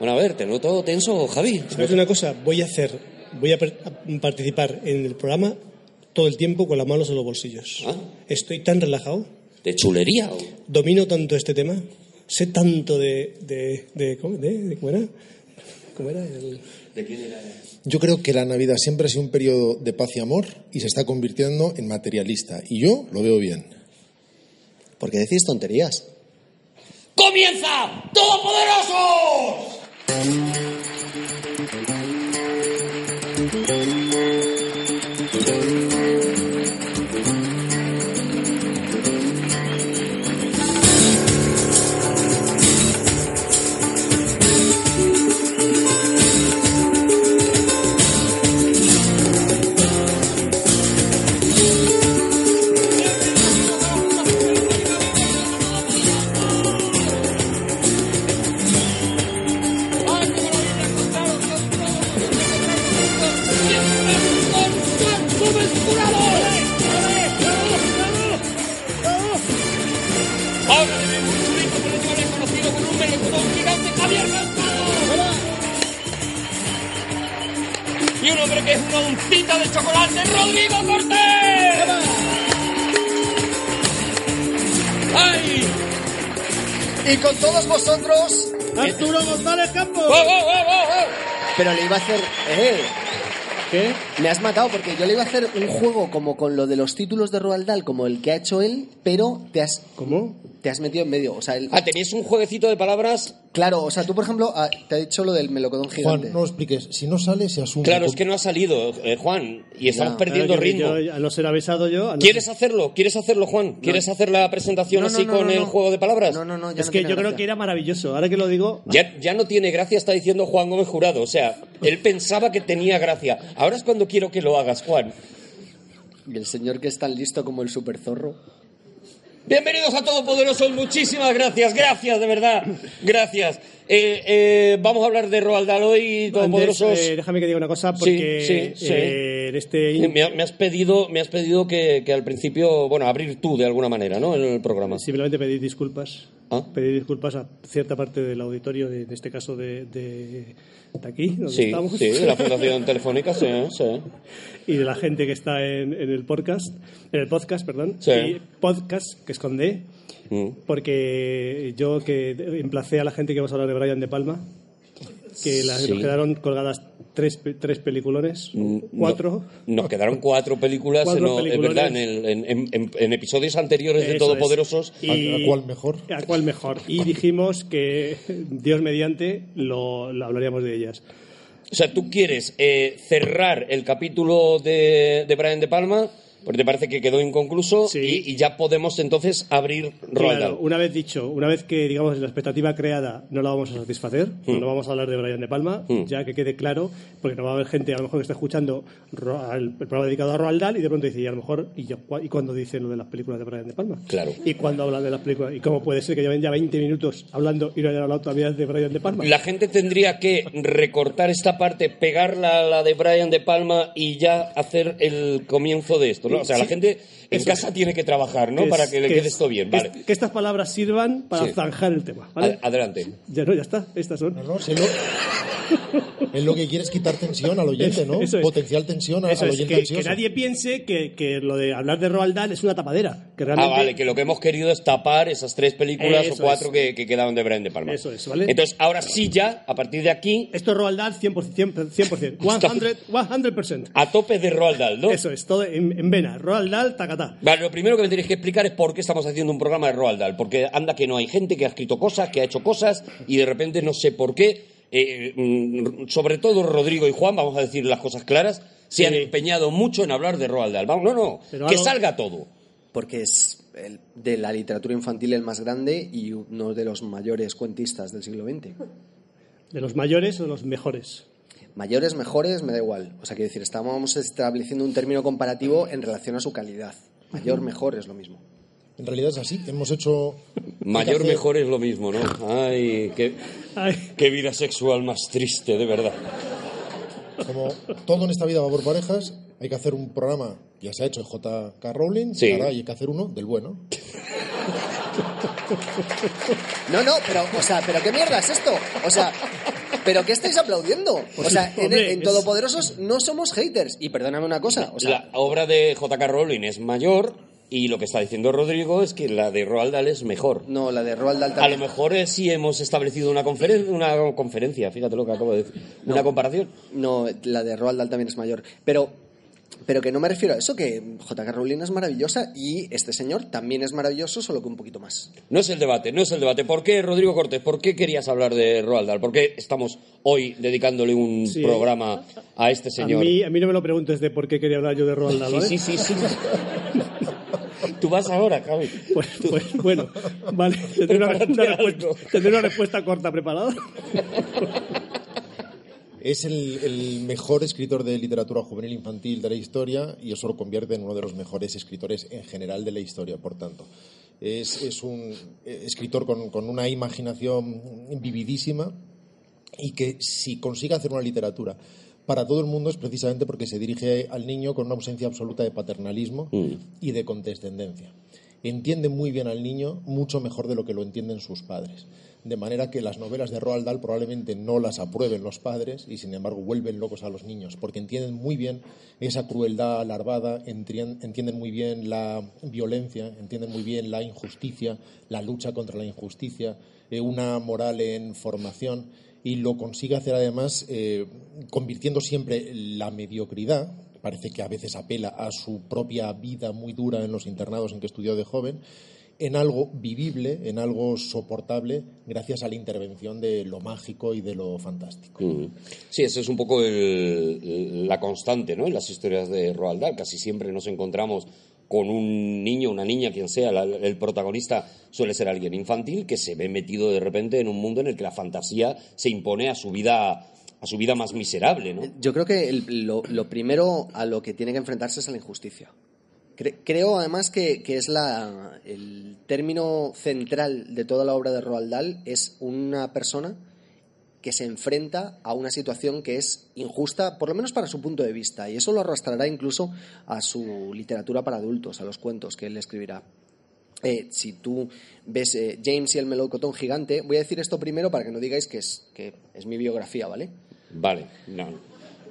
Bueno, a ver, te noto tenso, Javi. ¿Sabes una cosa? Voy a hacer, voy a, per- a participar en el programa todo el tiempo con las manos en los bolsillos. Ah. Estoy tan relajado, ¿De chulería? o? domino tanto este tema, sé tanto de, de, de, ¿cómo, de- de- ¿cómo era? ¿Cómo era? El- Yo creo que la Navidad siempre ha sido un periodo de paz y amor y se está convirtiendo en materialista. Y yo lo veo bien. Porque decís tonterías. ¡Comienza! ¡Todopoderosos! Thank you. Uncita de chocolate, Rodrigo Cortés. ¡Ay! Y con todos vosotros. Arturo González Campos. ¡Oh, oh, oh, oh, oh! Pero le iba a hacer. ¡Eh! ¿Qué? Me has matado porque yo le iba a hacer un juego como con lo de los títulos de Roald Dahl, como el que ha hecho él, pero te has, ¿Cómo? te has metido en medio. O sea, el- Ah, tenéis un jueguecito de palabras. claro, o sea, tú, por ejemplo, ah, te ha dicho lo del melocotón gigante. Juan, no lo expliques. Si no sale, se asume. Claro, es que no ha salido, eh, Juan, y estamos perdiendo Claro ritmo. yo, al no ser avisado yo... a no ¿Quieres ser- hacerlo? ¿Quieres hacerlo, Juan? ¿Quieres hacer la presentación No, no, así no, con no, el no. juego de palabras? No, no, no, ya Es no que yo creo que era maravilloso. Ahora que lo digo... Ya, ya no tiene gracia, está diciendo Juan Gómez Jurado. O sea, él pensaba que tenía gracia. Ahora es cuando quiero que lo hagas, Juan. Y el señor que es tan listo como el super zorro. Bienvenidos a Todopoderosos, muchísimas gracias, gracias, de verdad, gracias. Eh, eh, vamos a hablar de Roald Dahl hoy, Todopoderosos. Antes, eh, déjame que diga una cosa, porque Sí, sí, sí. eh, en este... Me, me has pedido, me has pedido que, que al principio, bueno, abrir tú de alguna manera, ¿no? En el programa. Simplemente pedir disculpas. Ah. Pedir disculpas a cierta parte del auditorio, de, de este caso de, de, de aquí, donde Sí, estamos. sí, de la Fundación Telefónica, sí, sí. y de la gente que está en, en el podcast, en el podcast, perdón. Sí. Y podcast, que es con D, Mm. porque yo que emplacé a la gente que vamos a hablar de Brian De Palma, que las, Sí. nos quedaron colgadas tres, tres peliculones, cuatro. Mm, No, nos quedaron cuatro películas, Cuatro es peliculones. verdad, en, el- en- en- en- en episodios anteriores de Eso Todopoderosos. es. ¿A- Y- a cuál mejor? ¿A cuál mejor? Y dijimos que, Dios mediante, lo, lo hablaríamos de ellas. O sea, tú quieres eh, cerrar el capítulo de, de Brian De Palma, porque te parece que quedó inconcluso, Sí. y, y ya podemos entonces abrir Roald Claro, una vez dicho, una vez que digamos la expectativa creada no la vamos a satisfacer, no vamos a hablar de Brian De Palma, Mm. ya que quede claro, porque no va a haber gente a lo mejor que está escuchando el programa dedicado a Roald Dahl y de pronto dice, y a lo mejor, y, yo, ¿y cuando dicen lo de las películas de Brian De Palma? Claro. Y cuando hablan de las películas, y cómo puede ser que lleven ya 20 minutos hablando y no hayan hablado todavía de Brian De Palma. La gente tendría que recortar esta parte, pegarla a la de Brian De Palma y ya hacer el comienzo de esto, O sea, la gente en casa tiene que trabajar, ¿no? Que Para es- que le que quede es- esto bien, que es- vale. Que estas palabras sirvan para Sí. zanjar el tema, ¿vale? Ad- Adelante. Ya no, ya está, estas son. No, no, si es lo, es lo que quiere es quitar tensión al oyente, ¿no? Eso es. Potencial tensión a- Eso al es, oyente que, ansioso. que nadie piense que, que lo de hablar de Roald Dahl es una tapadera. Que Ah, realmente vale, que lo que hemos querido es tapar esas tres películas Eso o cuatro es. que, que quedaban de Brian De Palma. Eso es, ¿vale? Entonces, ahora sí ya, a partir de aquí, Esto es Roald Dahl 100%. 100%, 100%, 100%. a tope de Roald Dahl, ¿no? Eso es, todo en, en vena. Roald Dahl, Vale, lo primero que me tenéis que explicar es por qué estamos haciendo un programa de Roald Dahl. Porque anda que no hay gente que ha escrito cosas, que ha hecho cosas, y de repente no sé por qué, eh, mm, sobre todo Rodrigo y Juan, vamos a decir las cosas claras, se han empeñado mucho en hablar de Roald Dahl. Vamos, no, no, Pero que algo- salga todo. Porque es el- de la literatura infantil el más grande y uno de los mayores cuentistas del siglo XX. De los mayores o de los mejores. Mayores, mejores, me da igual. O sea, quiero decir, estamos estableciendo un término comparativo en relación a su calidad. Mayor, mejor es lo mismo. En realidad es así. Hemos hecho. Mayor, mejor es lo mismo, ¿no? Ay, qué, Ay, qué vida sexual más triste, de verdad. Como todo en esta vida va por parejas, hay que hacer un programa. Ya se ha hecho en J.K. Rowling. Sí. Ahora hay que hacer uno del bueno. No, no, pero, o sea, ¿pero qué mierda es esto? O sea, ¿Pero qué estáis aplaudiendo? O sea, en, en Todopoderosos no somos haters. Y perdóname una cosa, o sea, la obra de J.K. Rowling es mayor y lo que está diciendo Rodrigo es que la de Roald Dahl es mejor. no, la de Roald Dahl A lo también. mejor eh, sí hemos establecido una, conferen- una conferencia, fíjate lo que acabo de decir, una comparación. No, la de Roald Dahl también es mayor. Pero, pero que no me refiero a eso, que J.K. Rowling es maravillosa y este señor también es maravilloso, solo que un poquito más. No es el debate, no es el debate. ¿Por qué, Rodrigo Cortés, por qué querías hablar de Roald Dahl? ¿Por qué estamos hoy dedicándole un Sí. programa a este A señor? mí, a mí no me lo preguntes de por qué quería hablar yo de Roald Dahl, ¿vale? Sí, sí, sí, sí. Tú vas ahora, Javi. Pues, pues, bueno, vale. Tendré una, respuesta, tendré una respuesta corta preparada. Es el, el mejor escritor de literatura juvenil infantil de la historia y eso lo convierte en uno de los mejores escritores en general de la historia, por tanto. Es, es un eh, escritor con, con una imaginación vividísima y que si consigue hacer una literatura para todo el mundo es precisamente porque se dirige al niño con una ausencia absoluta de paternalismo y de condescendencia. Entiende muy bien al niño, mucho mejor de lo que lo entienden sus padres. De manera que las novelas de Roald Dahl probablemente no las aprueben los padres y sin embargo vuelven locos a los niños porque entienden muy bien esa crueldad entrien- entienden muy bien la violencia, entienden muy bien la injusticia, la lucha contra la injusticia, eh, una moral en formación y lo consigue hacer además eh, convirtiendo siempre la mediocridad, parece que a veces apela a su propia vida muy dura en los internados en que estudió de joven, en algo vivible, en algo soportable, gracias a la intervención de lo mágico y de lo fantástico. Mm. Sí, eso es un poco el- la constante ¿no? en las historias de Roald Dahl. Casi siempre nos encontramos con un niño, una niña, quien sea. La- el protagonista suele ser alguien infantil que se ve metido de repente en un mundo en el que la fantasía se impone a su vida, a su vida más miserable. ¿no? Yo creo que el- lo, lo primero a lo que tiene que enfrentarse es a la injusticia. Cre- creo además que, que es la, el término central de toda la obra de Roald Dahl es una persona que se enfrenta a una situación que es injusta, por lo menos para su punto de vista, y eso lo arrastrará incluso a su literatura para adultos, a los cuentos que él escribirá. Eh, si tú ves eh, James y el melocotón gigante, voy a decir esto primero para que no digáis que es, que es mi biografía, ¿vale? Vale, no,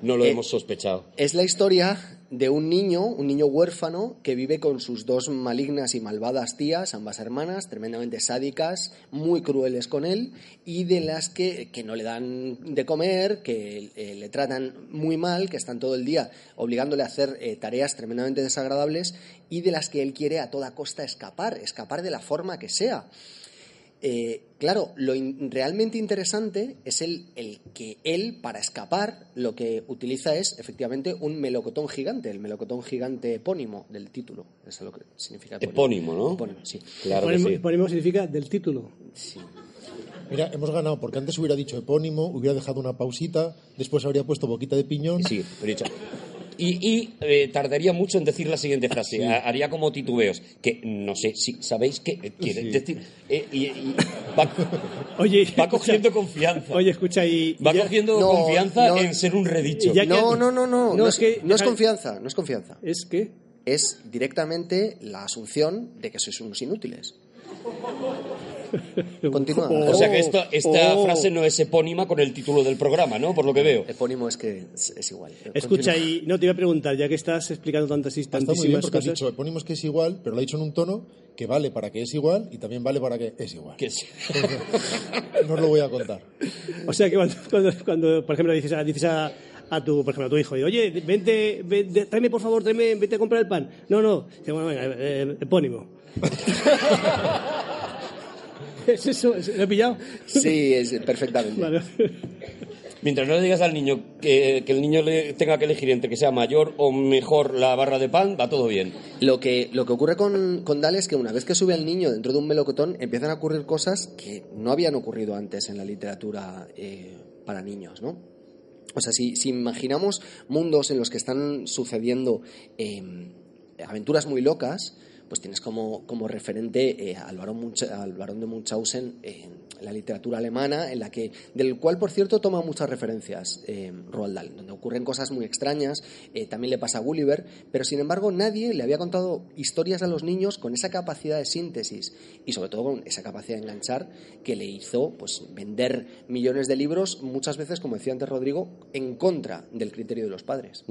no lo Eh, hemos sospechado. Es la historia de un niño, un niño huérfano, que vive con sus dos malignas y malvadas tías, ambas hermanas, tremendamente sádicas, muy crueles con él, y de las que, que no le dan de comer, que eh, le tratan muy mal, que están todo el día obligándole a hacer eh, tareas tremendamente desagradables, y de las que él quiere a toda costa escapar, escapar de la forma que sea. Eh, claro, lo in- realmente interesante es el, el que él, para escapar, lo que utiliza es efectivamente un melocotón gigante, el melocotón gigante epónimo del título. Eso es lo que significa Epónimo, ¿no? Epónimo, sí. Claro que Ponemos, sí. ponemos significa del título. Mira, hemos ganado porque antes hubiera dicho epónimo, hubiera dejado una pausita, después habría puesto boquita de piñón. Sí, pero he dicho- Y, y, eh, tardaría mucho en decir la siguiente frase. Ha- Haría como titubeos. Que no sé si sabéis qué quiere Sí. decir. Eh, y, y va, Oye, va cogiendo confianza. Oye, escucha, y. va ya- cogiendo No, confianza no. en ser un redicho. Ya- No, que- no, no, no, No, no, es que- no es confianza, no es confianza. Es que. Es directamente la asunción de que sois unos inútiles. Continúa. o sea que esto- esta Oh. frase no es epónima con el título del programa, ¿no? Por lo que veo. Epónimo es que es, es igual. Escucha, Continúa. y no te iba a preguntar, ya que estás explicando tantas y Está muy bien tantísimas porque has cosas. dicho epónimo es que es igual, pero lo ha dicho en un tono que vale para que es igual y también vale para que es igual. Que sí. No os lo voy a contar. O sea que cuando, cuando, cuando, por ejemplo, dices a, dices a, a tu, por ejemplo, a tu hijo, y, oye, vente, vente, tráeme por favor, tráeme, vete a comprar el pan. No, no. Dice, bueno, venga, eh, epónimo. ¿Es eso? ¿Es- ¿Lo he pillado? Sí, es perfectamente. Vale. Mientras no le digas al niño que, que el niño le tenga que elegir entre que sea mayor o mejor la barra de pan, va todo bien. Lo que, lo que ocurre con, con Dal es que una vez que sube al niño dentro de un melocotón, empiezan a ocurrir cosas que no habían ocurrido antes en la literatura eh, para niños, ¿no? O sea, si, si imaginamos mundos en los que están sucediendo eh, aventuras muy locas, pues tienes como, como referente eh, al, barón Munch- al barón de Munchausen en la literatura alemana, en la que, del cual, por cierto, toma muchas referencias eh, Roald Dahl, donde ocurren cosas muy extrañas, eh, también le pasa a Gulliver, pero sin embargo nadie le había contado historias a los niños con esa capacidad de síntesis y sobre todo con esa capacidad de enganchar que le hizo pues, vender millones de libros, muchas veces, como decía antes Rodrigo, en contra del criterio de los padres.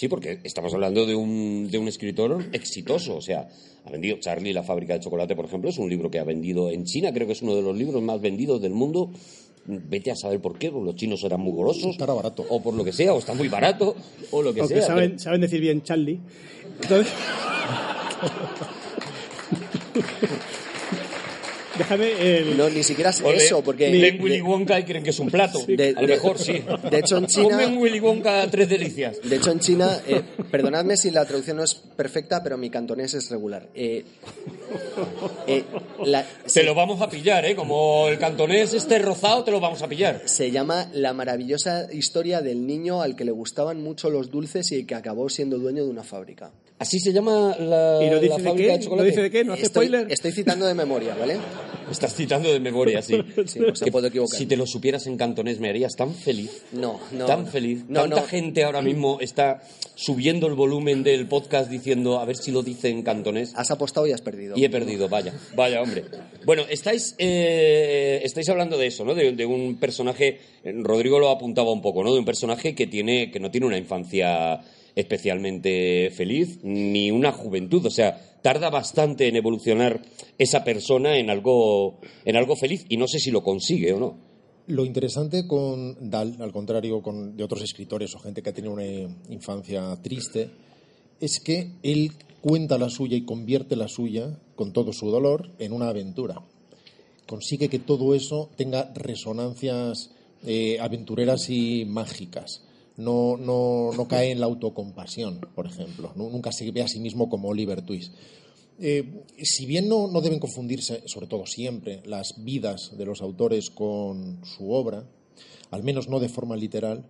Sí, porque estamos hablando de un, de un escritor exitoso. O sea, ha vendido Charlie, la fábrica de chocolate, por ejemplo, es un libro que ha vendido en China, creo que es uno de los libros más vendidos del mundo. Vete a saber por qué, porque los chinos eran muy golosos. Estará barato. O por lo que sea, o está muy barato, o lo que Aunque sea. saben, pero- saben decir bien Charlie. Entonces... Déjame el... No, ni siquiera es eso, porque... leen Willy Wonka y creen que es un plato. De- a lo mejor sí. de hecho, en China- Comen Willy Wonka tres delicias. De hecho, en China, eh, perdonadme si la traducción no es perfecta, pero mi cantonés es regular. Eh, eh, la- Te lo vamos a pillar, ¿eh? Como el cantonés esté rozado, te lo vamos a pillar. se llama La maravillosa historia del niño al que le gustaban mucho los dulces y que acabó siendo dueño de una fábrica. Así se llama la, ¿Y no la dice de fábrica qué? de ¿No dice de qué? ¿No hace Estoy, spoiler? estoy citando de memoria, ¿vale? Estás citando de memoria, sí. Sí, no se Que puede equivocar. Si te lo supieras en cantonés me harías tan feliz. No, no. tan feliz. No, Tanta no. gente ahora mismo está subiendo el volumen del podcast diciendo a ver si lo dice en cantonés. Has apostado y has perdido. Y he perdido, vaya, vaya hombre. Bueno, estáis, eh, estáis hablando de eso, ¿no? De, de un personaje, eh, Rodrigo lo apuntaba un poco, ¿no? De un personaje que tiene, que no tiene una infancia especialmente feliz ni una juventud, o sea, tarda bastante en evolucionar esa persona en algo, en algo feliz y no sé si lo consigue o no. Lo interesante con Dahl, al contrario con, de otros escritores o gente que ha tenido una infancia triste, es que él cuenta la suya y convierte la suya, con todo su dolor, en una aventura. Consigue que todo eso tenga resonancias eh, aventureras y mágicas. No, no, no cae en la autocompasión, por ejemplo. Nu- Nunca se ve a sí mismo como Oliver Twist. Eh, si bien no, no deben confundirse, sobre todo siempre, las vidas de los autores con su obra, al menos no de forma literal,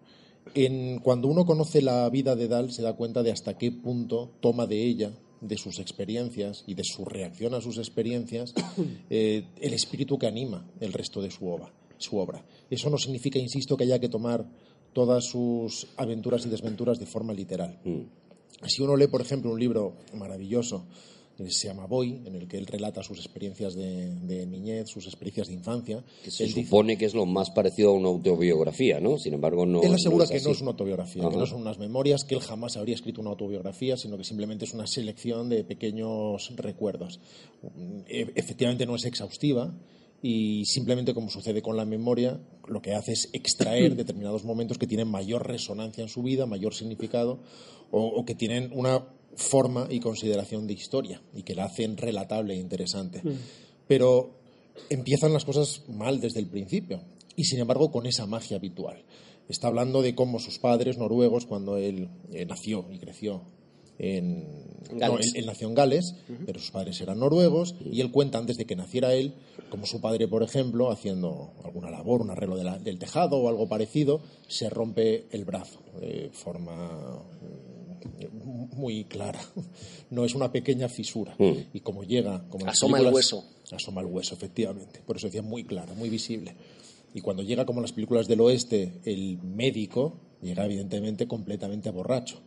en, cuando uno conoce la vida de Dahl se da cuenta de hasta qué punto toma de ella, de sus experiencias y de su reacción a sus experiencias, eh, el espíritu que anima el resto de su obra, su obra. Eso no significa, insisto, que haya que tomar todas sus aventuras y desventuras de forma literal. Si uno lee, por ejemplo, un libro maravilloso que se llama Boy, en el que él relata sus experiencias de, de niñez, sus experiencias de infancia, Que se él dice- supone que es lo más parecido a una autobiografía, ¿no? Sin embargo, no. él asegura no que es no así. es una autobiografía, Ajá. que no son unas memorias, que él jamás habría escrito una autobiografía, sino que simplemente es una selección de pequeños recuerdos. E- Efectivamente no es exhaustiva y simplemente como sucede con la memoria, lo que hace es extraer determinados momentos que tienen mayor resonancia en su vida, mayor significado o, o que tienen una forma y consideración de historia y que la hacen relatable e interesante. Pero empiezan las cosas mal desde el principio y sin embargo con esa magia habitual. Está hablando de cómo sus padres noruegos, cuando él eh, nació y creció en no, Gales. él, él nació en Gales, pero sus padres eran noruegos y él cuenta antes de que naciera él, como su padre, por ejemplo, haciendo alguna labor, un arreglo de la- del tejado o algo parecido, se rompe el brazo de forma mm, muy clara. No es una pequeña fisura. Mm. Y como llega... Como Asoma el hueso. Asoma el hueso, efectivamente. Por eso decía muy clara, muy visible. Y cuando llega, como en las películas del oeste, el médico llega evidentemente completamente borracho.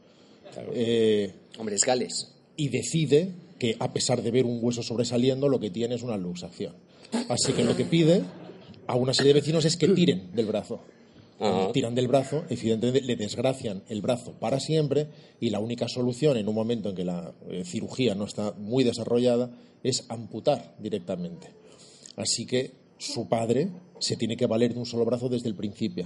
Eh, Hombre, es Gales. y decide que a pesar de ver un hueso sobresaliendo, lo que tiene es una luxación. Así que lo que pide a una serie de vecinos es que tiren del brazo. Ajá. tiran del brazo, evidentemente le desgracian el brazo para siempre y la única solución en un momento en que la eh, cirugía no está muy desarrollada es amputar directamente. Así que su padre se tiene que valer de un solo brazo desde el principio.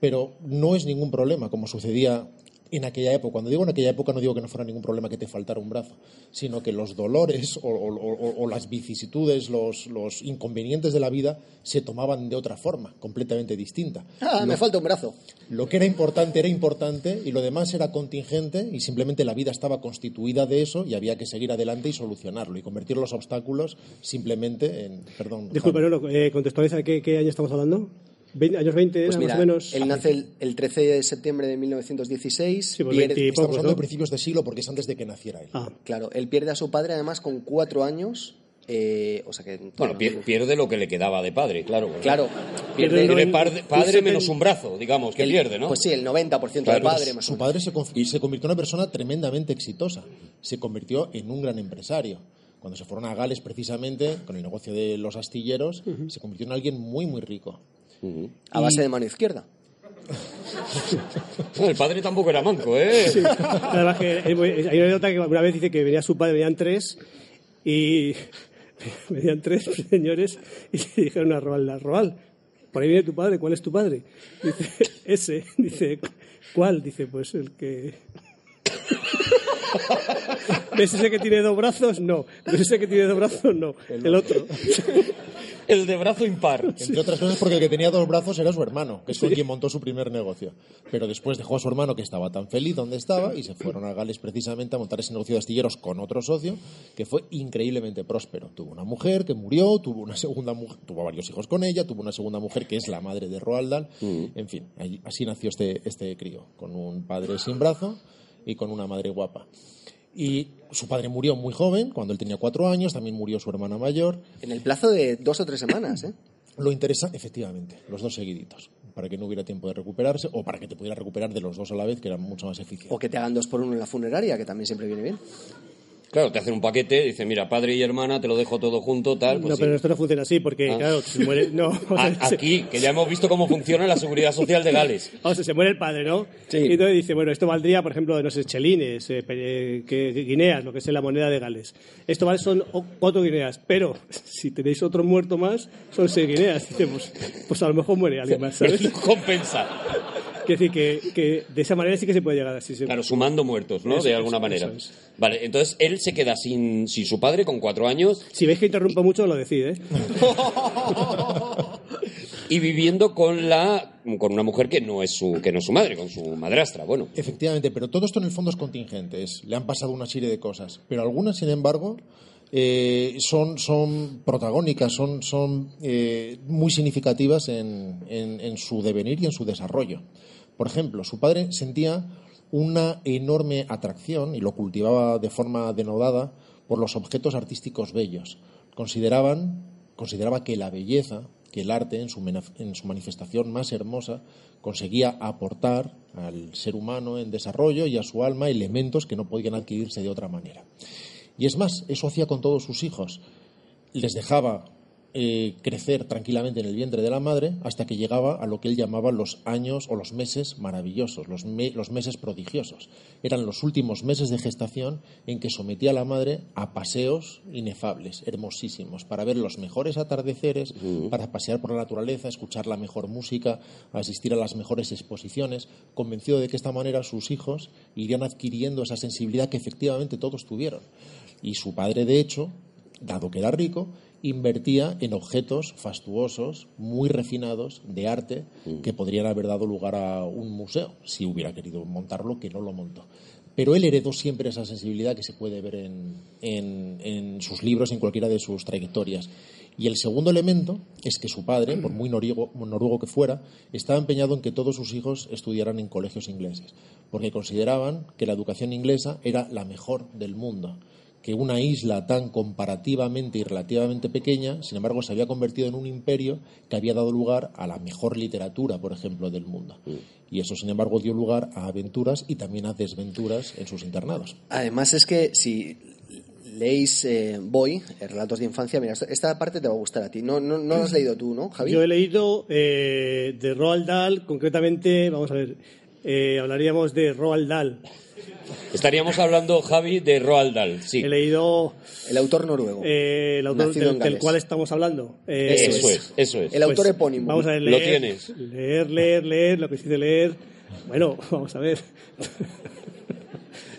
Pero no es ningún problema, como sucedía en aquella época. Cuando digo en aquella época no digo que no fuera ningún problema que te faltara un brazo, sino que los dolores o, o- o- o las vicisitudes, los, los inconvenientes de la vida se tomaban de otra forma, completamente distinta. Ah, me Lo- falta un brazo. lo que era importante era importante y lo demás era contingente y simplemente la vida estaba constituida de eso y había que seguir adelante y solucionarlo y convertir los obstáculos simplemente en... Perdón. Disculpa, no, no, eh, contextualiza, ¿qué, ¿qué año estamos hablando? 20 años 20, Pues más mira, o menos. él nace el, el 13 de septiembre de 1916. Sí, pues pierde- 20 y Estamos hablando ¿no? de principios de siglo porque es antes de que naciera él. Ah, Claro, él pierde a su padre además con cuatro años. eh, o sea que. Bueno, pier- pierde lo que le quedaba de padre, claro. Claro, Pierde pierde el padre, padre menos un brazo, digamos, que el- pierde, ¿no? Pues sí, el 90% de Claro, padre más Su menos. padre se, conf- se convirtió en una persona tremendamente exitosa. Se convirtió en un gran empresario. Cuando se fueron a Gales, precisamente, con el negocio de los astilleros, se convirtió en alguien muy, muy rico. A base de mano izquierda. El padre tampoco era manco, ¿eh? Además que hay una anécdota que una vez dice que venía su padre, venían tres y venían tres señores y le dijeron a Roal, a Roal, por ahí viene tu padre, ¿cuál es tu padre? Dice, ese, dice, ¿cuál? Dice, pues el que... ¿Ves ese que tiene dos brazos? No. ¿Ves ese que tiene dos brazos? No. El otro. El de brazo impar. Entre otras cosas porque el que tenía dos brazos era su hermano, que es con quien montó su primer negocio. Pero después dejó a su hermano, que estaba tan feliz donde estaba, y se fueron a Gales precisamente a montar ese negocio de astilleros con otro socio, que fue increíblemente próspero. Tuvo una mujer que murió, tuvo una segunda mujer, tuvo varios hijos con ella, tuvo una segunda mujer que es la madre de Roald Dahl. En fin, así nació este, este crío, con un padre sin brazo y con una madre guapa. Y su padre murió muy joven, cuando él tenía cuatro años, también murió su hermana mayor. En el plazo de dos o tres semanas, ¿eh? Lo interesa, efectivamente, los dos seguiditos, para que no hubiera tiempo de recuperarse o para que te pudiera recuperar de los dos a la vez, que era mucho más eficiente. O que te hagan dos por uno en la funeraria, que también siempre viene bien. Claro, te hacen un paquete, dice, mira, padre y hermana, te lo dejo todo junto, tal. Pues no, sí. pero esto no funciona así, porque, Ah. claro, se muere... No, A- Aquí, que ya hemos visto cómo funciona la seguridad social de Gales. O sea, se muere el padre, ¿no? Sí. Y entonces dice, bueno, esto valdría, por ejemplo, no sé, chelines, eh, que, que guineas, lo que es la moneda de Gales. Esto vale son cuatro guineas, pero si tenéis otro muerto más, son seis guineas. Dice, pues, pues a lo mejor muere alguien más, ¿sabes? Compensa. Quiere decir que, que de esa manera sí que se puede llegar así. se- Claro, sumando muertos, ¿no? Eso de alguna manera. eso es. Vale, entonces él se queda sin, sin su padre con cuatro años Si veis que interrumpo mucho, lo decís, ¿eh? y viviendo con la con una mujer que no es su que no es su madre, con su madrastra. Bueno, Efectivamente, pero todo esto en el fondo es contingente, es- le han pasado una serie de cosas, pero algunas, sin embargo, eh, son, son protagónicas, son, son eh, muy significativas en, en- en su devenir y en su desarrollo. Por ejemplo, su padre sentía una enorme atracción, y lo cultivaba de forma denodada, por los objetos artísticos bellos. Consideraban, consideraba que la belleza, que el arte en su, en su manifestación más hermosa, conseguía aportar al ser humano en desarrollo y a su alma elementos que no podían adquirirse de otra manera. Y es más, eso hacía con todos sus hijos. Les dejaba eh, crecer tranquilamente en el vientre de la madre hasta que llegaba a lo que él llamaba los años o los meses maravillosos, los, me- los meses prodigiosos. Eran los últimos meses de gestación en que sometía a la madre a paseos inefables, hermosísimos, para ver los mejores atardeceres, para pasear por la naturaleza, escuchar la mejor música, asistir a las mejores exposiciones, convencido de que de esta manera sus hijos irían adquiriendo esa sensibilidad que efectivamente todos tuvieron. Y su padre, de hecho, dado que era rico, invertía en objetos fastuosos, muy refinados, de arte, que podrían haber dado lugar a un museo, si hubiera querido montarlo, que no lo montó. Pero él heredó siempre esa sensibilidad que se puede ver en, en- en sus libros, en cualquiera de sus trayectorias. Y el segundo elemento es que su padre, por muy noruego, noruego que fuera, estaba empeñado en que todos sus hijos estudiaran en colegios ingleses, porque consideraban que la educación inglesa era la mejor del mundo que una isla tan comparativamente y relativamente pequeña, sin embargo, se había convertido en un imperio que había dado lugar a la mejor literatura, por ejemplo, del mundo. Y eso, sin embargo, dio lugar a aventuras y también a desventuras en sus internados. Además es que si leéis eh, Boy, eh, Relatos de Infancia, mira, esta, esta parte te va a gustar a ti. No, no, no lo has leído tú, ¿no, Javi? Yo he leído eh, de Roald Dahl, concretamente, vamos a ver, eh, hablaríamos de Roald Dahl. Estaríamos hablando, Javi, de Roald Dahl, sí. He leído El autor noruego. eh, el autor Nacido en del, cual estamos hablando. Eh, Eso Eso es, es. eso es. El autor pues, epónimo. Vamos a ver, Lo leer, tienes. Leer, leer, leer, lo que dice leer. Bueno, vamos a ver.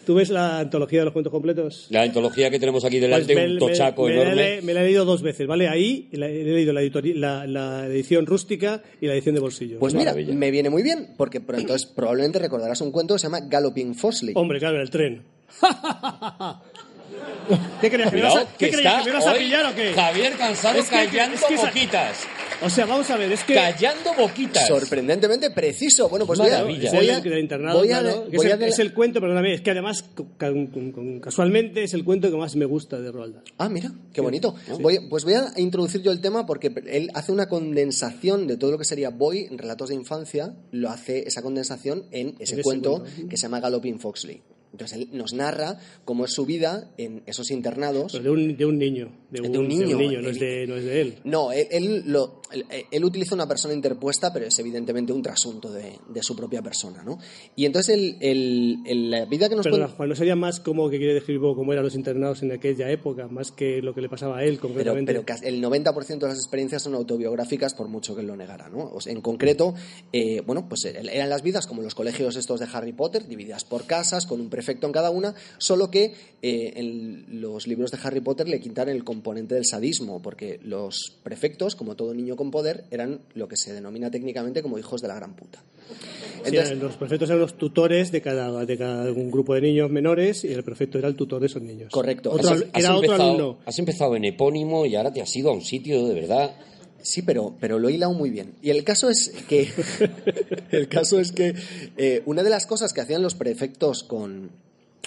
¿Tú ves la antología de los cuentos completos? La antología que tenemos aquí delante, Pues me- un tochaco me- me la enorme. he- me la he leído dos veces, ¿vale? Ahí la- he leído la, la, la edición rústica y la edición de bolsillo. Pues mira, Maravilla. me viene muy bien, porque pero entonces probablemente recordarás un cuento que se llama Galloping Fosley. Hombre, claro, en el tren. ¿Qué creías? ¿Que me vas a, que ¿qué creías? ¿Que me vas a pillar o qué? Javier Cansado Es que- callando es que esa- boquitas. O sea, vamos a ver, es que... Callando boquitas. Sorprendentemente preciso. Bueno, pues voy a, voy el a- internado, voy a- claro, que voy es, a el, de- es el cuento, perdóname, es que además, ca- con- con- casualmente, es el cuento que más me gusta de Roald Dahl. Ah, mira, qué bonito. Voy- pues voy a introducir yo el tema porque él hace una condensación de todo lo que sería Boy en relatos de infancia, lo hace esa condensación en ese ese cuento cuento. que se llama Galloping Foxley. Entonces él nos narra cómo es su vida en esos internados. Pero de un, de un niño. De un, De un niño, no, es de, no es de él. No, él, él lo- él- él utiliza una persona interpuesta, pero es evidentemente un trasunto de, de su propia persona, ¿no? Y entonces el, el- el- la vida que nos Perdona. Juan, ¿no sería más como que quiere describir cómo eran los internados en aquella época, más que lo que le pasaba a él Pero, concretamente? pero casi el 90% de las experiencias son autobiográficas, por mucho que él lo negara, ¿no? O sea, en concreto, eh, bueno, pues eran las vidas como los colegios estos de Harry Potter, divididas por casas, con un prefecto en cada una, solo que eh, en los libros de Harry Potter le quitaron el componente del sadismo, porque los prefectos, como todo niño con poder, eran lo que se denomina técnicamente como hijos de la gran puta. Sí, los prefectos eran los tutores de cada, de cada un grupo de niños menores y el prefecto era el tutor de esos niños. Correcto. Otro Has- al- era otro empezado, alumno. has empezado en epónimo y ahora te has ido a un sitio de verdad. Sí, pero, pero lo he hilado muy bien. Y el caso es que, el caso es que eh, una de las cosas que hacían los prefectos con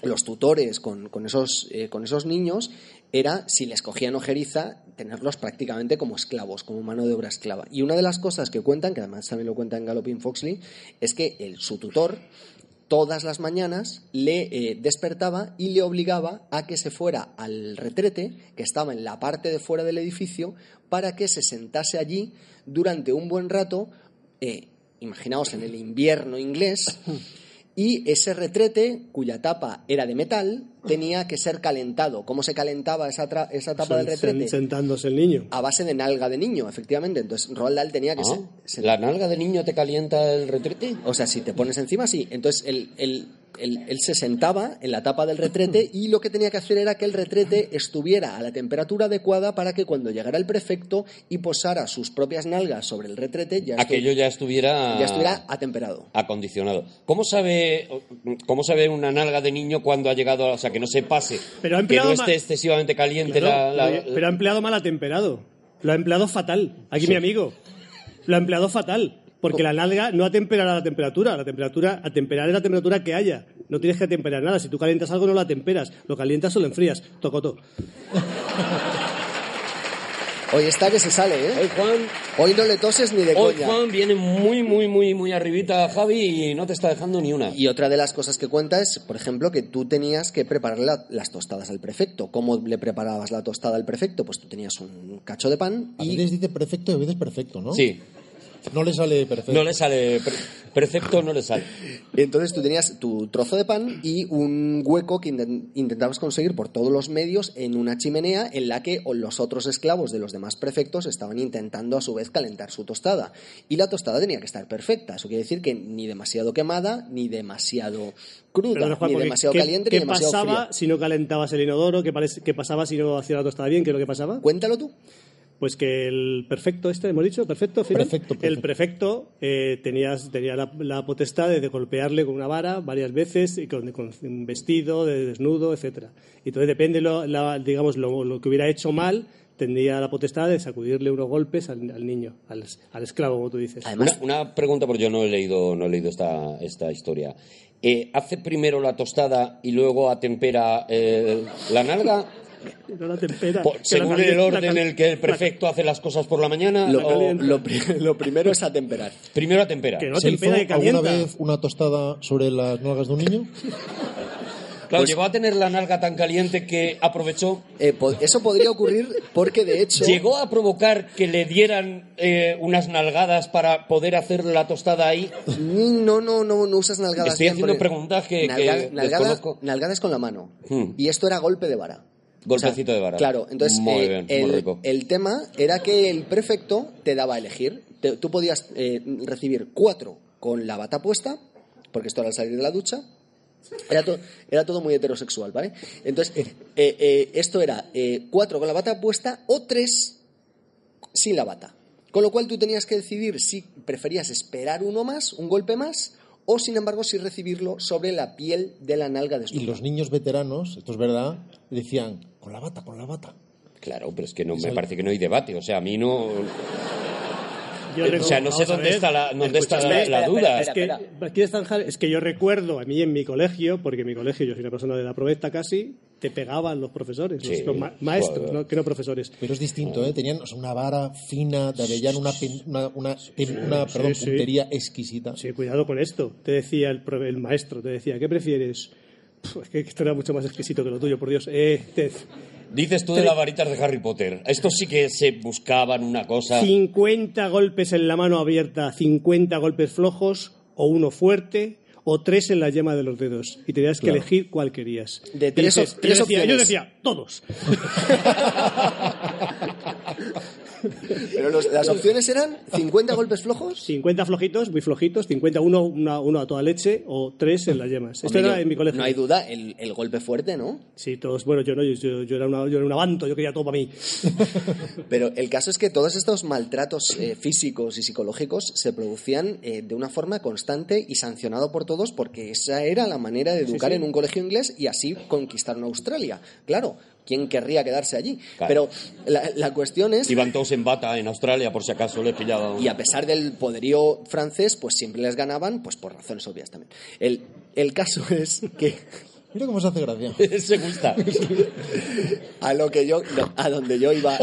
los tutores, con, con esos, eh, con esos niños, era, si les cogían ojeriza, tenerlos prácticamente como esclavos, como mano de obra esclava. Y una de las cosas que cuentan, que además también lo cuenta en Galloping Foxley, es que su tutor todas las mañanas le eh, despertaba y le obligaba a que se fuera al retrete, que estaba en la parte de fuera del edificio, para que se sentase allí durante un buen rato, eh, imaginaos en el invierno inglés, y ese retrete, cuya tapa era de metal, tenía que ser calentado. ¿Cómo se calentaba esa, tra- esa tapa del retrete? sentándose el niño. A base de nalga de niño, efectivamente. Entonces Roald Dahl tenía que Ah, ser... ¿La nalga de niño te calienta el retrete? O sea, si te pones encima, sí. Entonces, él- él- él se sentaba en la tapa del retrete y lo que tenía que hacer era que el retrete estuviera a la temperatura adecuada para que cuando llegara el prefecto y posara sus propias nalgas sobre el retrete, ya, estu- Aquello ya estuviera, ya estuviera atemperado. acondicionado. ¿Cómo sabe, ¿Cómo sabe una nalga de niño cuando ha llegado, o sea, que no se pase, Pero ha que empleado no esté excesivamente caliente Claro, la, la- pero- pero ha empleado mal atemperado. Lo ha empleado fatal. Aquí Sí. mi amigo. Lo ha empleado fatal. Porque la nalga no atemperará la temperatura. La temperatura, atemperar es la temperatura que haya. No tienes que atemperar nada. Si tú calientas algo, no lo atemperas. Lo calientas o lo enfrías. Tocoto. Hoy está que se sale, Hoy ¿eh? Juan, Hoy no le toses ni de hoy coña. Juan viene muy, muy, muy, muy arribita Javi y no te está dejando ni una. Y otra de las cosas que cuenta es, por ejemplo, que tú tenías que prepararle la- las tostadas al prefecto. ¿Cómo le preparabas la tostada al prefecto? Pues tú tenías un cacho de pan A y veces dice perfecto y a veces perfecto, ¿no? Sí, No le sale perfecto. no le sale, precepto no le sale. Entonces tú tenías tu trozo de pan y un hueco que inten- intentabas conseguir por todos los medios en una chimenea en la que los otros esclavos de los demás prefectos estaban intentando a su vez calentar su tostada. Y la tostada tenía que estar perfecta. Eso quiere decir que ni demasiado quemada, ni demasiado cruda, Perdona, Juan, ni demasiado ¿qué, caliente, qué ni demasiado pasaba fría. si no calentabas el inodoro? ¿Qué, qué pasaba si no hacía la tostada bien? ¿Qué es lo que pasaba? Cuéntalo tú. Pues que el perfecto este, hemos dicho, perfecto, final. Prefecto, prefecto. El prefecto eh, tenías, tenía la, la potestad de, de golpearle con una vara varias veces y con, con un vestido, de desnudo, etcétera. Y entonces depende, lo, la- digamos, lo, lo que hubiera hecho mal, tendría la potestad de sacudirle unos golpes al, al niño, al, al esclavo, como tú dices. Además, Una, una pregunta, porque yo no he leído, no he leído esta, esta historia. Eh, ¿Hace primero la tostada y luego atempera eh, la nalga? No la tempera. Por- que la según calienta- el la orden en el que el prefecto hace las cosas por la mañana, lo, o lo pri- lo primero es atemperar. primero atempera. Que no ¿Se hizo tempera y alguna vez una tostada sobre las nalgas de un niño? Claro, Pues- llegó a tener la nalga tan caliente que aprovechó. Eh, eso podría ocurrir porque de hecho... ¿Llegó a provocar que le dieran eh, unas nalgadas para poder hacer la tostada ahí? No, no, no, no usas nalgadas. Estoy haciendo preguntas que- que Nalga- nalgada- desconozco. nalgadas con la mano. Hmm. Y esto era golpe de vara. Golpecito de vara. Claro, entonces Muy eh, bien, el, muy rico. el tema era que el prefecto te daba a elegir. Te- tú podías eh, recibir cuatro con la bata puesta, porque esto era al salir de la ducha. Era, to- era todo muy heterosexual, ¿vale? Entonces, eh, eh, esto era eh, cuatro con la bata puesta o tres sin la bata. Con lo cual tú tenías que decidir si preferías esperar uno más, un golpe más, o sin embargo si recibirlo sobre la piel de la nalga de Y los niños veteranos, esto es verdad, decían, con la bata, con la bata. Claro, pero es que no me parece que no hay debate. O sea, a mí no. Yo o sea, no sé dónde está la, dónde está la, espera, la espera, duda. Es que, es que yo recuerdo a mí en mi colegio, porque en mi colegio yo soy una persona de la proveta casi, te pegaban los profesores, Sí, los ma- maestros, no, que no profesores. Pero es distinto, ¿eh? Tenían o sea, una vara fina de avellana, una, una, una, una, sí, perdón, sí. puntería exquisita. Sí, cuidado con esto. Te decía el, el maestro, te decía, ¿qué prefieres? Puf, es que esto era mucho más exquisito que lo tuyo, por Dios. Eh, te- Dices tú de las varitas de Harry Potter. Estos sí que se buscaban una cosa. 50 golpes en la mano abierta, 50 golpes flojos, o uno fuerte, o tres en la yema de los dedos. Y tenías que Claro. elegir cuál querías. De tres dices- tres yo, decía, yo opciones. decía, todos. Pero los- las opciones eran 50 golpes flojos. 50 flojitos, muy flojitos, 50 uno, una, uno a toda leche, o tres en las yemas. Esto era en mi colegio. No hay duda, el, el golpe fuerte, ¿no? Sí, todos, bueno, yo no, yo, yo- yo era, una, yo era un avanto, yo quería todo para mí. Pero el caso es que todos estos maltratos eh, físicos y psicológicos se producían eh, de una forma constante y sancionado por todos porque esa era la manera de educar sí. en un colegio inglés y así conquistaron Australia. Claro, ¿quién querría quedarse allí? Claro. Pero la, la cuestión es... Iban todos en bata en Australia, por si acaso les pillaba. Y a pesar del poderío francés, pues siempre les ganaban, pues por razones obvias también. El, el caso es que Mira cómo se hace gracia. Se gusta. a lo que yo, no, a donde yo iba.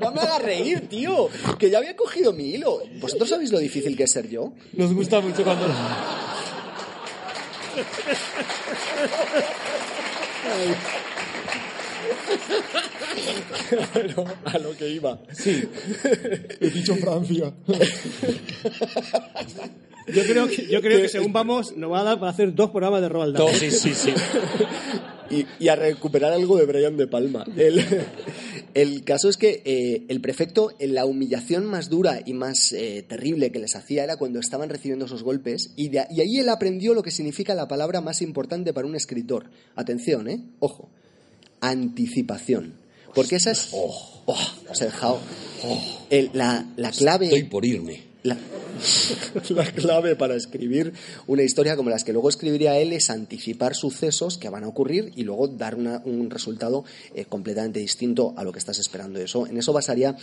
No me hagas reír, tío, que ya había cogido mi hilo. ¿Vosotros sabéis lo difícil que es ser yo? Nos gusta mucho cuando. Pero a lo que iba. He dicho Francia. Yo creo que, yo creo que según vamos, nos va a dar para hacer dos programas de Roald Dahl. No, sí, sí, sí. Y, y a recuperar algo de Brian De Palma. El, el caso es que eh, el prefecto, en la humillación más dura y más eh, terrible que les hacía era cuando estaban recibiendo esos golpes, y, de- y ahí él aprendió lo que significa la palabra más importante para un escritor. Atención, ¿eh? Ojo. Anticipación. Porque esa es. Oh, dejado. El- la, la clave. Estoy por irme. La, la clave para escribir una historia como las que luego escribiría él es anticipar sucesos que van a ocurrir y luego dar una- un resultado eh, completamente distinto a lo que estás esperando. Eso, en eso basaría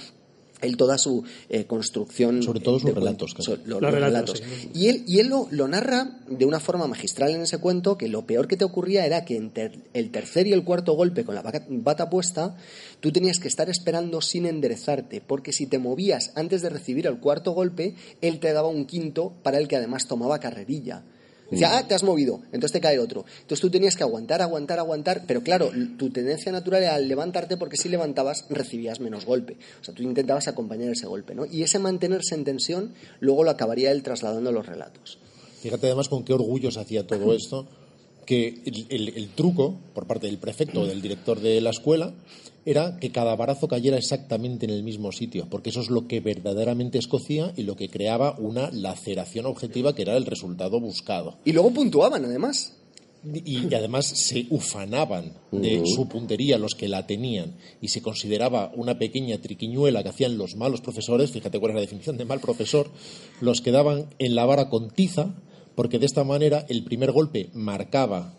él toda su eh, construcción. Sobre todo sus de relatos, cuentos. claro. So- lo- Los los relatos, relatos. sí. Y él, y él lo, lo narra de una forma magistral en ese cuento que lo peor que te ocurría era que entre el tercer y el cuarto golpe con la vaca- bata puesta, tú tenías que estar esperando sin enderezarte, porque si te movías antes de recibir el cuarto golpe, él te daba un quinto para el que además tomaba carrerilla. Decía, ah, te has movido, entonces te cae otro. Entonces tú tenías que aguantar, aguantar, aguantar, pero claro, tu tendencia natural era al levantarte porque si levantabas recibías menos golpe. O sea, tú intentabas acompañar ese golpe, ¿no? Y ese mantenerse en tensión luego lo acabaría él trasladando a los relatos. Fíjate además con qué orgullo se hacía todo esto, que el, el- el truco por parte del prefecto o del director de la escuela era que cada barazo cayera exactamente en el mismo sitio, porque eso es lo que verdaderamente escocía y lo que creaba una laceración objetiva que era el resultado buscado. Y luego puntuaban, además. Y, y además se ufanaban de su puntería los que la tenían y se consideraba una pequeña triquiñuela que hacían los malos profesores, fíjate cuál es la definición de mal profesor, los que daban en la vara con tiza, porque de esta manera el primer golpe marcaba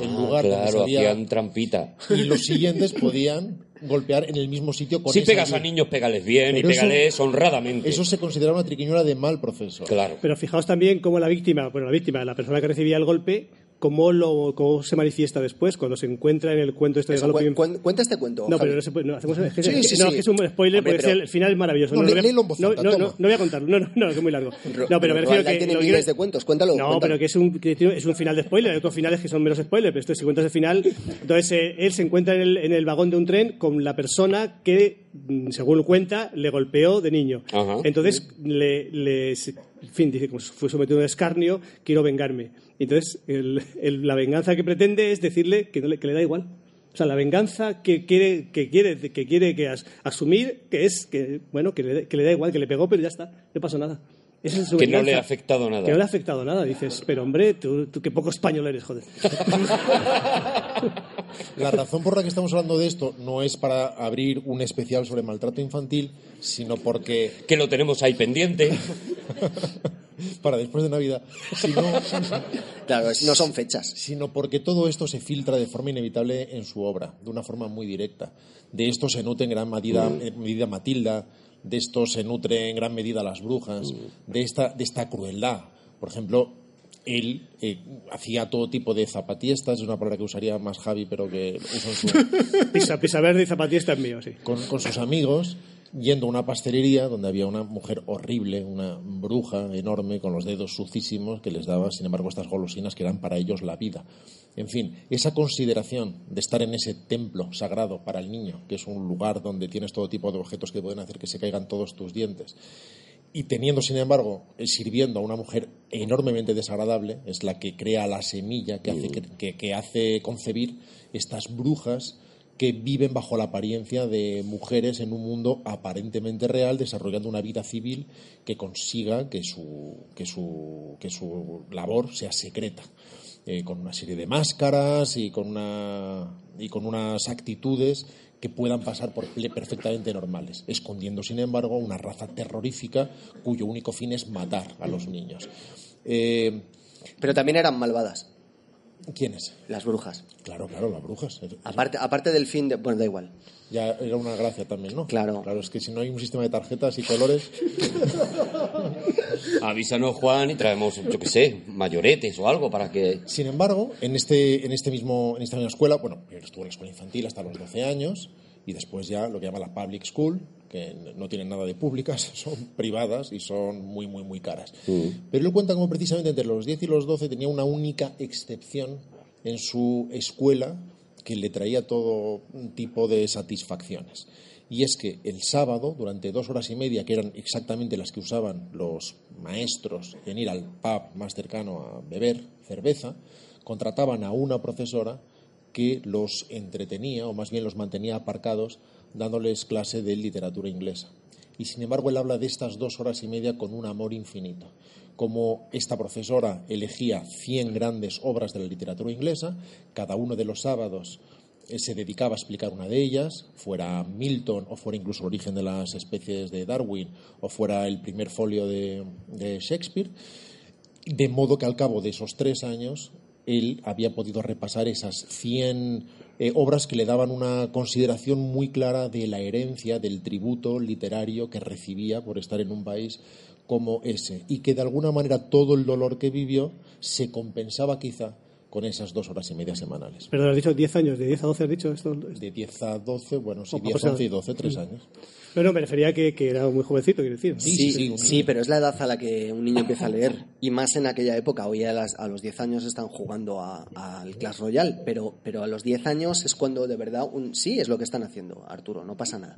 el Ah, lugar donde claro, salía hacían trampita. y los siguientes podían golpear en el mismo sitio con Si esa pegas a niños, pégales bien Pero y eso- pégales honradamente. Eso se consideraba una triquiñuela de mal profesor. Claro. Pero fijaos también cómo la víctima, bueno, la víctima, la persona que recibía el golpe, cómo, lo, cómo se manifiesta después cuando se encuentra en el cuento este de Eso, Galopin. cuen- cuen- cuenta este cuento. No, Javi. pero no se puede. No, hacemos, es que, Sí, sí, no, sí. es un spoiler Hombre, porque pero- el final es maravilloso. No, lé- voy a- voz no, alta, no, no, no voy a contarlo. No, no, no, es muy largo. No, pero me refiero que. tiene miles de cuentos, cuéntalo, No, cuéntalo. pero que es un, que es un final de spoiler. Hay otros finales que son menos spoiler, pero esto, si cuentas el final. Entonces, eh, él se encuentra en el, en el vagón de un tren con la persona que, mm, según cuenta, le golpeó de niño. Ajá. Entonces, le, le- en fin, dice, como fue sometido a un escarnio, quiero vengarme. Entonces, el- el- la venganza que pretende es decirle que, no le, que le da igual. O sea, la venganza que quiere que quiere que quiere que as- asumir que es que bueno que le, que le da igual que le pegó pero ya está no pasó nada Esa es su Que no le ha afectado nada. que no le ha afectado nada dices pero hombre tú, tú qué poco español eres joder La razón por la que estamos hablando de esto no es para abrir un especial sobre maltrato infantil, sino porque Que lo tenemos ahí pendiente. para después de Navidad, sino, Claro, no son fechas. sino porque todo esto se filtra de forma inevitable en su obra, de una forma muy directa. De esto se nota en gran medida, en medida Matilda, de esto se nutre en gran medida las brujas, de esta, de esta crueldad. Por ejemplo, él eh, hacía todo tipo de zapatistas, es una palabra que usaría más Javi, pero que uso en su, Pisa, pisa verde y zapatista es mío, sí. con, con sus amigos yendo a una pastelería donde había una mujer horrible, una bruja enorme con los dedos sucísimos que les daba, sin embargo, estas golosinas que eran para ellos la vida. En fin, esa consideración de estar en ese templo sagrado para el niño, que es un lugar donde tienes todo tipo de objetos que pueden hacer que se caigan todos tus dientes, y teniendo, sin embargo, eh, sirviendo a una mujer enormemente desagradable, es la que crea la semilla que hace, que, que- que hace concebir estas brujas viven bajo la apariencia de mujeres en un mundo aparentemente real, desarrollando una vida civil que consiga que su, que su, que su labor sea secreta. eh, con una serie de máscaras y con, una, y con unas actitudes que puedan pasar por perfectamente normales, escondiendo, sin embargo, una raza terrorífica cuyo único fin es matar a los niños. Eh, Pero también eran malvadas, ¿Quiénes? las brujas. Claro, claro, las brujas. Aparte, aparte del fin de... Bueno, da igual. Ya era una gracia también, ¿no? Claro. Claro, es que si no hay un sistema de tarjetas y colores, Avísanos, Juan, y traemos, yo qué sé, mayoretes o algo para que... Sin embargo, en, este, en, este mismo, en esta misma escuela, bueno, estuvo en la escuela infantil hasta los 12 años y después ya lo que llama la public school, que no tienen nada de públicas, son privadas y son muy, muy, muy caras. Pero él cuenta como precisamente entre los 10 y los 12 tenía una única excepción en su escuela que le traía todo tipo de satisfacciones. Y es que el sábado, durante dos horas y media, que eran exactamente las que usaban los maestros en ir al pub más cercano a beber cerveza, contrataban a una profesora que los entretenía, o más bien los mantenía aparcados, dándoles clase de literatura inglesa. Y sin embargo, él habla de estas dos horas y media con un amor infinito. Como esta profesora elegía 100 grandes obras de la literatura inglesa, cada uno de los sábados eh, se dedicaba a explicar una de ellas, fuera Milton o fuera incluso el origen de las especies de Darwin o fuera el primer folio de, Shakespeare, de modo que al cabo de esos tres años él había podido repasar esas 100 eh, obras que le daban una consideración muy clara de la herencia, del tributo literario que recibía por estar en un país como ese, y que de alguna manera todo el dolor que vivió se compensaba quizá con esas dos horas y media semanales. Perdón, has dicho 10 años, de 10 a 12 has dicho esto. De 10 a 12, bueno, sí, Oh, 10, pues, 11 y 12, tres años. No, no, me refería a que, que era muy jovencito, quiero decir. Sí, Sí, sí, sí, sí, un niño. pero es la edad a la que un niño empieza a leer. Y más en aquella época. Hoy a, las- a los 10 años están jugando a- al Clash Royale. Pero, pero a los 10 años es cuando de verdad. Un, sí, es lo que están haciendo, Arturo. No pasa nada.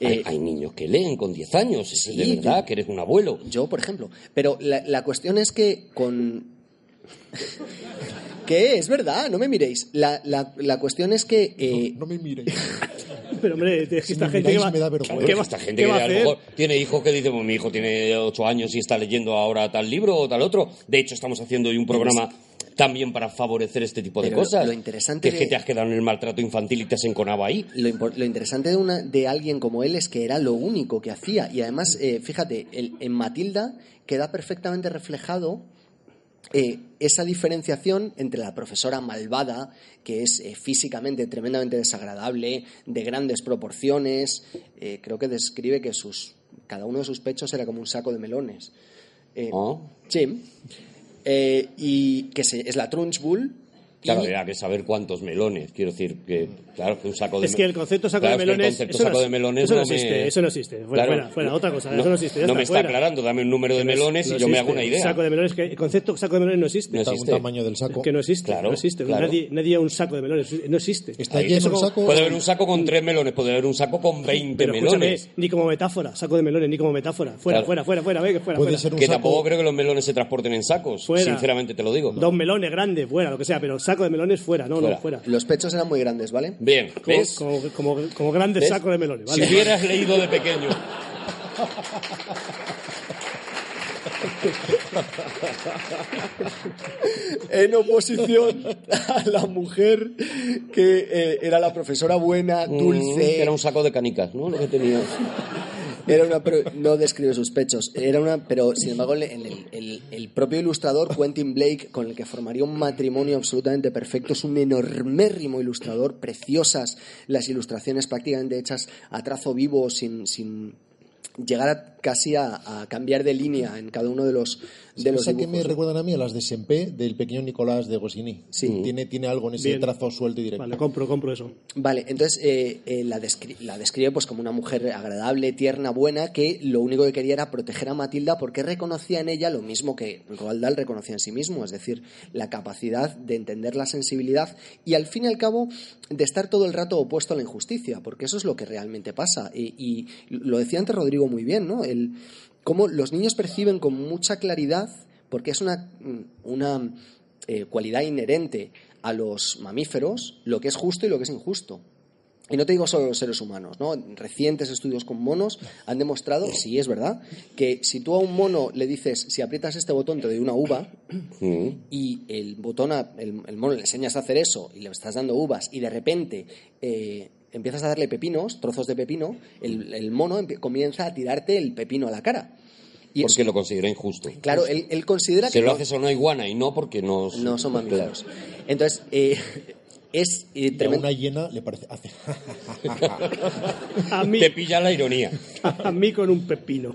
Hay, Eh, hay niños que leen con 10 años, es Sí, de verdad yo- que eres un abuelo. Yo, por ejemplo. Pero la, la cuestión es que con... ¿Qué? Es verdad, no me miréis. La, la, la cuestión es que... eh, No me miren. Pero hombre, es que Si esta me gente que miráis va, me da vergüenza. ¿qué va- esta gente qué que va a a lo mejor tiene hijos que dicen, "Pues mi hijo tiene 8 años y está leyendo ahora tal libro o tal otro. De hecho, estamos haciendo hoy un programa también para favorecer este tipo de Pero cosas. lo interesante que es que te has quedado en el maltrato infantil y te has enconado ahí. Lo, interesante de, una, de alguien como él es que era lo único que hacía. Y además, eh, fíjate, el- en Matilda queda perfectamente reflejado eh, esa diferenciación entre la profesora malvada, que es eh, físicamente tremendamente desagradable, de grandes proporciones. eh, creo que describe que sus, cada uno de sus pechos era como un saco de melones. Ah. Sí. Y que se- es la Trunchbull. Y- Claro, había que saber cuántos melones. Quiero decir que, claro, que un saco de Es que el concepto saco Claro, de es que el melones. concepto eso no, saco de melones eso no no me- existe, eso no existe. Fuera, Claro. fuera, fuera, otra cosa, No, eso no existe. ya no está, me está fuera. aclarando, dame un número de melones no y yo me hago existe. una Un idea. Saco de melones, que el concepto saco de melones no existe. No Está un existe. tamaño del saco. Que no existe, Claro, no existe. claro. Nadie, nadie un saco de melones, no existe. Está Ahí, lleno eso el saco. Puede haber un saco con tres melones, puede haber un saco con 20 Pero escúchame, melones. ni como metáfora, saco de melones, ni como metáfora. Fuera, fuera, fuera, fuera, ve que fuera. Puede fuera. ser un Que saco. tampoco creo que los melones se transporten en sacos, Fuera. sinceramente te lo digo. Dos melones grandes, fuera, lo que sea, pero saco de melones fuera, no, Fuera. no, fuera. Los pechos eran muy grandes, ¿vale? Bien, Como, ¿ves? como, como, como grandes ¿Ves? sacos de melones, Si ¿vale? hubieras leído de pequeño. en oposición a la mujer que eh, era la profesora buena, Mm, dulce. que era un saco de canicas, ¿no? Lo que tenía. Era una pro- no describe sus pechos, era una, pero sin embargo el, el- el propio ilustrador Quentin Blake, con el que formaría un matrimonio absolutamente perfecto, es un enormérrimo ilustrador, preciosas las ilustraciones prácticamente hechas a trazo vivo, sin, sin llegar casi a, a cambiar de línea en cada uno de los, de los ¿Sabes a qué dibujos. me recuerdan a mí? A las de Sempé, del pequeño Nicolás de Goscinny. Sí. Tiene, tiene algo en ese Bien. trazo suelto y directo. Vale, compro, compro eso. Vale, entonces eh, eh, la, descri- la describe pues como una mujer agradable, tierna, buena, que lo único que quería era proteger a Matilda porque reconocía en ella lo mismo que Roald Dahl reconocía en sí mismo, es decir, la capacidad de entender la sensibilidad y al fin y al cabo de estar todo el rato opuesto a la injusticia, porque eso es lo que realmente pasa. Y, y lo decía antes Rodrigo muy bien, ¿no? El, cómo los niños perciben con mucha claridad, porque es una, una eh, cualidad inherente a los mamíferos, lo que es justo y lo que es injusto. Y no te digo solo los seres humanos, ¿no? Recientes estudios con monos han demostrado, sí es verdad, que si tú a un mono le dices, si aprietas este botón te doy una uva, Mm. y el botón, a- el, el mono le enseñas a hacer eso y le estás dando uvas y de repente eh, empiezas a darle pepinos, trozos de pepino, el, el mono comienza a tirarte el pepino a la cara. Y Porque eso- lo considera injusto. claro, él, él considera Se que lo no- haces a una iguana y no porque no... no son mamíferos. Entonces, eh, es eh, Y a tremendo. una hiena le parece. Hace. A mí, Te pilla la ironía. a mí con un pepino.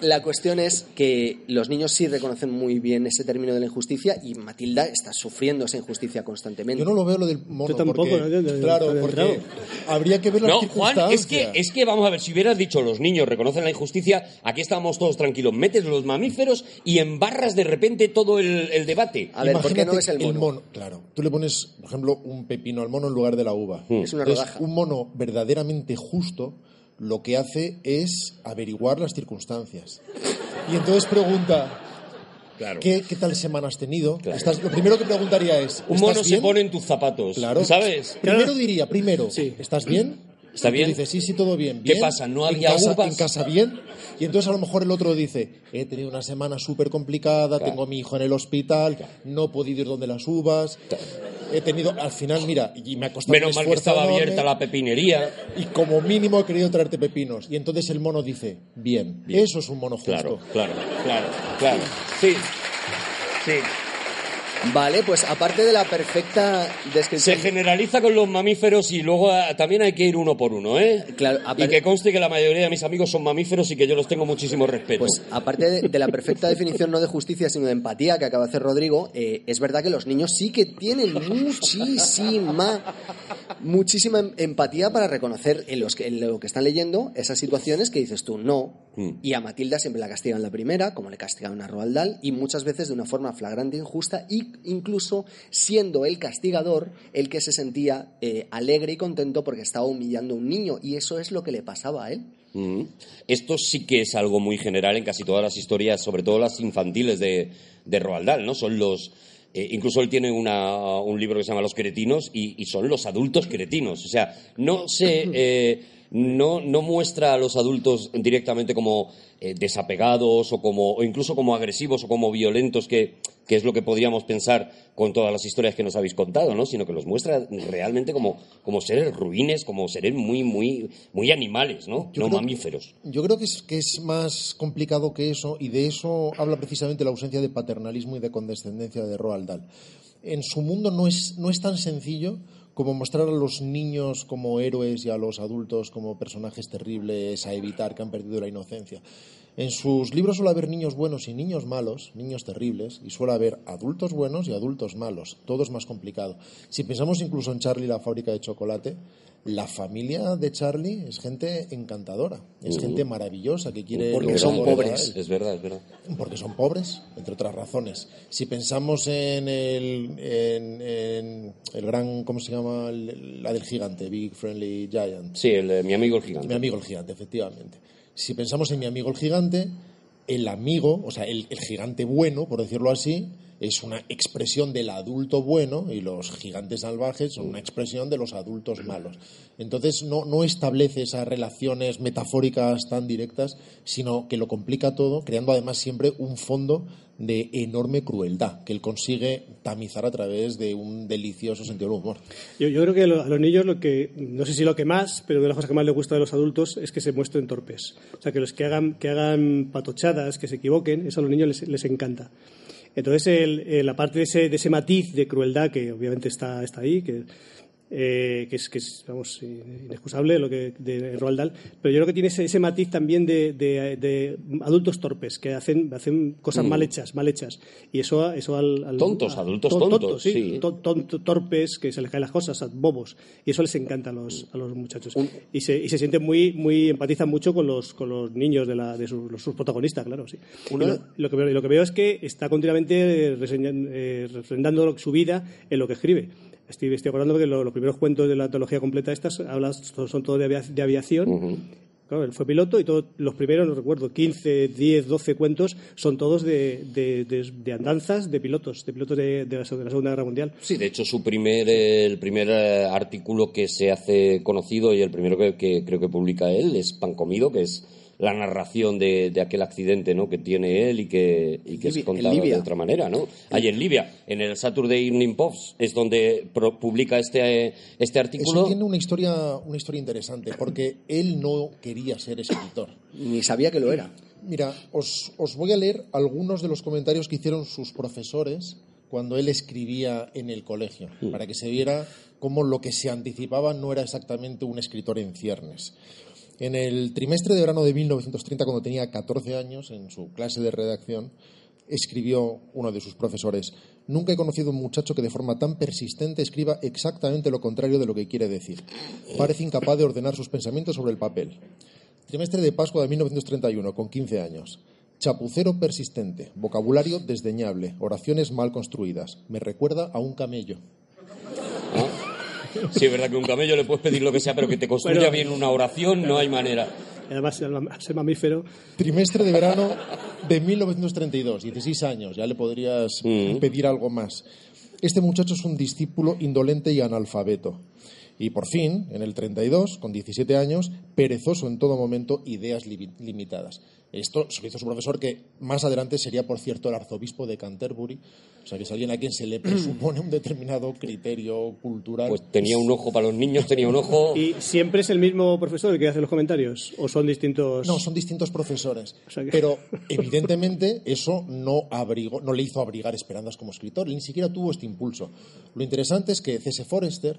La cuestión es que los niños sí reconocen muy bien ese término de la injusticia y Matilda está sufriendo esa injusticia constantemente. Yo no lo veo lo del mono. Yo tampoco, porque- ¿no? Yo- yo- claro, porque habría que ver las No, Juan, es que, es que vamos a ver, si hubieras dicho los niños reconocen la injusticia, aquí estábamos todos tranquilos. Metes los mamíferos y embarras de repente todo el, el debate. A ver, ¿por qué no Imagínate el mono? Claro, tú le pones, por ejemplo, un pepino al mono en lugar de la uva. Es una Entonces, rodaja. un mono verdaderamente justo lo que hace es averiguar las circunstancias. Y entonces pregunta, Claro. ¿qué, qué tal semana has tenido? Claro. Estás- lo primero que preguntaría es, Un ¿estás mono se pone en tus zapatos. Claro. ¿Sabes? Primero Claro. diría, primero, Sí. ¿estás bien? ¿Está Y tú bien? dices, sí, sí, todo bien. ¿Qué pasa? ¿No En había casa, uvas? En casa bien. Y entonces a lo mejor el otro dice, he tenido una semana súper complicada, Claro. tengo a mi hijo en el hospital, no he podido ir donde las uvas, he tenido, al final, mira, y me ha costado Menos mal que estaba enorme, abierta la pepinería. Y como mínimo he querido traerte pepinos. Y entonces el mono dice, bien, Bien. eso es un mono justo. Claro, claro, claro, claro. Sí. Sí. Vale, pues aparte de la perfecta Se descripción. generaliza con los mamíferos y luego ah, también hay que ir uno por uno, ¿eh? Claro, y que conste que la mayoría de mis amigos son mamíferos y que yo los tengo muchísimo respeto. Pues aparte de, de la perfecta definición no de justicia, sino de empatía que acaba de hacer Rodrigo, eh, es verdad que los niños sí que tienen muchísima, muchísima em- empatía para reconocer en, los que, en lo que están leyendo esas situaciones que dices tú no. Mm. Y a Matilda siempre la castigan la primera, como le castigaron a Roald Dahl, y muchas veces de una forma flagrante e injusta, y incluso siendo el castigador el que se sentía eh, alegre y contento porque estaba humillando a un niño, y eso es lo que le pasaba a él. Mm. Esto sí que es algo muy general en casi todas las historias, sobre todo las infantiles de, de Roald Dahl, ¿no? Son los... eh, incluso él tiene una- un libro que se llama Los cretinos y, y son los adultos cretinos. O sea, no se... eh, no, no muestra a los adultos directamente como eh, desapegados o, como, o incluso como agresivos o como violentos, que, que es lo que podríamos pensar con todas las historias que nos habéis contado, ¿no? sino que los muestra realmente como, como seres ruines, como seres muy, muy, muy animales, ¿no? Yo no creo- mamíferos. Yo creo que es, que es más complicado que eso y de eso habla precisamente la ausencia de paternalismo y de condescendencia de Roald Dahl. En su mundo no es, no es tan sencillo como mostrar a los niños como héroes y a los adultos como personajes terribles a evitar que han perdido la inocencia. En sus libros suele haber niños buenos y niños malos, niños terribles, y suele haber adultos buenos y adultos malos. Todo es más complicado. Si pensamos incluso en Charlie la fábrica de chocolate, la familia de Charlie es gente encantadora, es gente maravillosa que quiere Porque son pobres. Es verdad, es verdad. Porque son pobres, entre otras razones. Si pensamos en el, en, en el gran, ¿cómo se llama? La del gigante, Big Friendly Giant. Sí, el, mi amigo el gigante. Mi amigo el gigante, efectivamente. Si pensamos en mi amigo el gigante, el amigo, o sea, el, el gigante bueno, por decirlo así, es una expresión del adulto bueno y los gigantes salvajes son una expresión de los adultos malos. Entonces no, no establece esas relaciones metafóricas tan directas, sino que lo complica todo, creando además siempre un fondo de enorme crueldad que él consigue tamizar a través de un delicioso sentido del humor. Yo, creo que a los niños lo que, no sé si lo que más, pero de las cosas que más les gusta de los adultos es que se muestren torpes. O sea, que los que hagan, que hagan patochadas, que se equivoquen, eso a los niños les, les encanta. Entonces, el, el- la parte de ese, de ese matiz de crueldad que obviamente está, está ahí, que eh, que es, que es vamos, inexcusable lo que, de Roald Dahl, pero yo creo que tiene ese, ese matiz también de, de- de adultos torpes, que hacen, hacen cosas mal hechas, mal hechas. Y eso, eso al, al- Tontos, a- adultos to- tontos, sí, torpes, que se les caen las cosas, a bobos. Y eso les encanta a los, a los muchachos. Y se, y se sienten muy, muy, empatizan mucho con los, con los niños de, la, de sus, los- sus protagonistas, claro, sí. Lo, lo que veo, lo que veo es que está continuamente eh, refrendando su vida en lo que escribe. Estoy, estoy acordando que lo- los primeros cuentos de la antología completa estas hablan, son, todos de, avia- de aviación. Claro, él fue piloto y todos los primeros, no recuerdo, 15, 10, 12 cuentos son todos de, de, de- de andanzas de pilotos, de pilotos de, de la, Segunda Guerra Mundial. Sí, de hecho, su primer, el primer eh, artículo que se hace conocido y el primero que, que creo que publica él es Pan Comido, que es la narración de, de aquel accidente ¿no? que tiene él y que, y que es Libia- contado de otra manera. ¿no? Ahí en Libia, en el Saturday Evening Post, es donde pro- publica este, este artículo. Eso tiene una historia, una historia interesante, porque él no quería ser escritor. Ni sabía que lo era. Mira, os, os voy a leer algunos de los comentarios que hicieron sus profesores cuando él escribía en el colegio, para que se viera cómo lo que se anticipaba no era exactamente un escritor en ciernes. En el trimestre de verano de 1930, cuando tenía 14 años, en su clase de redacción, escribió uno de sus profesores, Nunca he conocido un muchacho que de forma tan persistente escriba exactamente lo contrario de lo que quiere decir. Parece incapaz de ordenar sus pensamientos sobre el papel. Trimestre de Pascua de 1931, con 15 años. Chapucero persistente, vocabulario desdeñable, oraciones mal construidas. Me recuerda a un camello. Sí, es verdad que un camello le puedes pedir lo que sea, pero que te construya Bueno. bien una oración no hay manera. Además, al ser mamífero, Trimestre de verano de 1932, 16 años, ya le podrías pedir algo más. Este muchacho es un discípulo indolente y analfabeto. Y por fin, en el 32, con 17 años, perezoso en todo momento, ideas li- limitadas. Esto se lo hizo su profesor, que más adelante sería, por cierto, el arzobispo de Canterbury. O sea, que es alguien a quien se le presupone un determinado criterio cultural. Pues tenía un ojo para los niños, tenía un ojo. ¿y siempre es el mismo profesor el que hace los comentarios? ¿O son distintos? No, son distintos profesores. O sea que- Pero evidentemente eso no, abrigó, no le hizo abrigar esperanzas como escritor. Ni siquiera tuvo este impulso. Lo interesante es que C.S. Forrester,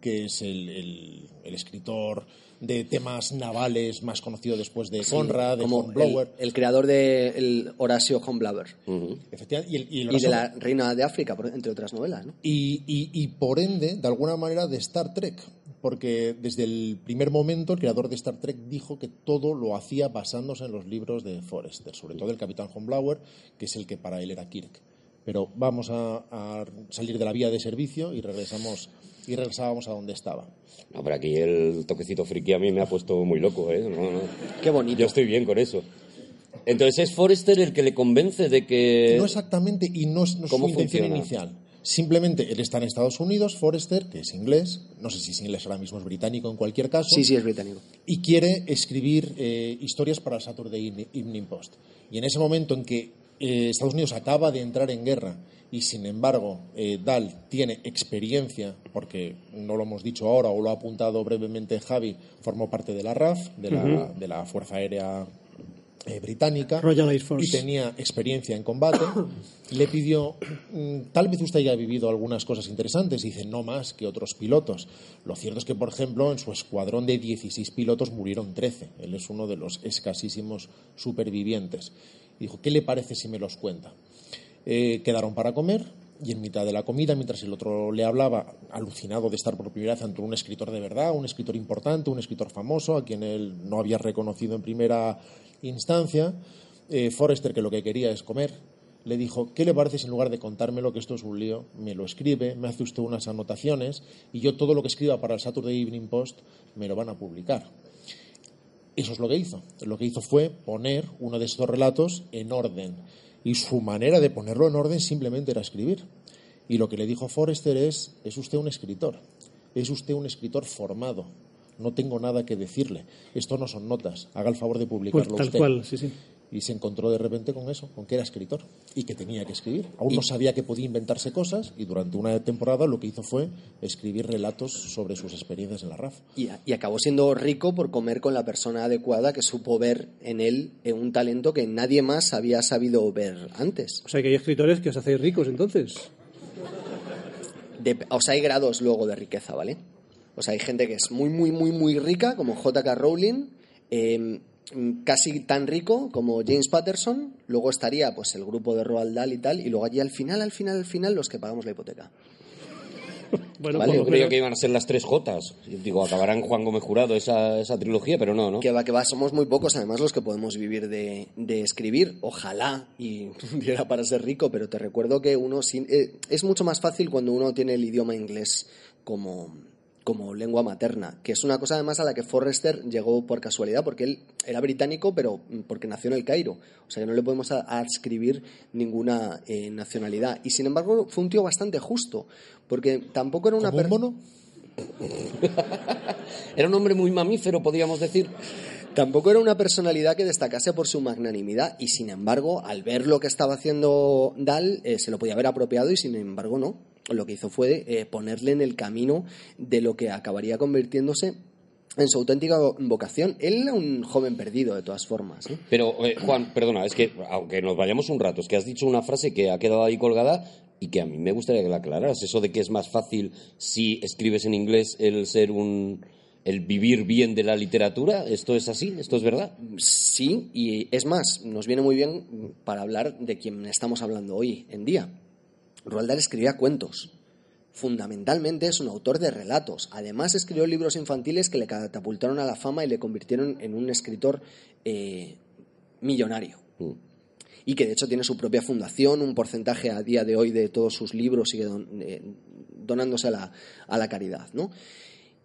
que es el, el- el escritor de temas navales más conocido después de Conrad, de como Hornblower, el, el creador de el Horacio Hornblower efectivamente, y, el- y el y de la Reina de África, entre otras novelas. ¿no? y, y- y por ende, de alguna manera, de Star Trek. Porque desde el primer momento el creador de Star Trek dijo que todo lo hacía basándose en los libros de Forrester, sobre todo el Capitán Hornblower, que es el que para él era Kirk. Pero vamos a, a salir de la vía de servicio y regresamos y regresábamos a donde estaba. No, pero aquí el toquecito friki a mí me ha puesto muy loco, ¿eh? No, no. Qué bonito. Yo estoy bien con eso. Entonces es Forrester el que le convence de que... No exactamente, y no es, no es su ¿Cómo intención inicial. Simplemente él está en Estados Unidos, Forrester, que es inglés, no sé si es inglés ahora mismo, es británico en cualquier caso. Sí, sí, es británico. y quiere escribir eh, historias para el Saturday Evening- Evening Post. Y en ese momento en que eh, Estados Unidos acaba de entrar en guerra y sin embargo eh, Dahl tiene experiencia, porque no lo hemos dicho ahora o lo ha apuntado brevemente Javi, formó parte de la RAF, de la, de la Fuerza Aérea eh, británica Royal Air Force. y tenía experiencia en combate, le pidió, "Mm, tal vez usted haya vivido algunas cosas interesantes, y dice, no más que otros pilotos. Lo cierto es que, por ejemplo, en su escuadrón de 16 pilotos murieron 13. Él es uno de los escasísimos supervivientes. Y dijo, ¿qué le parece si me los cuenta? Eh, quedaron para comer y en mitad de la comida, mientras el otro le hablaba, alucinado de estar por primera vez ante un escritor de verdad, un escritor importante, un escritor famoso, a quien él no había reconocido en primera instancia, eh, Forrester, que lo que quería es comer, le dijo, ¿qué le parece si en lugar de contármelo, que esto es un lío, me lo escribe, me hace usted unas anotaciones y yo todo lo que escriba para el Saturday Evening Post me lo van a publicar? Eso es lo que hizo. Lo que hizo fue poner uno de estos relatos en orden. Y su manera de ponerlo en orden simplemente era escribir. Y lo que le dijo Forrester es, es usted un escritor. Es usted un escritor formado. No tengo nada que decirle. Esto no son notas. Haga el favor de Pues publicarlo tal usted. cual, sí, sí. Y se encontró de repente con eso, con que era escritor y que tenía que escribir. Aún no sabía que podía inventarse cosas y durante una temporada lo que hizo fue escribir relatos sobre sus experiencias en la RAF. Y, y acabó siendo rico por comer con la persona adecuada que supo ver en él un talento que nadie más había sabido ver antes. O sea que hay escritores que os hacéis ricos entonces. de- o sea, hay grados luego de riqueza, ¿vale? O sea, hay gente que es muy, muy, muy, muy rica, como J.K. Rowling, eh, casi tan rico como James Patterson, luego estaría pues el grupo de Roald Dahl y tal, y luego allí al final, al final, al final, los que pagamos la hipoteca. Bueno, Vale, Yo creía que iban a ser las tres Jotas. Digo, acabarán Juan Gómez Jurado esa, esa trilogía, pero no, ¿no? Que va, que va, somos muy pocos además los que podemos vivir de, de escribir. Ojalá y diera para ser rico, pero te recuerdo que uno sin- eh, es mucho más fácil cuando uno tiene el idioma inglés como, como lengua materna, que es una cosa además a la que Forrester llegó por casualidad, porque él era británico, pero porque nació en el Cairo. O sea que no le podemos adscribir ninguna eh, nacionalidad. Y sin embargo fue un tío bastante justo, porque tampoco era una ¿Como un per- mono? Era un hombre muy mamífero, podríamos decir. Tampoco era una personalidad que destacase por su magnanimidad y sin embargo, al ver lo que estaba haciendo Dal, eh, se lo podía haber apropiado y sin embargo no. Lo que hizo fue eh, ponerle en el camino de lo que acabaría convirtiéndose en su auténtica vo- vocación. Él era un joven perdido de todas formas. ¿eh? Pero, eh, Juan, perdona, es que, aunque nos vayamos un rato, es que has dicho una frase que ha quedado ahí colgada y que a mí me gustaría que la aclararas. Eso de que es más fácil si escribes en inglés el ser un. el vivir bien de la literatura. ¿Esto es así? ¿Esto es verdad? Sí, y es más, nos viene muy bien para hablar de quien estamos hablando hoy en día. Roald Dahl escribía cuentos. Fundamentalmente es un autor de relatos. Además escribió libros infantiles que le catapultaron a la fama y le convirtieron en un escritor eh, millonario. Mm. Y que de hecho tiene su propia fundación, un porcentaje a día de hoy de todos sus libros sigue don- eh, donándose a la, a la caridad. ¿no?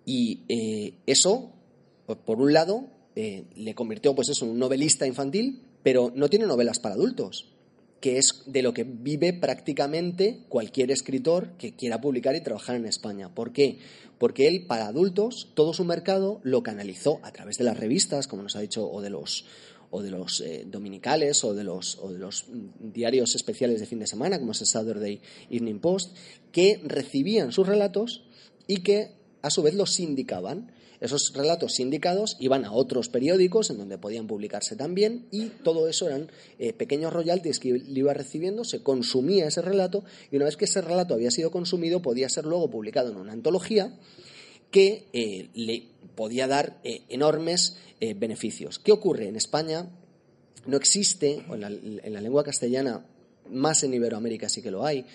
Y eh, eso, por- un lado, le convirtió pues eso, en un novelista infantil, pero no tiene novelas para adultos, que es de lo que vive prácticamente cualquier escritor que quiera publicar y trabajar en España. ¿Por qué? Porque él, para adultos, todo su mercado lo canalizó a través de las revistas, como nos ha dicho, o de los o de los eh, dominicales o de los, o de los mm, diarios especiales de fin de semana, como es el Saturday Evening Post, que recibían sus relatos y que a su vez los sindicaban. Esos relatos sindicados iban a otros periódicos en donde podían publicarse también y todo eso eran eh, pequeños royalties que iba recibiendo, se consumía ese relato y una vez que ese relato había sido consumido podía ser luego publicado en una antología que eh, le podía dar eh, enormes beneficios. ¿Qué ocurre? En España no existe, o en la, en la lengua castellana, más en Iberoamérica sí que lo hay,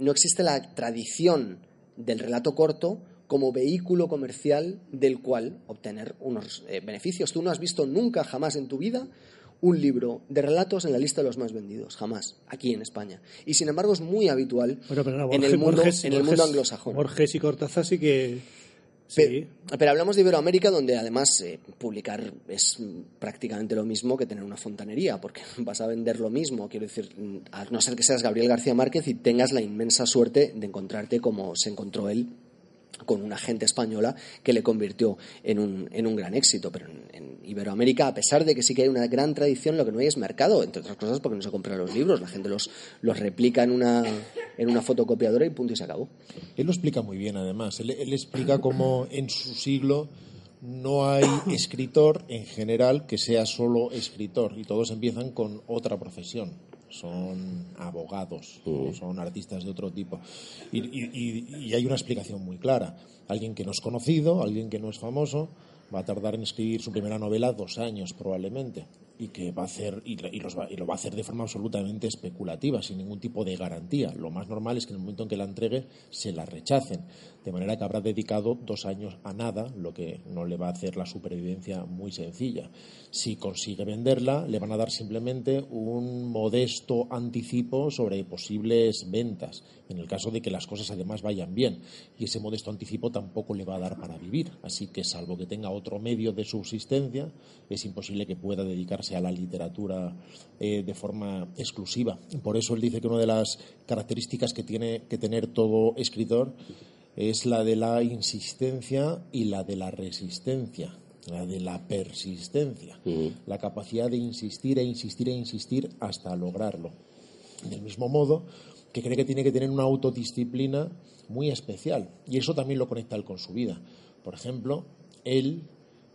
no existe la tradición del relato corto como vehículo comercial del cual obtener unos eh, beneficios. Tú no has visto nunca, jamás en tu vida, un libro de relatos en la lista de los más vendidos, jamás, aquí en España. Y sin embargo es muy habitual Bueno, pero no, en el mundo, Borges- en el mundo Borges- anglosajón. Borges y Cortázar sí que. Sí. Pero, hablamos de Iberoamérica, donde además eh, publicar es prácticamente lo mismo que tener una fontanería, porque vas a vender lo mismo. Quiero decir, a no ser que seas Gabriel García Márquez y tengas la inmensa suerte de encontrarte como se encontró él con una gente española que le convirtió en un, en un gran éxito. Pero en, en Iberoamérica, a pesar de que sí que hay una gran tradición, lo que no hay es mercado, entre otras cosas porque no se compran los libros, la gente los, los replica en una, en una fotocopiadora y punto y se acabó. Él lo explica muy bien, además. Él, él explica cómo en su siglo no hay escritor en general que sea solo escritor y todos empiezan con otra profesión. Son abogados, o son artistas de otro tipo. Y, y- y- y hay una explicación muy clara. Alguien que no es conocido, alguien que no es famoso, va a tardar en escribir su primera novela dos años probablemente y que va a hacer y los va- y lo va a hacer de forma absolutamente especulativa sin ningún tipo de garantía lo más normal es que en el momento en que la entregue se la rechacen de manera que habrá dedicado dos años a nada lo que no le va a hacer la supervivencia muy sencilla. Si consigue venderla le van a dar simplemente un modesto anticipo sobre posibles ventas en el caso de que las cosas además vayan bien y ese modesto anticipo tampoco le va a dar para vivir. Así que salvo que tenga otro medio de subsistencia es imposible que pueda dedicarse a la literatura eh, de forma exclusiva. Por eso él dice que una de las características que tiene que tener todo escritor es la de la insistencia y la de la resistencia la de la persistencia la capacidad de insistir e insistir e insistir hasta lograrlo del mismo modo que cree que tiene que tener una autodisciplina muy especial. Y eso también lo conecta él con su vida. Por ejemplo, él,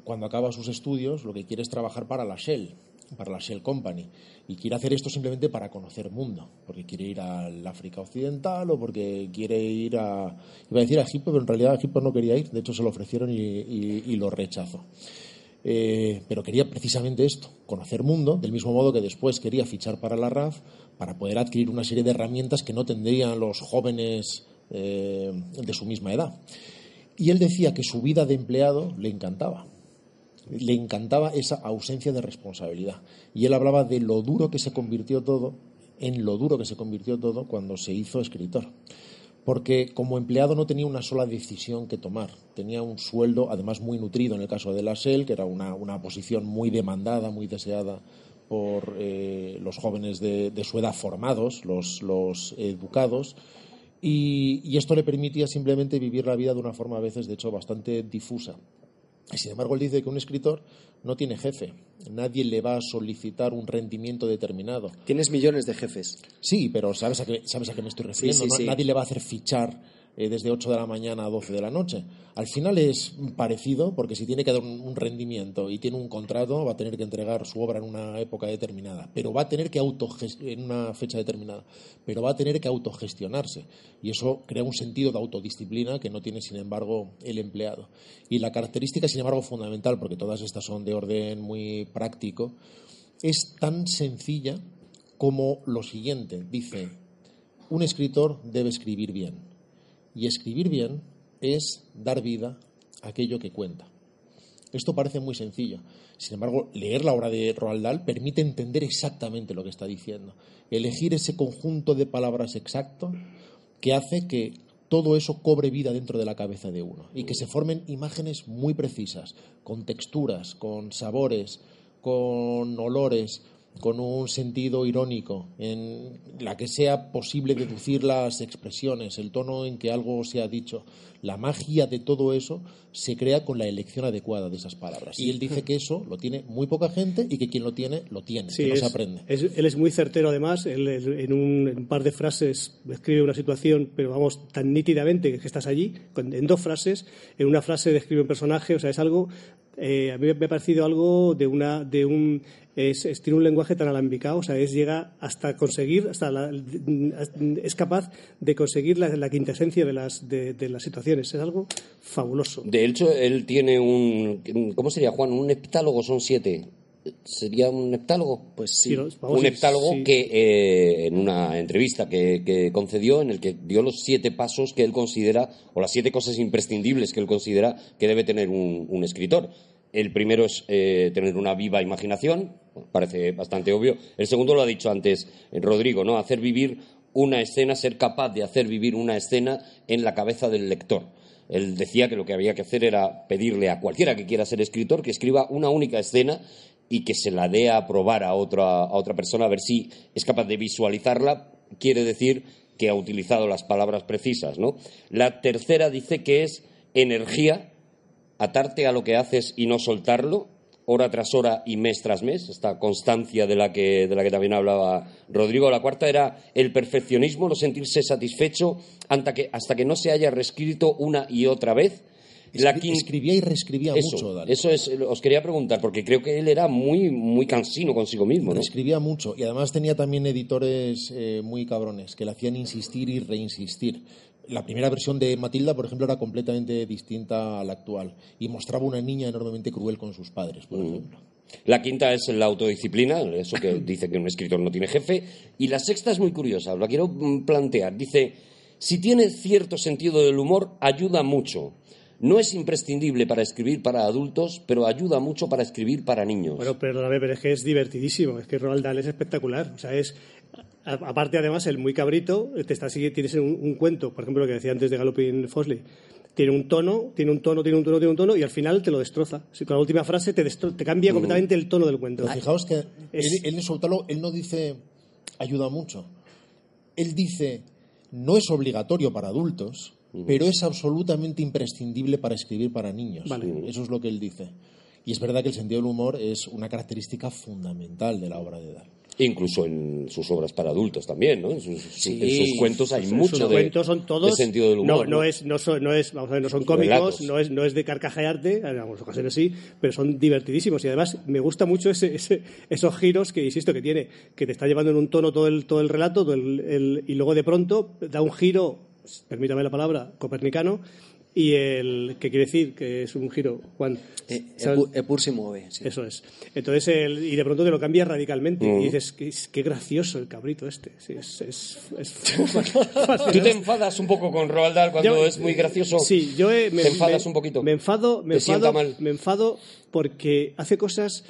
cuando acaba sus estudios, lo que quiere es trabajar para la Shell. Para la Shell Company. Y quiere hacer esto simplemente para conocer mundo, porque quiere ir al África Occidental o porque quiere ir a. Iba a decir a Egipto, pero en realidad Egipto no quería ir, de hecho se lo ofrecieron y, lo rechazó. Eh, pero quería precisamente esto, conocer mundo, del mismo modo que después quería fichar para la RAF para poder adquirir una serie de herramientas que no tendrían los jóvenes eh, de su misma edad. Y él decía que su vida de empleado le encantaba. Le encantaba esa ausencia de responsabilidad. Y él hablaba de lo duro que se convirtió todo, en lo duro que se convirtió todo cuando se hizo escritor. Porque como empleado no tenía una sola decisión que tomar. Tenía un sueldo, además muy nutrido en el caso de la que era una, posición muy demandada, muy deseada por eh, los jóvenes de, su edad formados, los, los educados, y, esto le permitía simplemente vivir la vida de una forma a veces, de hecho, bastante difusa. Sin embargo, él dice que un escritor no tiene jefe. Nadie le va a solicitar un rendimiento determinado. Tienes millones de jefes. Sí, pero ¿sabes a qué, sabes a qué me estoy refiriendo? Nadie le va a hacer fichar eh, desde 8 de la mañana a 12 de la noche. Al final es parecido, porque si tiene que dar un, rendimiento y tiene un contrato, va a tener que entregar su obra en una época determinada, pero va a tener que en una fecha determinada, pero va a tener que autogestionarse. Y eso crea un sentido de autodisciplina que no tiene, sin embargo, el empleado. Y la característica, sin embargo, fundamental, porque todas estas son de orden muy práctico, es tan sencilla como lo siguiente. Dice, un escritor debe escribir bien y escribir bien es dar vida a aquello que cuenta. Esto parece muy sencillo. Sin embargo, leer la obra de Roald Dahl permite entender exactamente lo que está diciendo. Elegir ese conjunto de palabras exacto que hace que todo eso cobre vida dentro de la cabeza de uno y que se formen imágenes muy precisas, con texturas, con sabores, con olores, con un sentido irónico, en la que sea posible deducir las expresiones, el tono en que algo se ha dicho. La magia de todo eso se crea con la elección adecuada de esas palabras. Y él dice que eso lo tiene muy poca gente y que quien lo tiene, lo tiene, que no se aprende. él es muy certero además, él, en, un, en, un, par de frases describe una situación, pero vamos, tan nítidamente que estás allí, en dos frases, en una frase describe un personaje, o sea, es algo eh, a mí me ha parecido algo de una de un es, tiene un lenguaje tan alambicado, o sea, es llega hasta conseguir, hasta es capaz de conseguir la, la quintesencia de las de, las situaciones, es algo fabuloso. De hecho, él tiene un ¿cómo sería Juan? Un heptálogo son siete. ¿Sería un heptálogo? Pues sí. un heptálogo que eh, en una entrevista que, que, concedió, en el que dio los siete pasos que él considera, o las siete cosas imprescindibles que él considera que debe tener un, un escritor. El primero es eh, tener una viva imaginación, parece bastante obvio. El segundo lo ha dicho antes eh, Rodrigo, ¿no? Hacer vivir una escena, ser capaz de hacer vivir una escena en la cabeza del lector. Él decía que lo que había que hacer era pedirle a cualquiera que quiera ser escritor que escriba una única escena y que se la dé a probar a otra, a otra persona a ver si es capaz de visualizarla. Quiere decir que ha utilizado las palabras precisas, ¿no? La tercera dice que es energía, atarte a lo que haces y no soltarlo, hora tras hora y mes tras mes, esta constancia de la que, de la que también hablaba Rodrigo. La cuarta era el perfeccionismo, no sentirse satisfecho hasta que, hasta que no se haya reescrito una y otra vez. La Escribía y reescribía mucho. Eso es, os quería preguntar, porque creo que él era muy, muy cansino consigo mismo. ¿no? Escribía mucho y además tenía también editores eh, muy cabrones que le hacían insistir y reinsistir la primera versión de Matilda, por ejemplo, era completamente distinta a la actual y mostraba una niña enormemente cruel con sus padres, por mm. ejemplo. La quinta es la autodisciplina, eso que dice que un escritor no tiene jefe. Y la sexta es muy curiosa, la quiero mm, plantear. Dice, si tiene cierto sentido del humor, ayuda mucho. No es imprescindible para escribir para adultos, pero ayuda mucho para escribir para niños. Bueno, perdóname, pero es que es divertidísimo. Es que Roald Dahl es espectacular. O sea, es, Aparte, además, el muy cabrito, te está, tienes un, cuento, por ejemplo, lo que decía antes de Galloping Fosley, tiene un tono, tiene un tono, tiene un tono, tiene un tono, y al final te lo destroza. con la última frase te, te cambia completamente el tono del cuento. fijaos que él, en soltarlo, él no dice ayuda mucho. Él dice no es obligatorio para adultos, pero es absolutamente imprescindible para escribir para niños. Eso es lo que él dice. Y es verdad que el sentido del humor es una característica fundamental de la obra de Dahl. Incluso en sus obras para adultos también, ¿no? En sus, Sí. en sus cuentos hay Sus- mucho sus de, cuentos son todos de sentido del humor. no, no es no son, no es vamos a ver, no son cómicos no es no es de carcajearte en algunas ocasiones sí pero son divertidísimos y además me gusta mucho ese, ese- esos giros que insisto que tiene que te está llevando en un tono todo el todo el relato todo el- el- y luego de pronto da un giro permítame la palabra copernicano y el que quiere decir que es un giro Juan Eh. Epu- Epur se mueve. sí. Eso es. Entonces, el- y de pronto te lo cambia radicalmente. Mm. Y dices, qué, qué gracioso el cabrito este. Sí, es, es, es ¿Tú te enfadas un poco con Roald Dahl cuando Yo- es muy gracioso? Sí, yo eh, me, ¿Te enfadas me- un poquito? Me enfado, me ¿Te sienta enfado, mal? me enfado porque hace cosas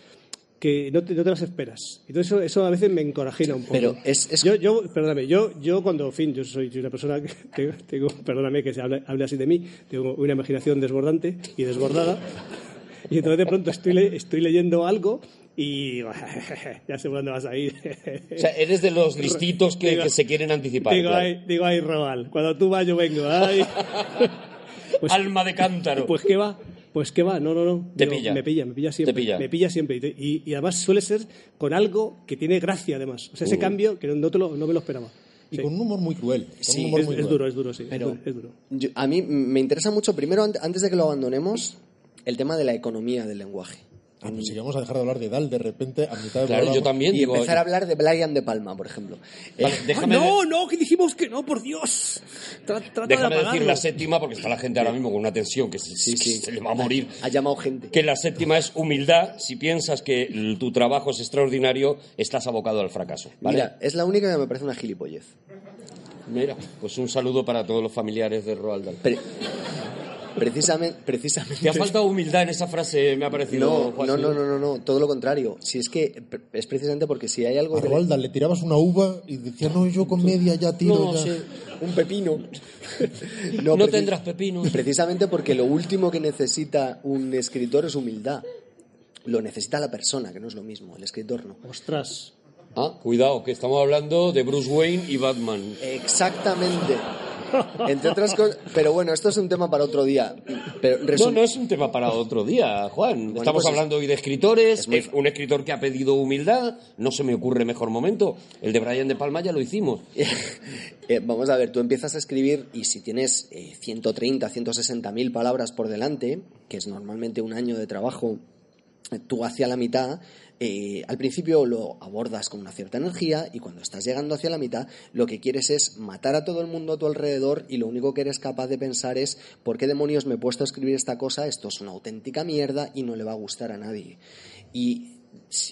que no te, no te las esperas. Entonces eso, eso a veces me encorajina un poco. Pero es- es- Yo, yo, perdóname, yo, yo cuando, en fin, yo soy una persona que tengo, tengo- perdóname que se hable, hable así de mí, tengo una imaginación desbordante y desbordada. Y entonces de pronto estoy, le- estoy leyendo algo y ya sé por dónde vas a ir. O sea, eres de los listitos que, Digo- que se quieren anticipar. digo, claro. ahí, digo, ahí, Robal, cuando tú vas yo vengo. Ay. Pues- Alma de cántaro. Pues qué va, pues qué va, no, no, no. Te Digo, pilla. Me pilla, me pilla siempre. Te pilla. Me pilla siempre. Y, te- y- y además suele ser con algo que tiene gracia, además. O sea, ese cambio que no, te lo, no me lo esperaba. Y Sí. con un humor muy cruel. con Sí, un humor Es, muy es cruel. duro, es duro, sí. es Pero- duro, es duro. Yo- a mí me interesa mucho, primero, ant- antes de que lo abandonemos, el tema de la economía del lenguaje. Ah, pues si vamos a dejar de hablar de Dal de repente a mitad del Claro, programa. yo también Y digo. empezar a hablar de Brian de Palma, por ejemplo. Vale, Eh, déjame, ¡Ah, no, no, que dijimos que no, por Dios. Tra- trata de déjame decir apagarlo. la séptima porque está la gente ahora mismo con una tensión que se, Sí, sí. se le va a morir. ha llamado gente. Que la séptima es humildad. Si piensas que tu trabajo es extraordinario, estás abocado al fracaso. ¿vale? Mira, es la única que me parece una gilipollez. Mira, pues un saludo para todos los familiares de Roald Dahl. Pre- precisamente, precisamente. Te ha faltado humildad en esa frase, me ha parecido. No, no, no, no, no, no, todo lo contrario. Si es que es precisamente porque si hay algo A que Roald Dahl le tirabas una uva y decía, no, yo con media ya tiro. No, ya". sí. un pepino. No tendrás pepinos. Precisamente porque lo último que necesita un escritor es humildad. Lo necesita la persona, que no es lo mismo. El escritor no. Ostras. Ah, cuidado, que estamos hablando de Bruce Wayne y Batman. Exactamente. Entre otras cosas. Pero bueno, esto es un tema para otro día. Pero No, no es un tema para otro día, Juan. Estamos pues es- hablando hoy de escritores, es muy es un escritor que ha pedido humildad, no se me ocurre mejor momento. El de Brian de Palma ya lo hicimos. Eh, vamos a ver, tú empiezas a escribir y si tienes eh, 130, 160 mil palabras por delante, que es normalmente un año de trabajo, eh, tú hacia la mitad, eh, al principio lo abordas con una cierta energía y cuando estás llegando hacia la mitad, lo que quieres es matar a todo el mundo a tu alrededor y lo único que eres capaz de pensar es ¿por qué demonios me he puesto a escribir esta cosa? Esto es una auténtica mierda y no le va a gustar a nadie. Y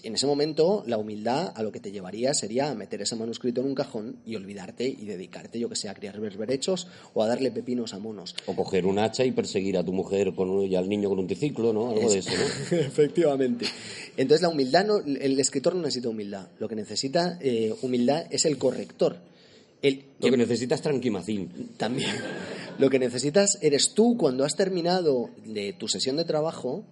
en ese momento la humildad a lo que te llevaría sería a meter ese manuscrito en un cajón y olvidarte y dedicarte, yo que sé, a criar berberechos o a darle pepinos a monos. O coger un hacha y perseguir a tu mujer con un- y al niño con un triciclo, ¿no? Algo de eso, ¿no? Efectivamente. Entonces la humildad, no, el escritor no necesita humildad. Lo que necesita eh, humildad es el corrector. El, Lo que necesitas es tranquimacín. También. Lo que necesitas eres tú cuando has terminado de tu sesión de trabajo,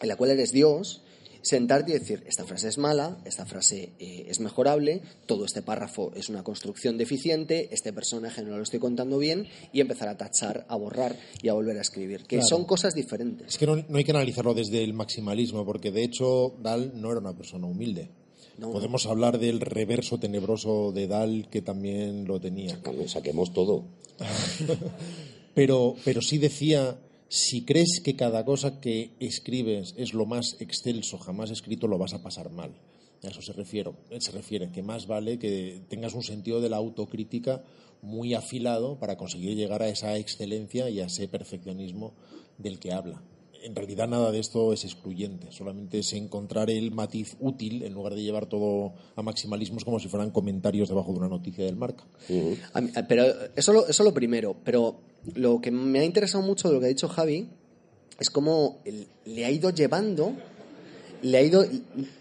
en la cual eres Dios, sentarte y decir, esta frase es mala, esta frase eh, es mejorable, todo este párrafo es una construcción deficiente, este personaje no lo estoy contando bien, y empezar a tachar, a borrar y a volver a escribir, que Claro. son cosas diferentes. Es que no, no hay que analizarlo desde el maximalismo, porque de hecho Dal no era una persona humilde. No. Podemos hablar del reverso tenebroso de Dal, que también lo tenía. También saquemos todo. Pero, pero sí decía, si crees que cada cosa que escribes es lo más excelso jamás escrito, lo vas a pasar mal. A eso se refiere, se refiere, que más vale que tengas un sentido de la autocrítica muy afilado para conseguir llegar a esa excelencia y a ese perfeccionismo del que habla. En realidad nada de esto es excluyente, solamente es encontrar el matiz útil en lugar de llevar todo a maximalismos como si fueran comentarios debajo de una noticia del marca. A mí- pero eso lo, eso lo primero, pero lo que me ha interesado mucho de lo que ha dicho Javi es cómo le ha ido llevando, le ha ido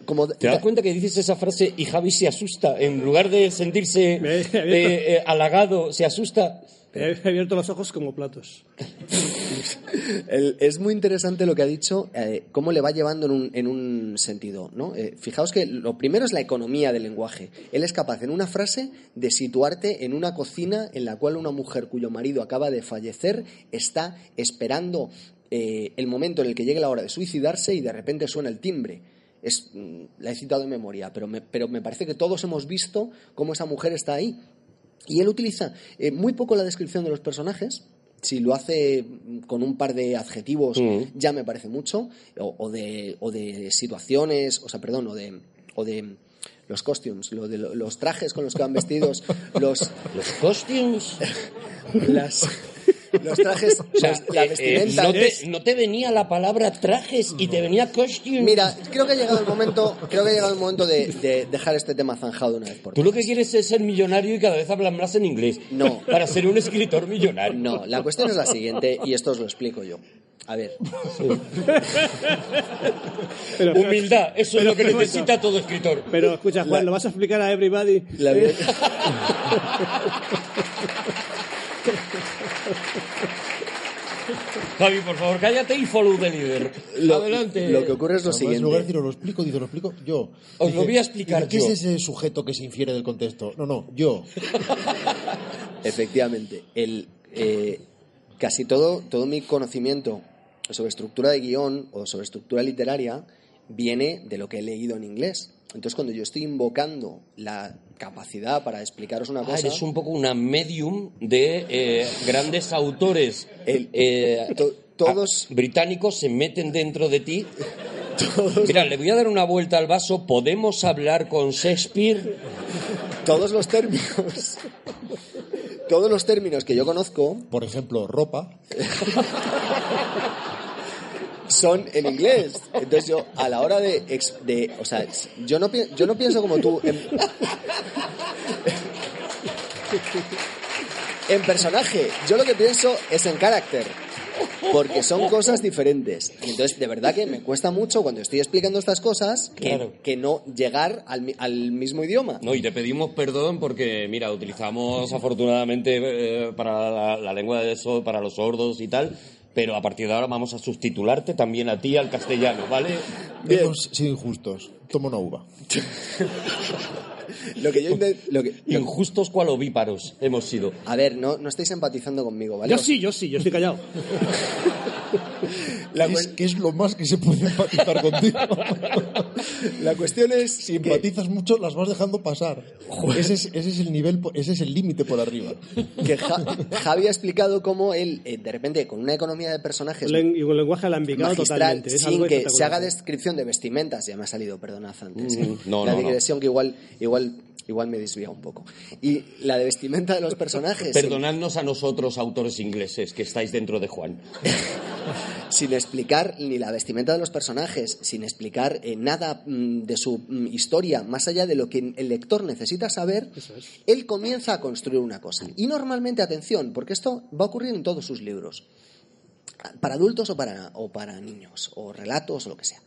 como... ¿Te das cuenta que dices esa frase y Javi se asusta? En lugar de sentirse Me- me- eh, eh, halagado, se asusta. He abierto los ojos como platos. Es muy interesante lo que ha dicho, eh, cómo le va llevando en un, en un sentido. ¿no? Eh, fijaos que lo primero es la economía del lenguaje. Él es capaz en una frase de situarte en una cocina en la cual una mujer cuyo marido acaba de fallecer está esperando eh, el momento en el que llegue la hora de suicidarse y de repente suena el timbre. Es, mm, la he citado de memoria, pero me, pero me parece que todos hemos visto cómo esa mujer está ahí. Y él utiliza eh, muy poco la descripción de los personajes. Si lo hace con un par de adjetivos, Mm. ya me parece mucho. O, o de, o de situaciones, o sea, perdón, o de, o de los costumes, lo de lo- los trajes con los que van vestidos, los, Los costumes. las, los trajes, O sea, la eh, eh, vestimenta. no, te, no te venía la palabra trajes y te venía costume. Mira, creo que ha llegado el momento, creo que ha llegado el momento de, de dejar este tema zanjado de una vez por Tú todas. lo que quieres es ser millonario y cada vez hablar más en inglés. No. Para ser un escritor millonario. No, la cuestión es la siguiente, y esto os lo explico yo. A ver, Pero, Humildad, eso es lo que necesita todo escritor. Pero escucha, Juan, ¿lo vas a explicar a everybody? la Javi, por favor, cállate y follow the leader. lo, Adelante. lo que ocurre es lo Además, en lugar de siguiente. decir, lo explico, dice, lo explico yo. Os lo voy a explicar dice, ¿Qué yo. es ese sujeto que se infiere del contexto? No, no, yo. Efectivamente, el, eh, casi todo, todo mi conocimiento sobre estructura de guion o sobre estructura literaria viene de lo que he leído en inglés. Entonces, cuando yo estoy invocando la capacidad para explicaros una Ah, cosa, eres un poco una medium de eh, grandes autores El- eh, to- todos- británicos se meten dentro de ti. Mira, le voy a dar una vuelta al vaso. ¿Podemos hablar con Shakespeare? todos los términos, todos los términos que yo conozco Por ejemplo, ropa. son en inglés. Entonces yo, a la hora de... ex- de o sea, yo no, yo no pienso como tú en, en personaje. Yo lo que pienso es en carácter. Porque son cosas diferentes. Y entonces, de verdad que me cuesta mucho cuando estoy explicando estas cosas que, Claro. que no llegar al, mi- al mismo idioma. No, y te pedimos perdón porque, mira, utilizamos afortunadamente eh, para la, la lengua de eso, para los sordos y tal, pero a partir de ahora vamos a subtitularte también a ti al castellano, ¿vale? Bien. Hemos sido injustos. Toma una uva. Lo que yo lo que- lo- Injustos cual ovíparos hemos sido. A ver, no, no estáis empatizando conmigo, ¿vale? Yo sí, yo sí, yo estoy callado. La, ¿Qué cu- es, qué es lo más que se puede empatizar contigo? la cuestión es Si que- empatizas mucho, las vas dejando pasar. Ese es, ese es el nivel, ese es el límite por arriba. que Ja- Javi ha explicado cómo él, eh, de repente, con una economía de personajes Len- Y un lenguaje alambicado totalmente. Es sin algo que se haga descripción de vestimentas, ya me ha salido, perdonad antes, ¿eh? Mm, no, la no, no. digresión que igual, igual, igual me desvía un poco. Y la de vestimenta de los personajes, sin- Perdonadnos a nosotros, autores ingleses, que estáis dentro de Juan. sin explicar ni la vestimenta de los personajes, sin explicar eh, nada mm, de su mm, historia, más allá de lo que el lector necesita saber, él comienza a construir una cosa. Y normalmente, atención, porque esto va a ocurrir en todos sus libros. Para adultos o para, o para niños, o relatos o lo que sea.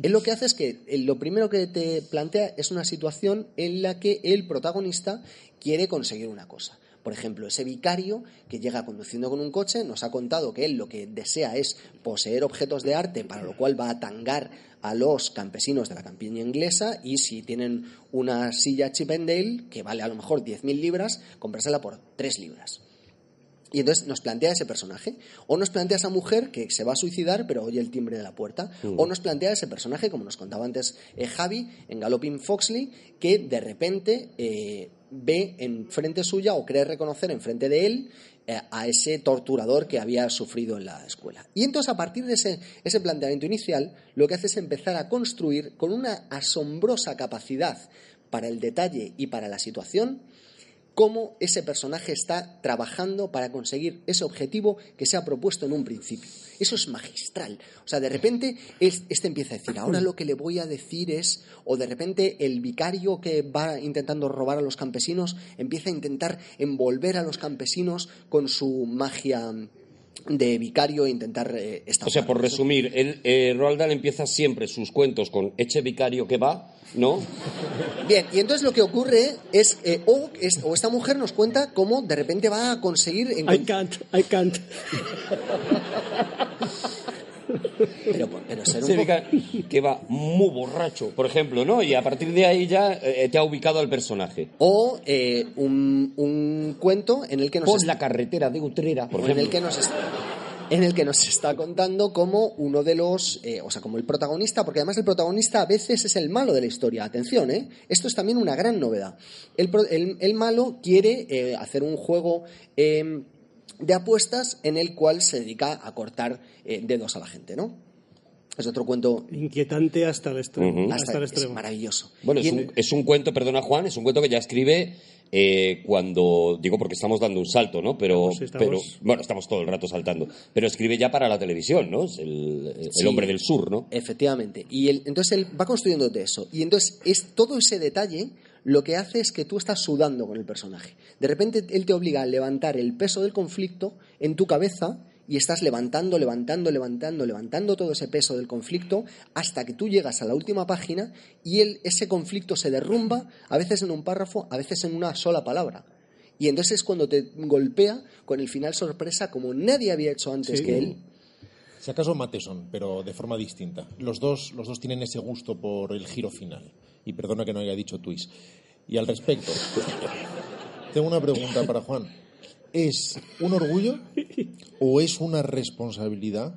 Él lo que hace es que lo primero que te plantea es una situación en la que el protagonista quiere conseguir una cosa. Por ejemplo, ese vicario que llega conduciendo con un coche nos ha contado que él lo que desea es poseer objetos de arte, para lo cual va a tangar a los campesinos de la campiña inglesa y si tienen una silla Chippendale que vale a lo mejor 10.000 libras, comprársela por 3 libras. Y entonces nos plantea ese personaje. O nos plantea esa mujer que se va a suicidar pero oye el timbre de la puerta. O nos plantea ese personaje, como nos contaba antes eh, Javi, en Galloping Foxley, que de repente eh, ve en frente suya o cree reconocer en frente de él eh, a ese torturador que había sufrido en la escuela. Y entonces a partir de ese, ese planteamiento inicial, lo que hace es empezar a construir con una asombrosa capacidad para el detalle y para la situación cómo ese personaje está trabajando para conseguir ese objetivo que se ha propuesto en un principio. Eso es magistral. O sea, de repente es- este empieza a decir, ahora lo que le voy a decir es, o de repente el vicario que va intentando robar a los campesinos empieza a intentar envolver a los campesinos con su magia de vicario e intentar eh, O sea, por resumir, él, eh, Roald Dahl empieza siempre sus cuentos con Eche vicario que va, ¿no? Bien, y entonces lo que ocurre es, eh, o, es- o esta mujer nos cuenta cómo de repente va a conseguir I can't, I can't. Pero, pero ser un Ese poco- vicario que va muy borracho, por ejemplo, ¿no? Y a partir de ahí ya eh, te ha ubicado al personaje. O eh, un, un cuento en el que nos Por la carretera de Utrera, por en el que nos est- en el que nos está contando como uno de los, eh, o sea, como el protagonista, porque además el protagonista a veces es el malo de la historia. Atención, ¿eh? Esto es también una gran novedad. El, el- el malo quiere eh, hacer un juego eh, de apuestas en el cual se dedica a cortar eh, dedos a la gente, ¿no? Es otro cuento Inquietante hasta el extremo. Hasta hasta, el es extremo. maravilloso. Bueno, es un, es un cuento, perdona Juan, es un cuento que ya escribe eh, cuando, digo porque estamos dando un salto, ¿no? Pero, estamos- pero, bueno, estamos todo el rato saltando, pero escribe ya para la televisión, ¿no? Es el, el Sí. hombre del sur, ¿no? Efectivamente. Y él, entonces él va construyéndote eso. Y entonces es todo ese detalle lo que hace es que tú estás sudando con el personaje. De repente él te obliga a levantar el peso del conflicto en tu cabeza y estás levantando, levantando, levantando, levantando todo ese peso del conflicto hasta que tú llegas a la última página y él, ese conflicto se derrumba, a veces en un párrafo, a veces en una sola palabra. Y entonces es cuando te golpea con el final sorpresa como nadie había hecho antes Sí. que él. Si acaso Mateson, pero de forma distinta. Los dos, los dos tienen ese gusto por el giro final. Y perdona que no haya dicho twist. Y al respecto, tengo una pregunta para Juan. ¿Es un orgullo o es una responsabilidad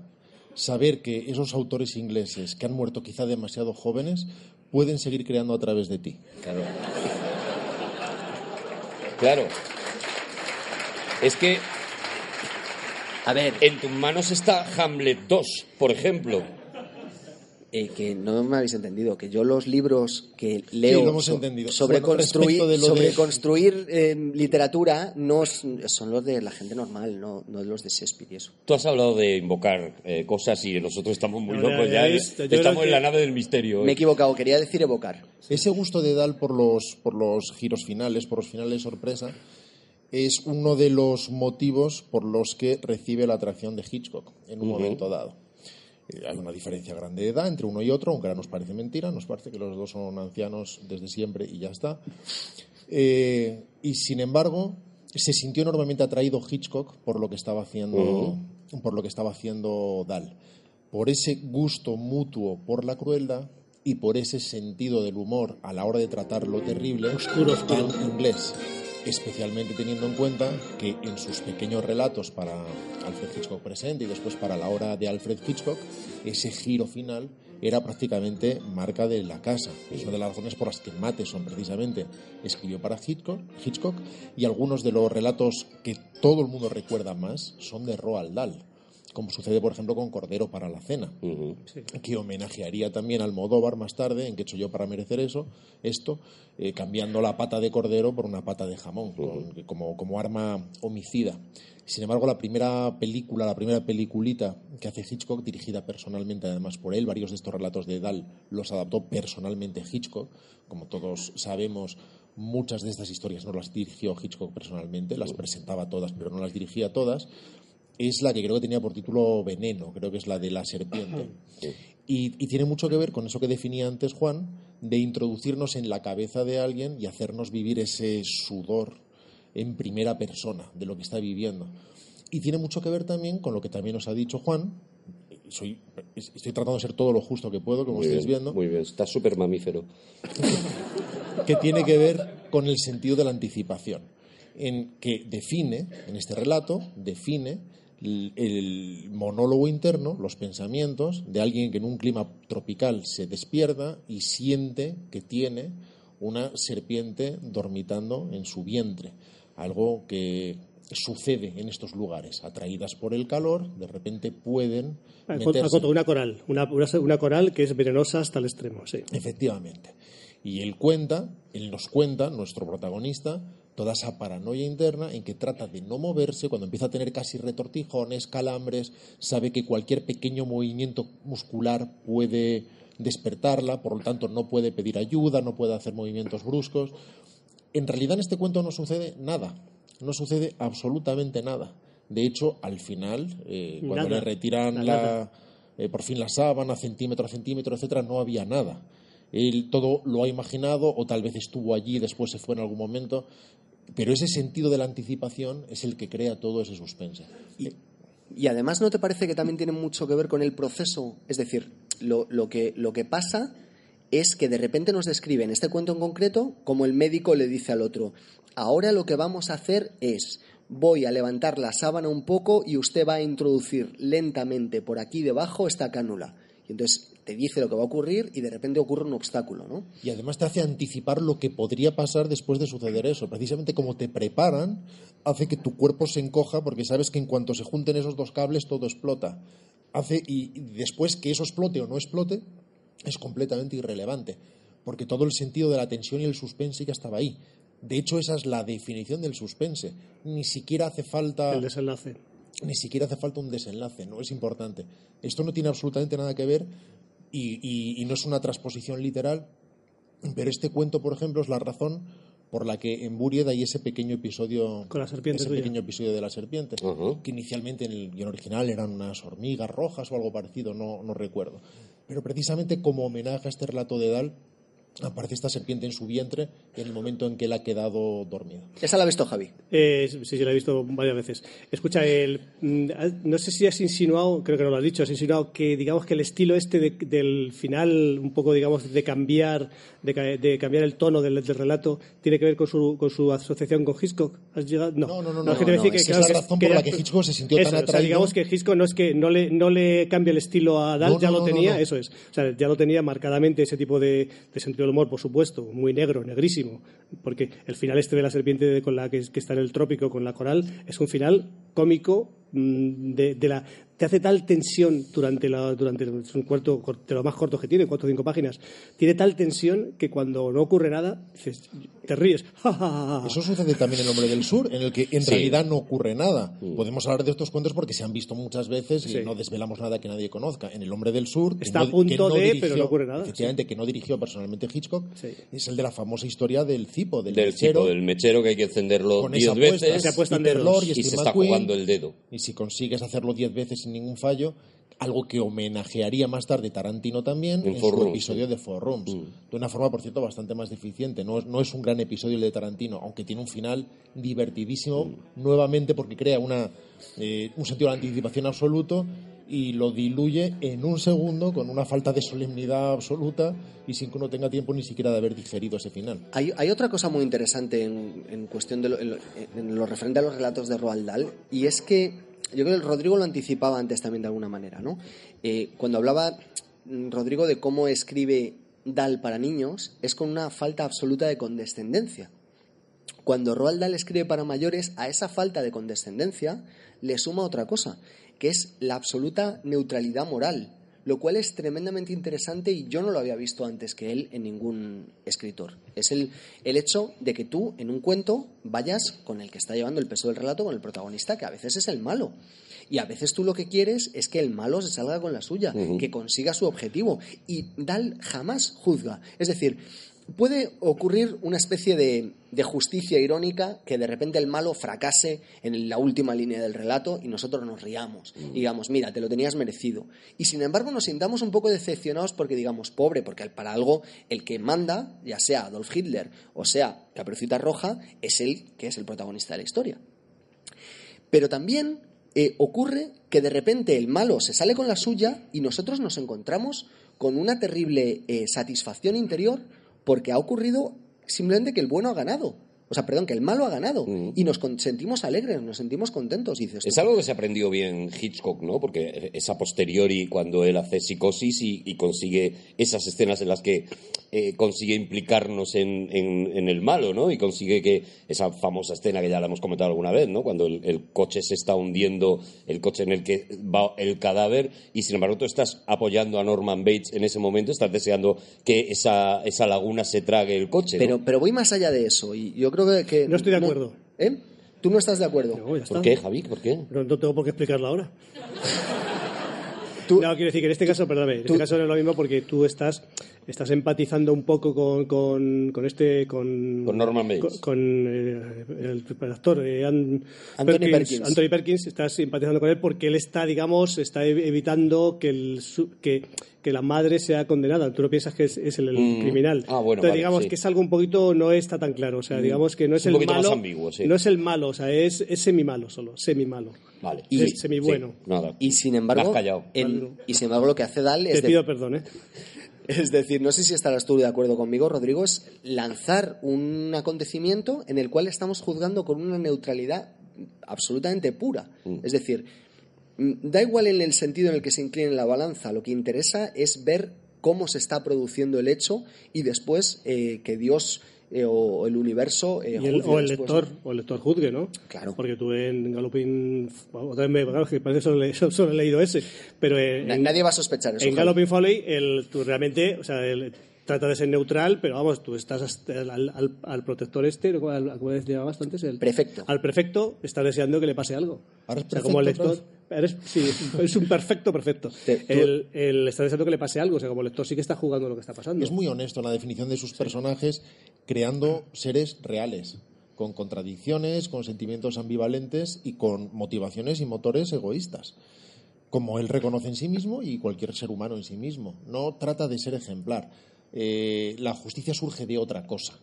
saber que esos autores ingleses que han muerto quizá demasiado jóvenes pueden seguir creando a través de ti? Claro. Claro. Es que A ver, en tus manos está Hamlet 2, por ejemplo. Eh, que no me habéis entendido, que yo los libros que leo Sí, lo hemos so- entendido. sobre Bueno, construir, respecto de lo sobre de- construir eh, literatura no son los de la gente normal, no, no los de Shakespeare y eso. Tú has hablado de invocar eh, cosas y nosotros estamos muy No, locos ya- estamos en que- la nave del misterio. Me he equivocado, quería decir evocar. Ese gusto de Dal por los, por los giros finales, por los finales sorpresa, es uno de los motivos por los que recibe la atracción de Hitchcock en un momento dado. Eh, Hay una diferencia grande de edad entre uno y otro, aunque ahora nos parece mentira, nos parece que los dos son ancianos desde siempre y ya está. Eh, y sin embargo, se sintió enormemente atraído Hitchcock por lo que estaba haciendo, por lo que estaba haciendo Dahl, por ese gusto mutuo por la crueldad y por ese sentido del humor a la hora de tratar lo terrible Oscuro, oscuro. inglés, especialmente teniendo en cuenta que en sus pequeños relatos para Alfred Hitchcock presente y después para la hora de Alfred Hitchcock, ese giro final era prácticamente marca de la casa. Es una de las razones por las que Matheson precisamente escribió para Hitchcock, Hitchcock y algunos de los relatos que todo el mundo recuerda más son de Roald Dahl, como sucede por ejemplo con Cordero para la cena Ujú. que homenajearía también al Modóvar más tarde, en que he hecho yo para merecer eso, esto, eh, cambiando la pata de cordero por una pata de jamón, con- como, como arma homicida. Sin embargo, la primera película, la primera peliculita que hace Hitchcock, dirigida personalmente además por él, varios de estos relatos de Dahl los adaptó personalmente Hitchcock, como todos sabemos. Muchas de estas historias no las dirigió Hitchcock personalmente, las presentaba todas, pero no las dirigía todas es la que creo que tenía por título Veneno, creo que es la de la serpiente. Y, y tiene mucho que ver con eso que definía antes Juan, de introducirnos en la cabeza de alguien y hacernos vivir ese sudor en primera persona de lo que está viviendo. Y tiene mucho que ver también con lo que también os ha dicho Juan. Soy, estoy tratando de ser todo lo justo que puedo, como Muy estáis bien, viendo Muy bien, está súper mamífero. que tiene que ver con el sentido de la anticipación, en que define, en este relato, define el, monólogo interno, los pensamientos de alguien que en un clima tropical se despierta y siente que tiene una serpiente dormitando en su vientre, algo que sucede en estos lugares, atraídas por el calor, de repente pueden meterse. Acoto, una coral, una coral que es venenosa hasta el extremo, sí. Efectivamente. Y él cuenta, él nos cuenta, nuestro protagonista, toda esa paranoia interna en que trata de no moverse, cuando empieza a tener casi retortijones, calambres, sabe que cualquier pequeño movimiento muscular puede despertarla, por lo tanto no puede pedir ayuda, no puede hacer movimientos bruscos. En realidad en este cuento no sucede nada, no sucede absolutamente nada. De hecho, al final, eh, cuando Nada. le retiran La eh, por fin la sábana, centímetro a centímetro, etcétera, no había nada. Él todo lo ha imaginado o tal vez estuvo allí, después se fue en algún momento, pero ese sentido de la anticipación es el que crea todo ese suspense. Y además, ¿no te parece que también tiene mucho que ver con el proceso? Es decir, lo, lo que, lo que pasa es que de repente nos describe en este cuento en concreto como el médico le dice al otro, ahora lo que vamos a hacer es, voy a levantar la sábana un poco y usted va a introducir lentamente por aquí debajo esta cánula. Y entonces te dice lo que va a ocurrir y de repente ocurre un obstáculo, ¿no? Y además te hace anticipar lo que podría pasar después de suceder eso. Precisamente como te preparan, hace que tu cuerpo se encoja porque sabes que en cuanto se junten esos dos cables todo explota. Hace, y y después que eso explote o no explote es completamente irrelevante, porque todo el sentido de la tensión y el suspense ya estaba ahí. De hecho, esa es la definición del suspense. Ni siquiera hace falta El desenlace. Ni siquiera hace falta un desenlace, no es importante. Esto no tiene absolutamente nada que ver y, y- y no es una transposición literal, pero este cuento, por ejemplo, es la razón por la que en Buried hay ese pequeño episodio Con la serpiente ese tuya. pequeño episodio de la serpiente, Ajá. que inicialmente en el guion original eran unas hormigas rojas o algo parecido, no, no recuerdo. Pero precisamente como homenaje a este relato de Dal, aparece esta serpiente en su vientre en el momento en que él ha quedado dormido. Esa la ha visto Javi. Eh, sí, sí, la he visto varias veces. Escucha, el, mm, no sé si has insinuado, creo que no lo has dicho, has insinuado que digamos que el estilo este de- del final, un poco digamos de cambiar, de, de cambiar el tono del, del relato, tiene que ver con su, con su asociación con Hitchcock. ¿Has llegado? No, No, no, no, no, es que no, decía no, que, esa es claro, la razón que por la que Hitchcock se sintió eso, tan o sea, atraído. digamos que Hitchcock no es que no le, no le cambia el estilo a Dal, No, ya no, lo no, no, tenía, no. eso es. O sea, ya lo tenía marcadamente ese tipo de, de sentido humor, por supuesto, muy negro, negrísimo, porque el final este de la serpiente con la que, está en el trópico con la coral es un final cómico mm, de la te hace tal tensión durante la durante el- un cuarto de lo más corto que tiene cuatro o cinco páginas tiene tal tensión que cuando no ocurre nada dices, te ríes. Eso sucede también en El Hombre del Sur, en el que en Sí. realidad no ocurre nada. Podemos hablar de estos cuentos porque se han visto muchas veces y Sí. no desvelamos nada que nadie conozca. En El Hombre del Sur, que Está no- a punto que no de, dirigió- pero no ocurre nada, Efectivamente, que no dirigió personalmente Hitchcock, Sí. es el de la famosa historia del cipo, del, Del mechero, tipo, del mechero que hay que encenderlo con 10 esa apuesta, veces Se. Lorre y y se está McQueen. jugando el dedo. Y si consigues hacerlo 10 veces sin ningún fallo, algo que homenajearía más tarde Tarantino también En su Rooms, episodio sí. de Four Rooms. De una forma, por cierto, bastante más deficiente. No es, no es un gran episodio el de Tarantino, aunque tiene un final divertidísimo, nuevamente porque crea una, eh, un sentido de anticipación absoluto y lo diluye en un segundo con una falta de solemnidad absoluta y sin que uno tenga tiempo ni siquiera de haber digerido ese final. Hay, hay otra cosa muy interesante en, en cuestión de lo, en, lo, en lo referente a los relatos de Roald Dahl, y es que yo creo que Rodrigo lo anticipaba antes también de alguna manera, ¿no? Eh, cuando hablaba mm, Rodrigo de cómo escribe Dahl para niños, es con una falta absoluta de condescendencia. Cuando Roald Dahl escribe para mayores, a esa falta de condescendencia le suma otra cosa, que es la absoluta neutralidad moral, lo cual es tremendamente interesante y yo no lo había visto antes que él en ningún escritor. Es el, el hecho de que tú en un cuento vayas con el que está llevando el peso del relato, con el protagonista, que a veces es el malo. Y a veces tú lo que quieres es que el malo se salga con la suya, que consiga su objetivo. Y Dahl jamás juzga. Es decir, puede ocurrir una especie de, de justicia irónica que de repente el malo fracase en la última línea del relato y nosotros nos riamos y digamos, mira, te lo tenías merecido. Y sin embargo nos sintamos un poco decepcionados porque digamos, pobre, porque para algo el que manda, ya sea Adolf Hitler o sea Caperucita Roja, es él que es el protagonista de la historia. Pero también eh, ocurre que de repente el malo se sale con la suya y nosotros nos encontramos con una terrible eh, satisfacción interior porque ha ocurrido simplemente que el bueno ha ganado. O sea, perdón, que el malo ha ganado. Y nos sentimos alegres, nos sentimos contentos. Y dices, Es algo que se aprendió bien Hitchcock, ¿no? Porque es a posteriori cuando él hace psicosis y, y consigue esas escenas en las que eh, consigue implicarnos en, en- en el malo, ¿no? Y consigue que esa famosa escena que ya la hemos comentado alguna vez, ¿no? Cuando el, el coche se está hundiendo, el coche en el que va el cadáver, y sin embargo tú estás apoyando a Norman Bates en ese momento, estás deseando que esa, esa laguna se trague el coche, ¿no? pero, pero voy más allá de eso. Y yo creo que. que- No estoy de acuerdo. ¿Eh? ¿Tú no estás de acuerdo? No, ya está. ¿Por qué, Javi? ¿Por qué? No, no tengo por qué explicarlo ahora. Tú- No, quiero decir que en este caso, perdóname, en tú- este caso no es lo mismo porque tú estás, estás empatizando un poco con, con, con este, con... Con Norman Bates. Con, con, eh, el, el actor, eh, An- Anthony Perkins. Anthony Perkins, estás empatizando con él porque él está, digamos, está ev- evitando que, el, que, que la madre sea condenada. Tú no piensas que es, es el, el Mm. criminal. Ah, bueno, Entonces, vale, digamos sí. que es algo un poquito, no está tan claro. O sea, digamos que no es, Es un el malo. ambiguo, sí. No es el malo, o sea, es, es semi-malo solo, semi-malo. Vale. Y- Es semi-bueno. Sí, nada. Y sin Me embargo, has callado. en- y sin embargo lo que hace Dahl es Te de- pido perdón, ¿eh? Es decir, no sé si estarás tú de acuerdo conmigo, Rodrigo, es lanzar un acontecimiento en el cual estamos juzgando con una neutralidad absolutamente pura. Es decir, mm, da igual en el sentido en el que se incline la balanza, lo que interesa es ver cómo se está produciendo el hecho y después eh, que Dios eh, o el universo eh, Y el- juzgue o el después, lector, ¿no? o el lector juzgue, ¿no? Claro. Porque tú en Galloping, otra vez me claro, que parece que solo, he- solo he leído ese, pero en, Na- Nadie va a sospechar eso. en Javi. Galloping Folly, el, tú realmente, o sea, el- trata de ser neutral, pero vamos, tú estás hasta- al, al- al protector este, al, ¿cómo le llamabas antes? El Prefecto. Al prefecto está deseando que le pase algo. Ahora es o sea, como el perfecto, lector. Eres, sí, es un perfecto perfecto. Te- El, el está deseando que le pase algo, o sea, como lector sí que está jugando lo que está pasando. Es muy honesto en la definición de sus personajes, creando seres reales, con contradicciones, con sentimientos ambivalentes y con motivaciones y motores egoístas, como él reconoce en sí mismo y cualquier ser humano en sí mismo. No trata de ser ejemplar. Eh, la justicia surge de otra cosa.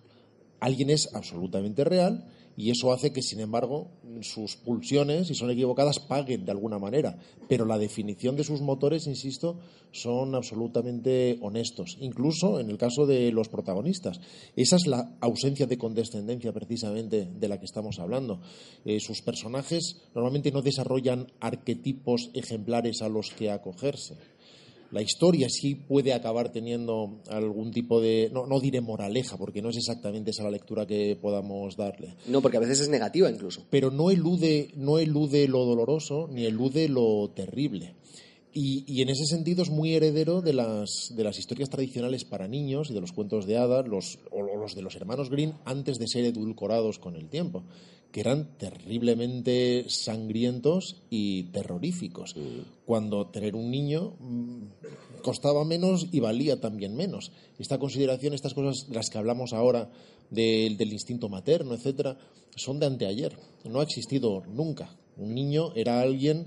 Alguien es absolutamente real y eso hace que, sin embargo, sus pulsiones, si son equivocadas, paguen de alguna manera. Pero la definición de sus motores, insisto, son absolutamente honestos, incluso en el caso de los protagonistas. Esa es la ausencia de condescendencia, precisamente, de la que estamos hablando. Eh, sus personajes normalmente no desarrollan arquetipos ejemplares a los que acogerse la historia sí puede acabar teniendo algún tipo de, no, no diré moraleja, porque no es exactamente esa la lectura que podamos darle, No, porque a veces es negativa incluso. pero no elude, no elude lo doloroso ni elude lo terrible. Y, y en ese sentido es muy heredero de las, de las historias tradicionales para niños y de los cuentos de hadas los, o los de los hermanos Green antes de ser edulcorados con el tiempo, que eran terriblemente sangrientos y terroríficos. Cuando tener un niño mm, costaba menos y valía también menos. Esta consideración, estas cosas de las que hablamos ahora del, del instinto materno, etcétera, son de anteayer. No ha existido nunca. Un niño era alguien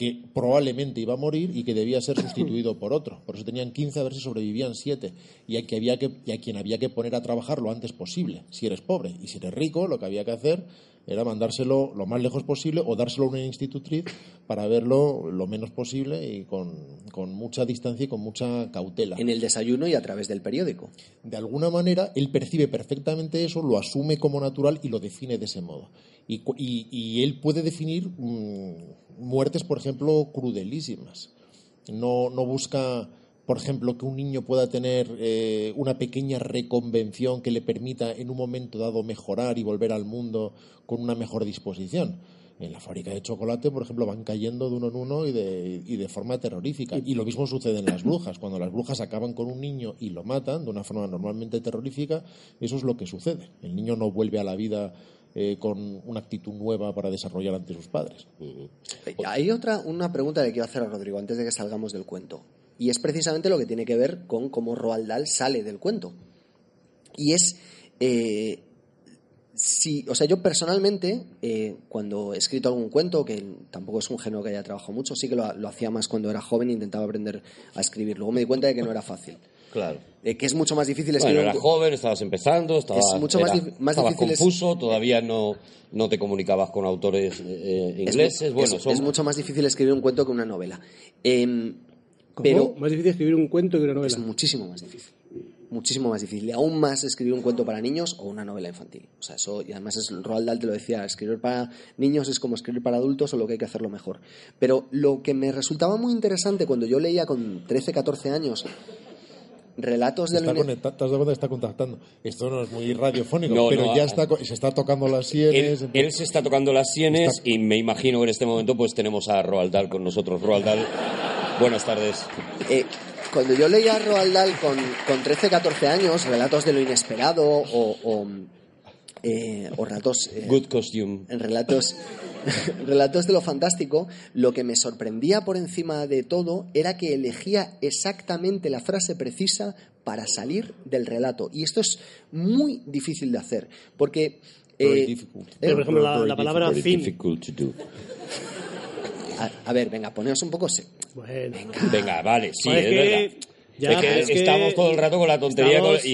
que probablemente iba a morir y que debía ser sustituido por otro. Por eso tenían 15 a ver si sobrevivían 7 y a, que había que, y a quien había que poner a trabajar lo antes posible, si eres pobre. Y si eres rico, lo que había que hacer era mandárselo lo más lejos posible o dárselo a una institutriz para verlo lo menos posible y con, con mucha distancia y con mucha cautela. En el desayuno y a través del periódico. De alguna manera, él percibe perfectamente eso, lo asume como natural y lo define de ese modo. Y, y él puede definir mm, muertes, por ejemplo, crudelísimas. No, no busca, por ejemplo, que un niño pueda tener eh, una pequeña reconvención que le permita en un momento dado mejorar y volver al mundo con una mejor disposición. En la fábrica de chocolate, por ejemplo, van cayendo de uno en uno y de, y de forma terrorífica. Y lo mismo sucede en las brujas. Cuando las brujas acaban con un niño y lo matan de una forma normalmente terrorífica, eso es lo que sucede. El niño no vuelve a la vida eh, con una actitud nueva para desarrollar ante sus padres. Hay otra, una pregunta que quiero hacer a Rodrigo antes de que salgamos del cuento. Y es precisamente lo que tiene que ver con cómo Roald Dahl sale del cuento. Y es. eh, si, o sea, yo personalmente, eh, cuando he escrito algún cuento, que tampoco es un género que haya trabajado mucho, sí que lo, lo hacía más cuando era joven e intentaba aprender a escribir. Luego me di cuenta de que no era fácil. Claro. Eh, que es mucho más difícil escribir Bueno, un cu- joven, estabas empezando, estabas, Es mucho más era- más estabas difícil es- confuso, todavía no, no te comunicabas con autores eh, es, ingleses. bueno, es- son- es mucho más difícil escribir un cuento que una novela. Em, ¿Cómo? pero Más difícil escribir un cuento que una novela. Es muchísimo más difícil. Muchísimo más difícil. Y aún más escribir un cuento para niños o una novela infantil. O sea, eso, y además es, Roald Dahl te lo decía, escribir para niños es como escribir para adultos, solo que hay que hacerlo mejor. Pero lo que me resultaba muy interesante cuando yo leía con 13, 14 años relatos de Está lo ¿Te has dado cuenta? Está contactando. Esto no es muy radiofónico, No, pero no, ya a- está, se está tocando las Él, sienes. él se está tocando las sienes y me imagino que en este momento pues tenemos a Roald Dahl con nosotros. Roald Dahl, buenas tardes. Eh, cuando yo leía a Roald Dahl con, con 13, 14 años, relatos de lo inesperado o, o, eh, o relatos... eh, Good costume. en relatos, relatos de lo fantástico, lo que me sorprendía por encima de todo era que elegía exactamente la frase precisa para salir del relato. Y esto es muy difícil de hacer, porque... Very eh, difficult. Pero, por ejemplo, la, la palabra fin. A, a ver, venga, poneos un poco... se- Bueno. Venga, vale, sí, Joder, es es que- verdad. ya, Es que pero es que estamos todo el rato con la tontería estamos- con-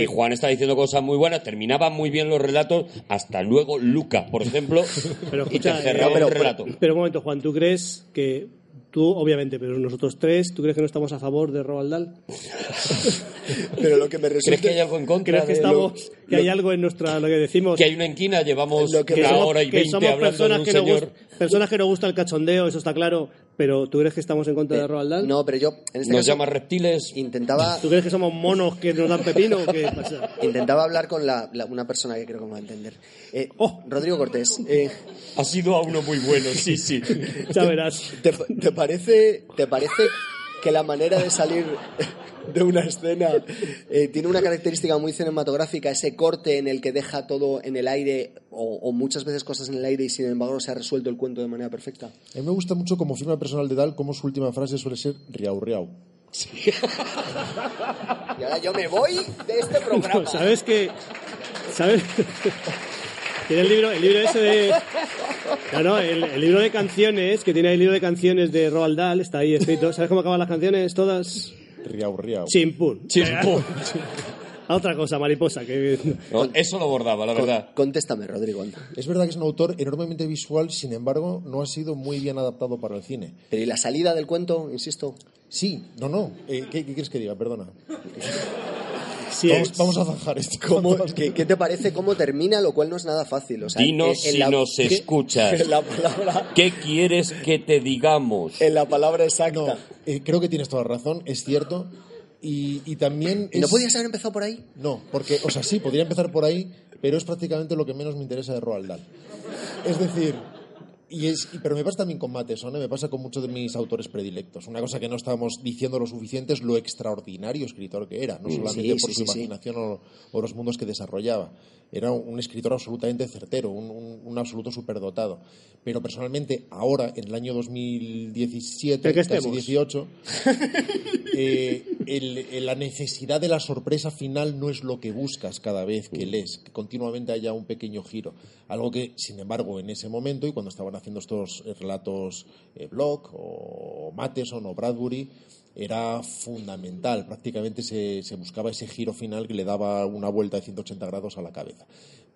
y, Juan está diciendo cosas muy buenas, terminaban muy bien los relatos, hasta luego Lucas, por ejemplo, Pero y te escucha, cerraba eh, pero- un relato. Pero un momento, Juan, ¿tú crees que Tú, obviamente, pero nosotros tres, ¿tú crees que no estamos a favor de Roald Dahl? Pero lo que me ¿Crees resulta... que hay algo en contra ¿Crees que, hay algo en nuestra, lo que decimos? que hay una inquina? Llevamos Lo que una somos- hora y veinte hablando de un que, señor. personas que nos gusta el cachondeo, eso está claro, pero ¿tú crees que estamos en contra de Roald Dahl? No, pero yo en este Nos caso llama reptiles. intentaba, ¿Tú crees que somos monos que nos dan pepino? o qué pasa? intentaba hablar con la, la- una persona que creo que me va a entender. Eh, Oh. Rodrigo Cortés, eh, Ha sido a uno muy bueno, sí, sí. Ya verás. ¿te, te parece, ¿te parece que la manera de salir de una escena eh, tiene una característica muy cinematográfica, ese corte en el que deja todo en el aire o, o muchas veces cosas en el aire y sin embargo se ha resuelto el cuento de manera perfecta? A mí me gusta mucho como firma personal de Dal, como su última frase suele ser riau riau. Y ahora yo me voy de este programa. No, ¿Sabes que ¿Sabes? Tiene el libro, el libro ese de. No, no, el, el libro de canciones, que tiene el libro de canciones de Roald Dahl, está ahí escrito. ¿Sabes cómo acaban las canciones? Todas. Riau riau. Chimpún. Chimpún. A otra cosa, mariposa. Que... No, eso lo bordaba, la verdad. Contéstame, Rodrigo. Es verdad que es un autor enormemente visual, sin embargo, no ha sido muy bien adaptado para el cine. Pero ¿y la salida del cuento, insisto? Sí, no, no. Eh, ¿qué, qué quieres que diga? Perdona. Sí, vamos, es- vamos a zanjar esto. ¿Cómo- qué, qué te parece cómo termina? Lo cual no es nada fácil. O sea, Dinos en- en si la- nos escuchas. En la palabra, ¿Qué quieres que te digamos? en la palabra No, exacta. eh, creo que tienes toda la razón, es cierto. Y, y también. ¿Y no podías haber empezado por ahí? No, porque, o sea, sí, podría empezar por ahí, pero es prácticamente lo que menos me interesa de Roald Dahl. Es decir, y es, pero me pasa también con Mateson, ¿eh? me pasa con muchos de mis autores predilectos. Una cosa que no estábamos diciendo lo suficiente es lo extraordinario escritor que era, no solamente sí, por sí, su sí, imaginación o, o los mundos que desarrollaba. Era un escritor absolutamente certero, un, un- un absoluto superdotado. Pero personalmente, ahora, en el año 2017, ¿En qué casi estemos? 18, eh, el- el- la necesidad de la sorpresa final no es lo que buscas cada vez que lees, que continuamente haya un pequeño giro. Algo que, sin embargo, en ese momento y cuando estaban haciendo estos eh, relatos eh, Block o Matheson o Bradbury, era fundamental. Prácticamente se, se buscaba ese giro final que le daba una vuelta de 180 grados a la cabeza.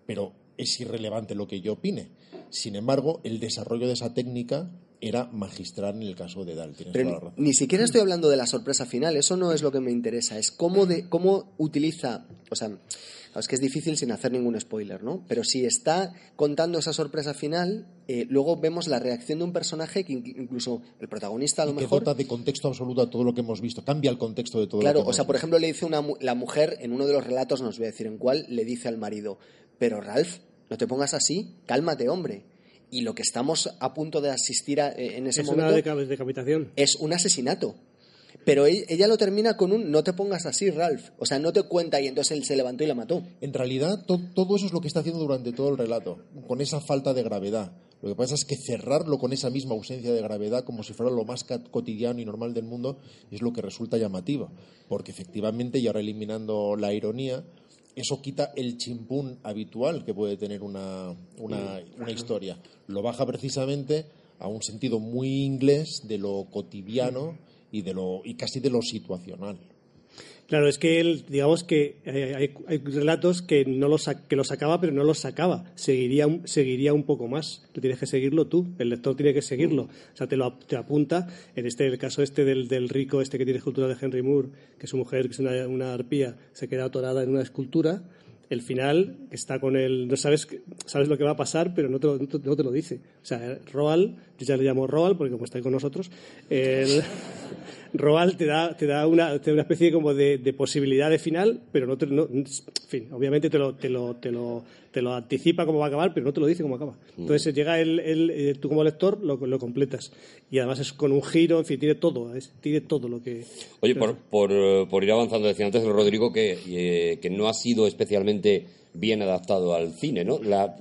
Pero es irrelevante lo que yo opine. Sin embargo, el desarrollo de esa técnica era magistral en el caso de Dahl. Tienes Pero toda la ni, razón. ni siquiera estoy hablando de la sorpresa final, eso no es lo que me interesa, es cómo, de, cómo utiliza, o sea, claro, es que es difícil sin hacer ningún spoiler, ¿no? Pero si está contando esa sorpresa final, eh, luego vemos la reacción de un personaje que in- incluso el protagonista a lo y que mejor... dota de contexto absoluto a todo lo que hemos visto. Cambia el contexto de todo Claro, lo que o sea, por ejemplo, le dice una, la mujer en uno de los relatos, no os voy a decir en cuál, le dice al marido, pero Ralph, no te pongas así, cálmate, hombre. Y lo que estamos a punto de asistir a- eh, en ese es momento una deca- decapitación. es un asesinato. Pero e- ella lo termina con un no te pongas así, Ralph. O sea, no te cuenta y entonces él se levantó y la mató. En realidad, to- todo eso es lo que está haciendo durante todo el relato, con esa falta de gravedad. Lo que pasa es que cerrarlo con esa misma ausencia de gravedad, como si fuera lo más cotidiano y normal del mundo, es lo que resulta llamativo. Porque efectivamente, y ahora eliminando la ironía, eso quita el chimpún habitual que puede tener una, una, una historia. Lo baja precisamente a un sentido muy inglés de lo cotidiano y, de lo, y casi de lo situacional. Claro, es que él, digamos que eh, hay, hay relatos que no los que los sacaba, pero no los sacaba. Seguiría seguiría un poco más. Tú tienes que seguirlo tú, el lector tiene que seguirlo. O sea, te lo te apunta. En este el caso este del, del rico este que tiene escultura de Henry Moore, que su mujer, que es una arpía, se queda atorada en una escultura. El final está con el no sabes que- sabes lo que va a pasar, pero no te lo, dice. O sea, Roald, yo ya le llamo Roald porque como está ahí con nosotros, el, Roald te da, te da una, te da una especie como de, posibilidad de fin, pero no te, no, en fin, obviamente te lo, te lo, te lo, te lo anticipa cómo va a acabar, pero no te lo dice cómo acaba. Entonces llega el, el, eh, tú como lector lo, lo completas y además es con un giro, en fin, tiene todo, es- tiene todo lo que. Oye, por, por, eh, por ir avanzando, decía antes Rodrigo que, eh, que no ha sido especialmente bien adaptado al cine, ¿no? La-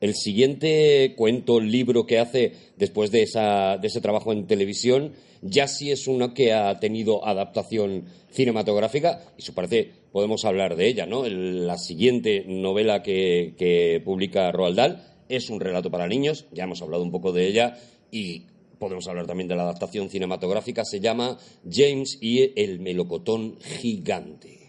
el siguiente cuento, libro que hace después de, esa, de ese trabajo en televisión, ya sí es uno que ha tenido adaptación cinematográfica y si parece podemos hablar de ella, ¿no? La siguiente novela que, que publica Roald Dahl es un relato para niños, ya hemos hablado un poco de ella y podemos hablar también de la adaptación cinematográfica, se llama James y el melocotón gigante.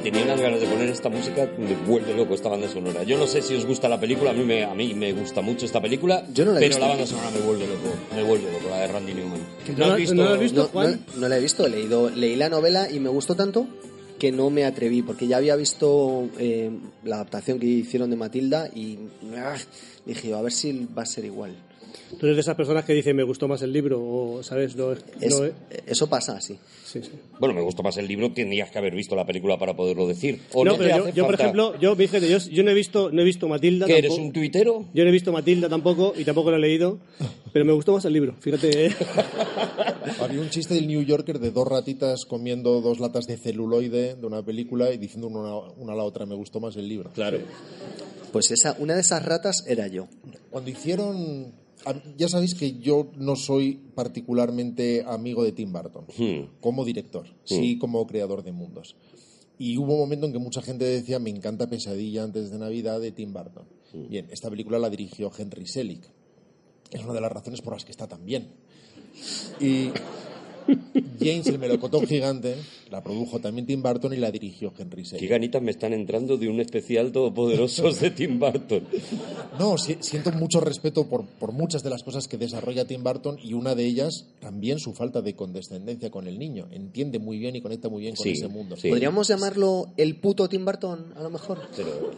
Que tenía unas ganas de poner esta música, me vuelve loco esta banda sonora. Yo no sé si os gusta la película, a mí me, a mí me gusta mucho esta película, Yo no la he pero visto. la banda sonora me vuelve loco, me vuelve loco, la de Randy Newman. ¿No la- no la has visto? No, Juan? no- no la he visto, he leído, leí la novela y me gustó tanto que no me atreví, porque ya había visto eh, la adaptación que hicieron de Matilda y ah, dije, a ver si va a ser igual. Tú eres de esas personas que dicen me gustó más el libro o, ¿sabes? No, Es- no- eso pasa así. sí, sí. Bueno, me gustó más el libro, tendrías que haber visto la película para poderlo decir. ¿O No, pero yo, por ejemplo, yo, fíjate, yo, yo no he visto, no he visto Matilda. ¿Que eres un tuitero? Yo no he visto Matilda tampoco y tampoco lo he leído, pero me gustó más el libro. Fíjate, ¿eh? Había un chiste del New Yorker de dos ratitas comiendo dos latas de celuloide de una película y diciendo una, una a la otra, me gustó más el libro. Claro. Pues esa, una de esas ratas era yo. Cuando hicieron... Ya sabéis que yo no soy particularmente amigo de Tim Burton Hmm. como director, sí como creador de mundos. Y hubo un momento en que mucha gente decía, me encanta Pesadilla antes de Navidad de Tim Burton. Bien, esta película la dirigió Henry Selick. Es una de las razones por las que está tan bien. Y James, el melocotón gigante, la produjo también Tim Burton y la dirigió Henry Qué Selick. ganitas me están entrando de un especial todopoderosos de Tim Burton. No, si- siento mucho respeto por, por muchas de las cosas que desarrolla Tim Burton y una de ellas también su falta de condescendencia con el niño. Entiende muy bien y conecta muy bien con Sí, ese mundo. sí. ¿Podríamos llamarlo el puto Tim Burton, a lo mejor? Pero.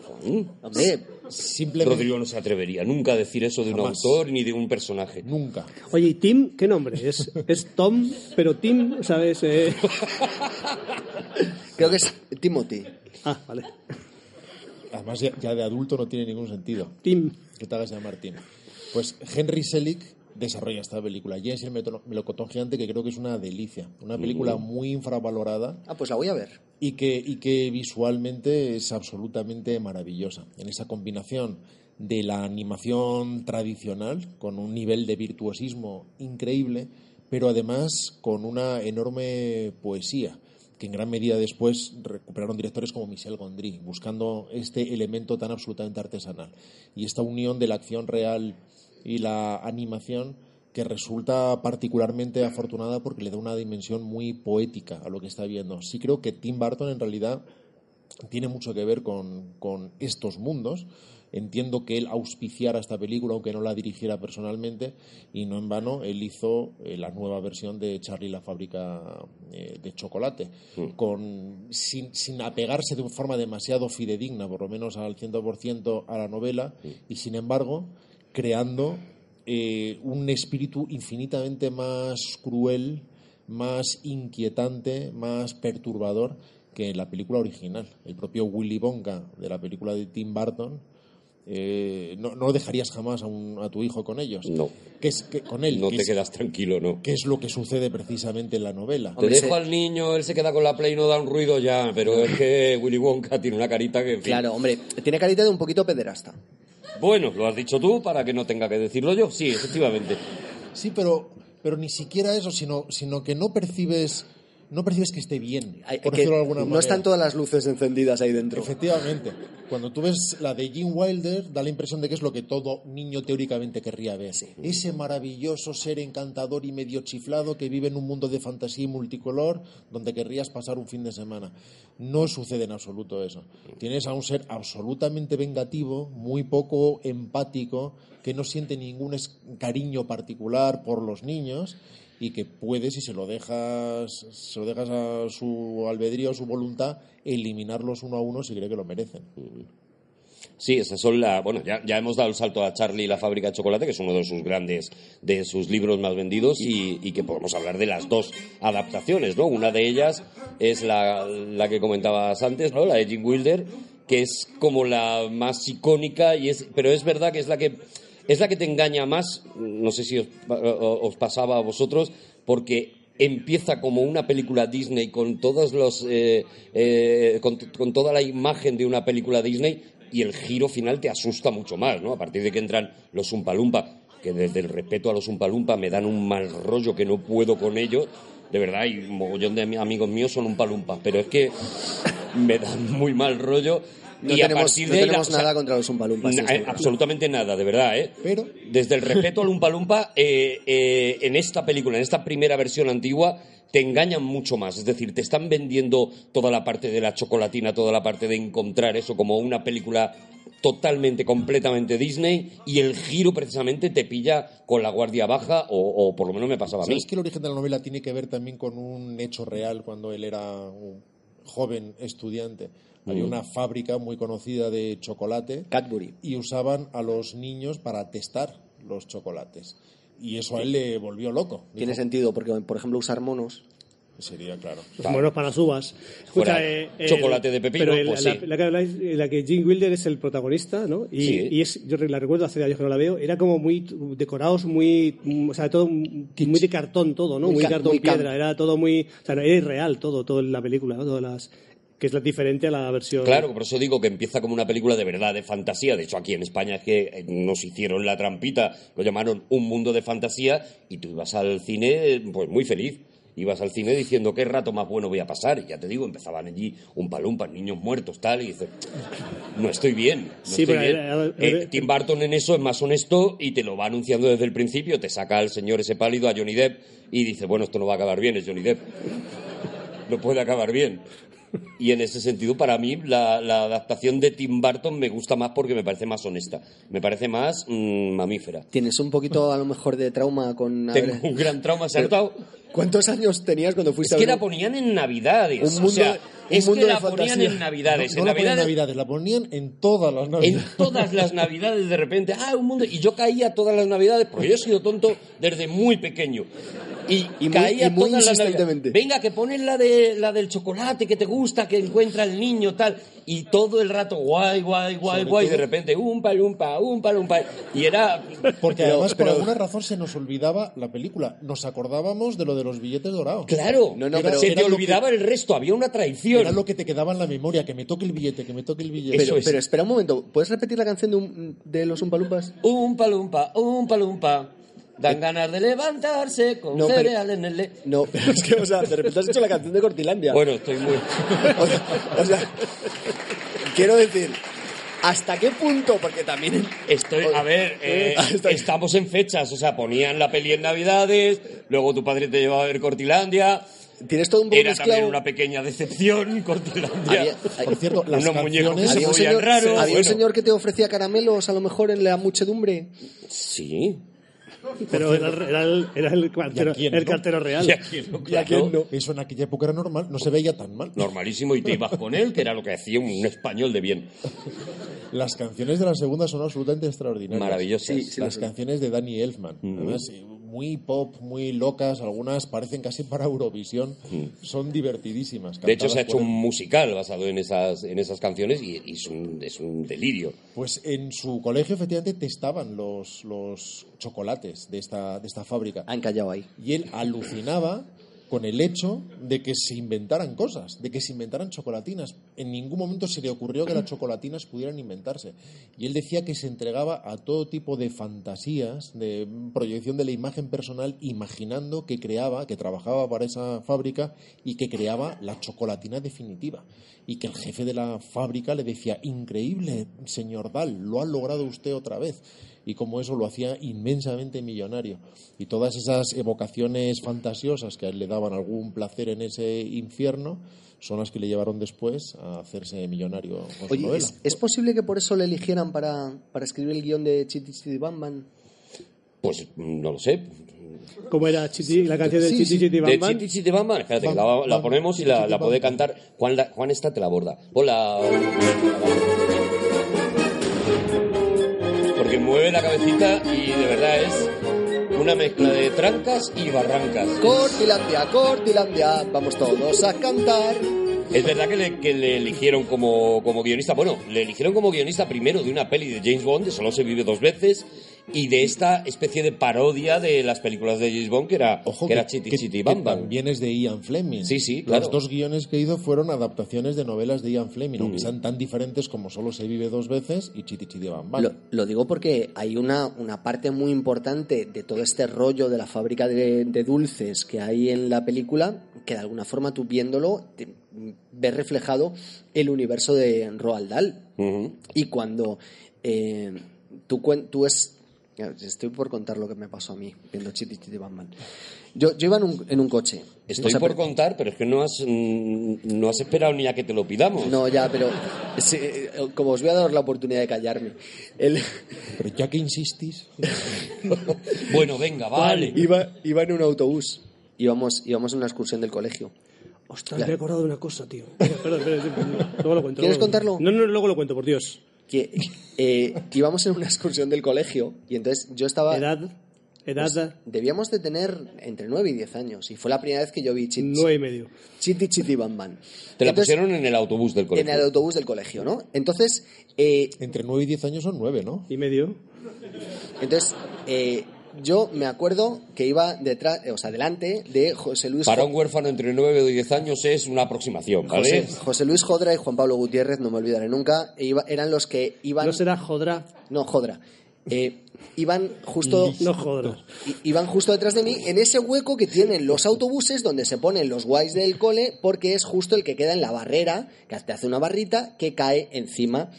Hombre, Simplemente Rodrigo no se atrevería nunca a decir eso de un autor ni de un personaje. nunca. Oye, ¿y Tim? ¿Qué nombre? Es, es Tom, pero Tim, ¿sabes? Eh, creo que es Timothy. Ah, vale. Además, ya, ya de adulto no tiene ningún sentido Tim. que te hagas llamar Tim. Pues Henry Selick desarrolla esta película. James y el melocotón gigante, que creo que es una delicia. Una película muy infravalorada Ah, pues la voy a ver. y que, y que visualmente es absolutamente maravillosa. En esa combinación de la animación tradicional, con un nivel de virtuosismo increíble, pero además con una enorme poesía, que en gran medida después recuperaron directores como Michel Gondry, buscando este elemento tan absolutamente artesanal. Y esta unión de la acción real y la animación que resulta particularmente afortunada porque le da una dimensión muy poética a lo que está viendo. Sí creo que Tim Burton en realidad tiene mucho que ver con, con estos mundos. Entiendo que él auspiciara esta película, aunque no la dirigiera personalmente, y no en vano, él hizo eh, la nueva versión de Charlie la fábrica eh, de chocolate, con, sin, sin apegarse de una forma demasiado fidedigna, por lo menos al 100% a la novela, y sin embargo, creando eh, un espíritu infinitamente más cruel, más inquietante, más perturbador que en la película original. El propio Willy Wonka de la película de Tim Burton. Eh, no, no dejarías jamás a, un- a tu hijo con ellos. No. Que es, que, con él. No que te es- quedas tranquilo, ¿no? que es lo que sucede precisamente en la novela. Te dejo al niño, él se queda con la play y no da un ruido ya, pero es que Willy Wonka tiene una carita que... en fin. Claro, hombre, tiene carita de un poquito pederasta. Bueno, lo has dicho tú para que no tenga que decirlo yo. Sí, efectivamente. Sí, pero, pero ni siquiera eso, sino, sino que no percibes, no percibes que esté bien, Hay- por que decirlo de alguna no manera. están todas las luces encendidas ahí dentro. Efectivamente. Cuando tú ves la de Gene Wilder, da la impresión de que es lo que todo niño teóricamente querría ver. Ese maravilloso ser encantador y medio chiflado que vive en un mundo de fantasía y multicolor donde querrías pasar un fin de semana. No sucede en absoluto eso. Tienes a un ser absolutamente vengativo, muy poco empático, que no siente ningún cariño particular por los niños y que puede, si se lo dejas, se lo dejas a su albedrío, a su voluntad, eliminarlos uno a uno si cree que lo merecen. Sí, esas son la. Bueno, ya, ya hemos dado el salto a Charlie y la fábrica de chocolate, que es uno de sus grandes, de sus libros más vendidos, y, y que podemos hablar de las dos adaptaciones, ¿no? Una de ellas es la, la que comentabas antes, ¿no? La de Jim Wilder, que es como la más icónica, y es, pero es verdad que es la que es la que te engaña más. No sé si os, pasaba a vosotros, porque empieza como una película Disney eh, eh, con, toda la imagen de una película Disney y el giro final te asusta mucho más, ¿no? A partir de que entran los Umpalumpa, que desde el respeto a los Umpalumpa me dan un mal rollo que no puedo con ellos. De verdad, y un mogollón de mi- amigos míos son Umpalumpas, pero es que me dan muy mal rollo. No y a tenemos, no la- o sea, nada contra los Umpalumpas. Na- eh, absolutamente nada, de verdad, ¿eh? Pero- Desde el respeto al Umpa Lumpa, eh, eh, en esta película, en esta primera versión antigua, te engañan mucho más. Es decir, te están vendiendo toda la parte de la chocolatina, toda la parte de encontrar eso como una película totalmente, completamente Disney y el giro precisamente te pilla con la guardia baja o, o por lo menos me pasaba a mí. ¿Sabes que el origen de la novela tiene que ver también con un hecho real cuando él era un joven estudiante? Había una fábrica muy conocida de chocolate Cadbury. y usaban a los niños para testar los chocolates. Y eso a él le volvió loco. Tiene Dijo, sentido, porque, por ejemplo, usar monos. Sería claro. Los monos para las uvas. Fuera eh, el- chocolate de pepino, pero el- pues la, sí. la que habláis, en la que Jim Wilder es el protagonista, ¿no? Y, Sí. y es, yo la recuerdo hace años que no la veo, era como muy decorados, muy, mm, o sea, todo muy de cartón todo, ¿no? Muy Muy, ca- cartón muy piedra, era todo muy, o sea, era irreal todo, en la película, ¿no? Todas las, que es la diferente a la versión. Claro, por eso digo que empieza como una película de verdad, de fantasía. De hecho, aquí en España es que eh, nos hicieron la trampita, lo llamaron un mundo de fantasía y tú ibas al cine pues muy feliz. Ibas al cine diciendo qué rato más bueno voy a pasar. Y ya te digo, empezaban allí un palumpa, niños muertos, tal, y dices, no estoy bien. No Sí, estoy Eh, Tim Burton en eso es más honesto y te lo va anunciando desde el principio. Te saca al señor ese pálido, a Johnny Depp, y dice, bueno, esto no va a acabar bien, es Johnny Depp. No puede acabar bien. Y en ese sentido, para mí, la, la adaptación de Tim Burton me gusta más porque me parece más honesta. Me parece más mm, mamífera. Tienes un poquito, a lo mejor, de trauma con... Tengo un gran trauma, se ha notado. ¿Cuántos años tenías cuando Es fuiste que a ver la un- ponían en Navidades. Un mundo o sea, un es que de la ponían en Navidades. No en la ponían en Navidades Navidades, la ponían en todas las en Navidades. todas las navidades de repente, ah, un mundo, y yo caía todas las navidades, porque yo he sido tonto desde muy pequeño. Y, Y muy- caía muy todas las navidades. Venga, que ponen la, de, la del chocolate que te gusta, que encuentra el niño, tal. Y todo el rato, guay, guay, guay, Sobre guay. Y de repente, un palumpa, un palumpa. Y era. Porque Pero- además, pero- por alguna razón, se nos olvidaba la película. Nos acordábamos de lo de los billetes dorados. Claro, No, no, Era- se te olvidaba el resto, había una traición. Era lo que te quedaba en la memoria, que me toque el billete, que me toque el billete. Eso Pero, es. pero espera un momento, ¿puedes repetir la canción de, un- de los Umpalumpas? Un palumpa, un palumpa. Dan ganas de levantarse con No, pero- cereal en el. le- No, pero es que, o sea, de repente has hecho la canción de Cortilandia. Bueno, estoy muy. O sea, o sea, quiero decir, ¿hasta qué punto? Porque también... Estoy, a ver, eh, estamos en fechas, o sea, ponían la peli en Navidades, luego tu padre te llevaba a ver Cortilandia, Tienes todo un poco era también una pequeña decepción, Cortilandia. Había- Por cierto, las Unos muñecos que canciones... se Había un, señor, raro, había un bueno. señor que te ofrecía caramelos a lo mejor en la muchedumbre. Sí. Pero era, era el, era el cartero, ¿Y a quién, el no? cartero real. Y aquí no, ¿Y a quién claro, no? Eso en aquella época era normal, no se veía tan mal. Normalísimo, y te ibas con él, que era lo que hacía un español de bien. Las canciones de la segunda son absolutamente extraordinarias. Maravillosas. Sí, sí. Las canciones de Danny Elfman. Además, eh, muy pop, muy locas, algunas parecen casi para Eurovisión. Son divertidísimas. De hecho, se ha hecho un musical basado en esas, en esas canciones y, y es, un, es un delirio. Pues en su colegio, efectivamente, testaban los, los chocolates de esta, de esta fábrica. Han callado ahí. Y él alucinaba con el hecho de que se inventaran cosas, de que se inventaran chocolatinas. En ningún momento se le ocurrió que las chocolatinas pudieran inventarse. Y él decía que se entregaba a todo tipo de fantasías, de proyección de la imagen personal, imaginando que creaba, que trabajaba para esa fábrica y que creaba la chocolatina definitiva. Y que el jefe de la fábrica le decía, increíble, señor Dal, lo ha logrado usted otra vez y como eso lo hacía inmensamente millonario. Y todas esas evocaciones fantasiosas que a él le daban algún placer en ese infierno son las que le llevaron después a hacerse millonario con su Oye. ¿es, es posible que por eso le eligieran para, para escribir el guion de Chiti Chiti Bam Bam? Pues mm, no lo sé. Como era Chiti- la canción del Sí, Chiti. Chiti Bam De. Chiti Chiti Bam Bam, espérate, que Bam, la, la ponemos y la, la puede cantar. Juan, la- Juan esta te la borda. Hola. Mueve la cabecita y de verdad es una mezcla de trancas y barrancas. Cortilandia, Cortilandia, vamos todos a cantar. Es verdad que le, que le eligieron como, como guionista. Bueno, le eligieron como guionista primero de una peli de James Bond, de Solo se vive dos veces, y de esta especie de parodia de las películas de James Bond que era, Ojo, que era Chitty que- Chitty que Bam Bam. también es de Ian Fleming. Sí, sí, claro. Los dos guiones que hizo fueron adaptaciones de novelas de Ian Fleming, Mm. aunque sean tan diferentes como Solo se vive dos veces y Chiti Chiti Bam Bam. Lo, lo digo porque hay una, una parte muy importante de todo este rollo de la fábrica de, de dulces que hay en la película que de alguna forma tú viéndolo te- ves reflejado el universo de Roald Dahl. Y cuando eh, tú, tú es... Estoy por contar lo que me pasó a mí viendo Chitty Chitty Bam. Yo, yo iba en un, en un coche. Estoy O sea, por pero- contar, pero es que no has, mm, no has esperado ni a que te lo pidamos. No, ya, pero sí, eh, como os voy a dar la oportunidad de callarme. El- Pero ya que insistís, Bueno, venga, vale. iba, iba en un autobús. Íbamos, íbamos en una excursión del colegio. Ostras, Claro. me he acordado de una cosa, tío. Espera, espera, espera, luego lo cuento. ¿Quieres luego contarlo? No, no, luego lo cuento, por Dios. Que eh, íbamos en una excursión del colegio y entonces yo estaba... Edad, edad, Debíamos de tener entre 9 y 10 años y fue la primera vez que yo vi Chit, nueve y medio. Chiti Chiti Bam Bam. Te la Entonces, pusieron en el autobús del colegio. en el autobús del colegio, ¿no? Entonces, eh, entre 9 y 10 años son 9, ¿no? Y medio. entonces eh, yo me acuerdo que iba detrás, eh, o sea, delante de José Luis... Para un huérfano entre 9 y 10 años es una aproximación, ¿vale? José, José Luis Jodra y Juan Pablo Gutiérrez, no me olvidaré nunca, e iba- eran los que iban... No será Jodra. No, Jodra. Eh, iban justo... No Jodra. I- iban justo detrás de mí en ese hueco que tienen los autobuses donde se ponen los guays del cole porque es justo el que queda en la barrera, que te hace una barrita que cae encima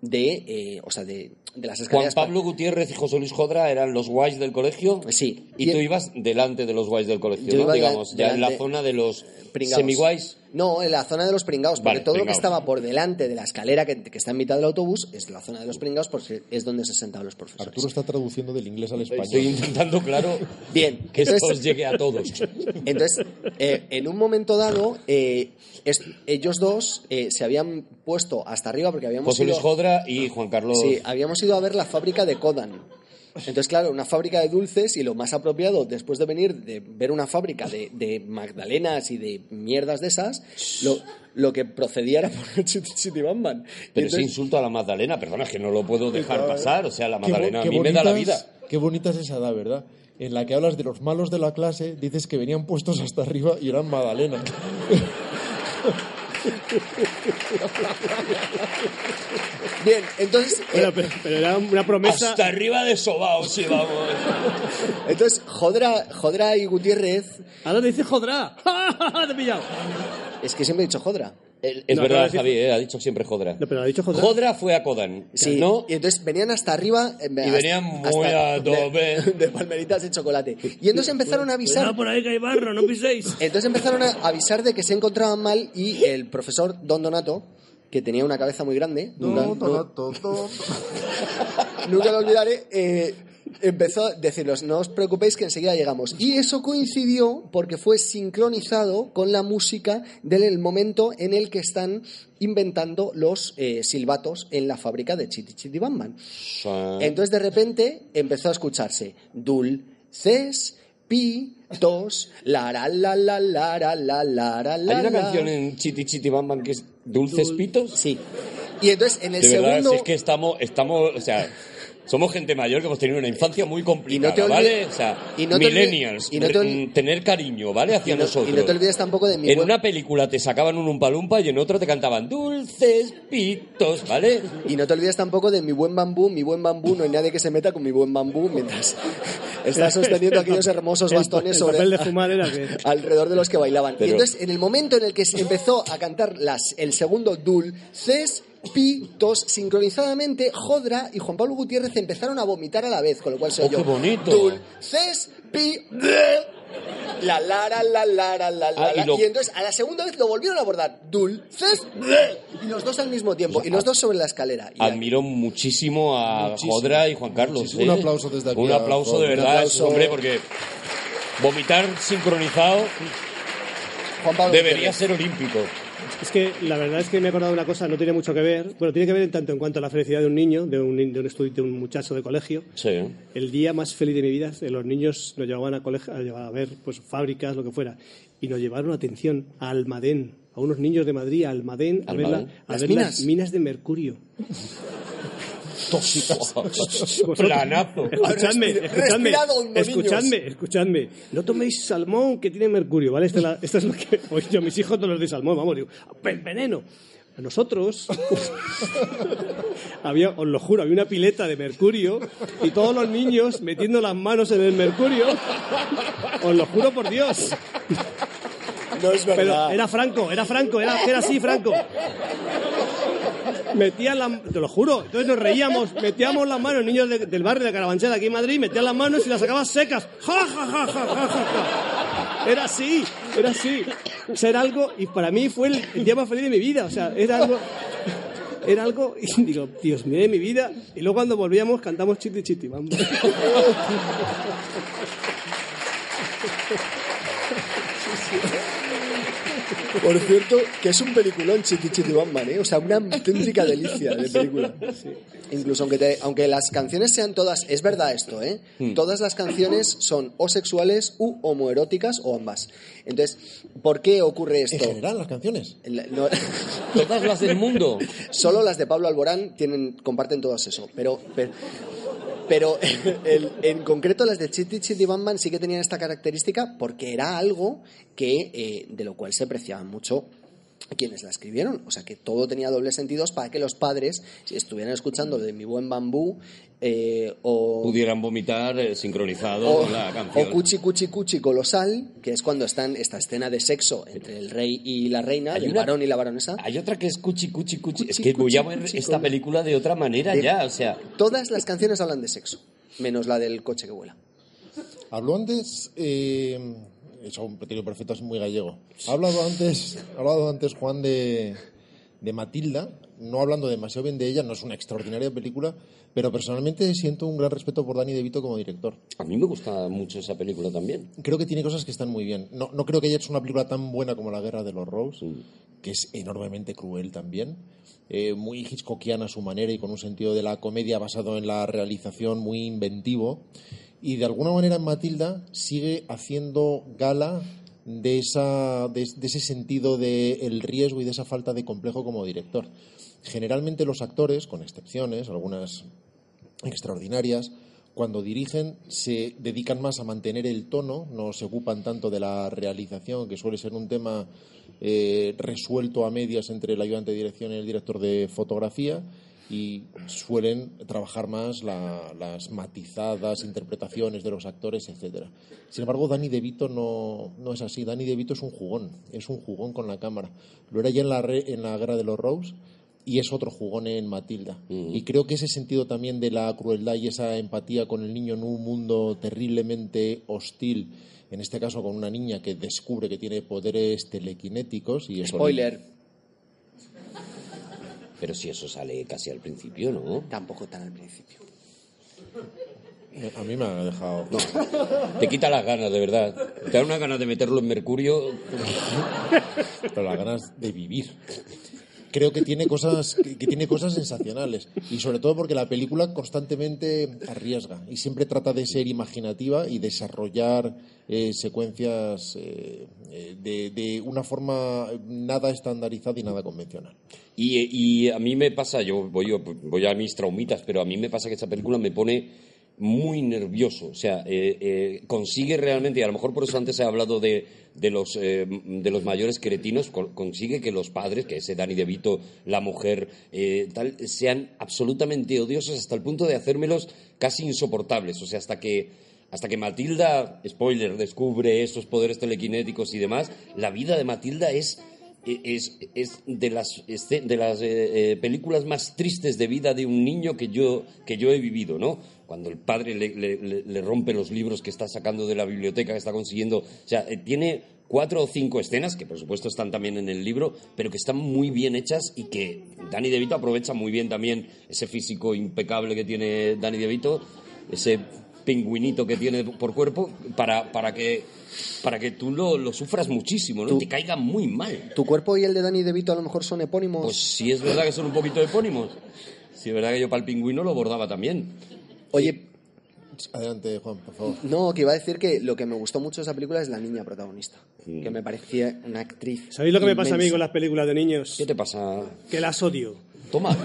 de, eh, o sea, de, de las Juan escaleras. Pablo Gutiérrez y José Luis Jodra eran los guays del colegio. Sí. Y tú ibas delante de los guays del colegio, Digamos, ya en la zona de los semi-guays. No, en la zona de los pringaos, porque Vale, todo lo que estaba por delante de la escalera que, que está en mitad del autobús es la zona de los pringaos porque es donde se sentaban los profesores. Arturo está traduciendo del inglés al español. Estoy intentando, claro, Bien, que esto entonces- llegue a todos. Entonces, eh, en un momento dado, eh, es- ellos dos eh, se habían puesto hasta arriba porque habíamos José ido, Luis Jodra y Juan Carlos. sí, habíamos ido a ver la fábrica de Kodan. Entonces, claro, una fábrica de dulces y lo más apropiado después de venir de ver una fábrica de, de magdalenas y de mierdas de esas, lo, lo que procedía era poner Chiti Chiti Bam Bam. Y Pero ese entonces- insulto a la Magdalena, perdona, es que no lo puedo dejar pasar. O sea, la Qué Magdalena a qué mí me da la bonitas- vida. Qué bonita es esa edad, ¿verdad? En la que hablas de los malos de la clase, dices que venían puestos hasta arriba y eran Magdalena. Bien, entonces, eh, Pero, pero, pero era una promesa. Hasta arriba de sobao, sí, vamos. entonces Jodra, Jodra y Gutiérrez, Ahora te dice Jodra. ¡Te he pillado! es que siempre he dicho Jodra. El- Es No, verdad, acabas de Javi, eh, ha dicho siempre Jodra. No, pero ha dicho Jodra. Jodra fue a Kodan, Sí, ¿no? y entonces venían hasta arriba. eh, hasta- venían muy hasta- a tope. de palmeritas de chocolate. Y entonces empezaron a avisar. Por ahí que hay barro, no piséis. Entonces empezaron a avisar de que se encontraban mal y el profesor Don Donato, que tenía una cabeza muy grande, nunca, no- no, no, no. nunca lo olvidaré, eh, empezó a decirlos, no os preocupéis que enseguida llegamos. Y eso coincidió porque fue sincronizado con la música del momento en el que están inventando los eh, silbatos en la fábrica de Chiti Chiti Bam Bam. Entonces de repente empezó a escucharse dulces, pitos, la la la la la la la la la Hay una canción en Chiti Chiti Bam Bam que es Dulces Pitos. Sí. Y entonces en el De verdad, segundo si es que estamos, estamos, o sea, somos gente mayor que hemos tenido una infancia muy complicada, olvides- ¿vale? O sea, y no te olvides- millennials, y no te mm, tener cariño, ¿vale? Hacia y no, nosotros. y no te olvides tampoco de mi En una película te sacaban un umpalumpa y en otra te cantaban dulces pitos, ¿vale? Y no te olvides tampoco de mi buen bambú, mi buen bambú, no hay nadie que se meta con mi buen bambú mientras está sosteniendo aquellos hermosos bastones el sobre papel de fumar era que- alrededor de los que bailaban. Y entonces, en el momento en el que se empezó a cantar las, el segundo dulces pitos sincronizadamente, Jodra y Juan Pablo Gutiérrez empezaron a vomitar a la vez, con lo cual se Oh, oyó qué bonito. dulces pi la la la la la la la Ah, y lo- y entonces a la segunda vez lo volvieron a abordar dulces y los dos al mismo tiempo y los dos sobre la escalera Y Admiro muchísimo a Muchísimo. Jodra y Juan Carlos. Muchísimo. ¿eh? Un aplauso desde aquí Un aplauso de Un verdad, aplauso. hombre, porque vomitar sincronizado Juan Pablo debería Gutiérrez. ser olímpico. Es que la verdad es que me he acordado de una cosa, no tiene mucho que ver. Bueno, tiene que ver en tanto en cuanto a la felicidad de un niño, de un, de un estudiante, de un muchacho de colegio. Sí. El día más feliz de mi vida, eh, los niños nos llevaban a, colegio, a, ver pues, fábricas, lo que fuera, y nos llevaron, atención, a Almadén, a unos niños de Madrid, a Almadén, a ver, la- a ¿Las ver minas? las minas de mercurio. Tóxico. Planazo. Escuchadme, escuchadme, escuchadme, escuchadme. No toméis salmón que tiene mercurio, ¿vale? Esto es, la- esto es lo que. Pues yo, mis hijos todos los de salmón, vamos, digo, "Ven- veneno. A nosotros había, os lo juro, había una pileta de mercurio y todos los niños metiendo las manos en el mercurio. Os lo juro por Dios. No es Pero verdad. era Franco, era Franco, era, era así, Franco. Metían la, te lo juro, entonces nos reíamos, metíamos las manos, niños de- del barrio de Carabanchel aquí en Madrid, metían las manos y las sacaban secas. Era así, era así. O sea, era algo, y para mí fue el, el día más feliz de mi vida, o sea, era algo, era algo, y digo, Dios mío de mi vida, y luego cuando volvíamos cantamos chiti chiti, vamos. Por cierto, que es un peliculón Chiqui Chiqui ¿eh? O sea, una auténtica delicia de película. Incluso aunque, te- aunque las canciones sean todas, es verdad esto, ¿eh? Todas las canciones son o sexuales u homoeróticas o ambas. Entonces, ¿por qué ocurre En esto? general, las canciones. La- no- Todas las del mundo. Solo las de Pablo Alborán tienen, comparten todas eso. Pero, pero, pero el- en concreto las de Chiti Chiti Bam Bam sí que tenían esta característica porque era algo que, eh, de lo cual se apreciaban mucho quienes la escribieron. O sea que todo tenía dobles sentidos para que los padres, si estuvieran escuchando de Mi Buen Bambú eh, o... Pudieran vomitar eh, sincronizado O, con la canción. o Cuchi Cuchi Cuchi Colosal, que es cuando están esta escena de sexo entre el rey y la reina, el una- varón y la baronesa. Hay otra que es cuchi, cuchi, cuchi. Es Cuchi, que voy a cuchi, ver cuchi, esta película de otra manera De- ya, o sea. Todas las canciones hablan de sexo, menos la del coche que vuela. Habló antes, eh, hecho un pequeño perfecto, es muy gallego. Ha hablado antes, ha hablado antes Juan de, de Matilda, no hablando demasiado bien de ella, no es una extraordinaria película, pero personalmente siento un gran respeto por Danny DeVito como director. A mí me gusta mucho esa película también. Creo que tiene cosas que están muy bien. No, no creo que haya hecho una película tan buena como La Guerra de los Rose, que es enormemente cruel también. eh, muy hitchcockiana a su manera y con un sentido de la comedia basado en la realización muy inventivo. Y de alguna manera en Matilda sigue haciendo gala de, esa, de, de ese sentido del riesgo y de esa falta de complejo como director. Generalmente los actores, con excepciones, algunas extraordinarias, cuando dirigen se dedican más a mantener el tono, no se ocupan tanto de la realización, que suele ser un tema eh, resuelto a medias entre el ayudante de dirección y el director de fotografía, y suelen trabajar más la- las matizadas interpretaciones de los actores, etcétera. Sin embargo, Danny DeVito no, no es así. Danny DeVito es un jugón, es un jugón con la cámara. Lo era ya en la, re- en la Guerra de los Rose y es otro jugón en Matilda. Y creo que ese sentido también de la crueldad y esa empatía con el niño en un mundo terriblemente hostil, en este caso con una niña que descubre que tiene poderes telequinéticos y eso Spoiler, Pero si eso sale casi al principio, ¿no? tampoco tan al principio. eh, a mí me ha dejado Te quita las ganas, de verdad. Te da una ganas de meterlo en Mercurio. pero las ganas de vivir. Creo que tiene cosas que, que tiene cosas sensacionales y sobre todo porque la película constantemente arriesga y siempre trata de ser imaginativa y desarrollar eh, secuencias eh, eh, de, de una forma nada estandarizada y nada convencional. Y, y a mí me pasa, yo voy, voy a mis traumitas, pero a mí me pasa que esta película me pone muy nervioso. O sea, consigue realmente, y a lo mejor por eso antes he hablado de, de los, de los mayores cretinos, con- consigue que los padres, que ese Danny DeVito, la mujer, tal, sean absolutamente odiosos hasta el punto de hacérmelos casi insoportables. O sea, hasta que, hasta que Matilda, spoiler, descubre esos poderes telequinéticos y demás, la vida de Matilda es es, es de las, de las eh, eh, películas más tristes de vida de un niño que yo, que yo he vivido, ¿no? Cuando el padre le rompe los libros que está sacando de la biblioteca, que está consiguiendo. O sea, eh, tiene cuatro o cinco escenas, que por supuesto están también en el libro, pero que están muy bien hechas y que Danny DeVito aprovecha muy bien también ese físico impecable que tiene Danny DeVito, ese pingüinito que tiene por cuerpo, para, para que para que tú lo, lo sufras muchísimo, ¿no? Te caiga muy mal. ¿Tu cuerpo y el de Danny DeVito a lo mejor son epónimos? Pues sí es verdad que son un poquito epónimos. Sí es verdad que yo para el pingüino lo bordaba también. Oye, Adelante, Juan, por favor. no, que iba a decir que lo que me gustó mucho de esa película es la niña protagonista, que me parecía una actriz. ¿Sabéis lo que me pasa a mí con las películas de niños? ¿Qué te pasa? Que las odio. Toma.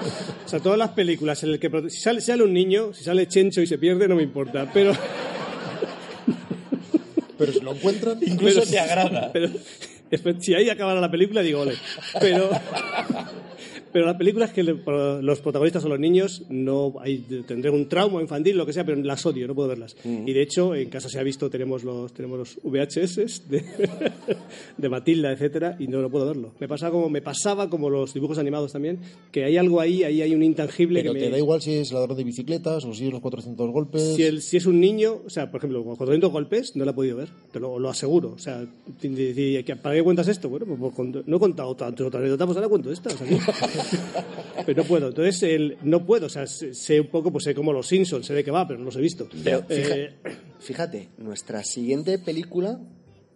O sea, todas las películas en las que si sale, sale un niño, si sale Chencho y se pierde, no me importa. Pero, Pero si lo encuentran, Incluso Pero- te agrada. pero si ahí acabara la película, digo, ole. Pero, pero las películas que los protagonistas son los niños, no hay, tendré un trauma infantil, lo que sea, pero las odio, no puedo verlas. Y de hecho, en casa se ha visto, tenemos los, tenemos los VHS de, de Matilda, etcétera, y no, no puedo verlo. Me pasa como, me pasaba como los dibujos animados también, que hay algo ahí, ahí hay un intangible pero que te me... da igual si es ladrón de bicicletas o si es los 400 golpes. Si, el- si es un niño, o sea, por ejemplo, con 400 golpes, no lo he podido ver, te lo, lo aseguro. O sea, ti- ti- ti- ¿que- ¿para qué cuentas esto? Bueno, pues, pues, no he contado tanto otra anécdota, pues ahora cuento esta. o sea, pero no puedo. Entonces, el, no puedo. O sea, sé, un poco, pues sé como los Simpsons, sé de qué va, pero no los he visto. Pero Eh, fíjate, nuestra siguiente película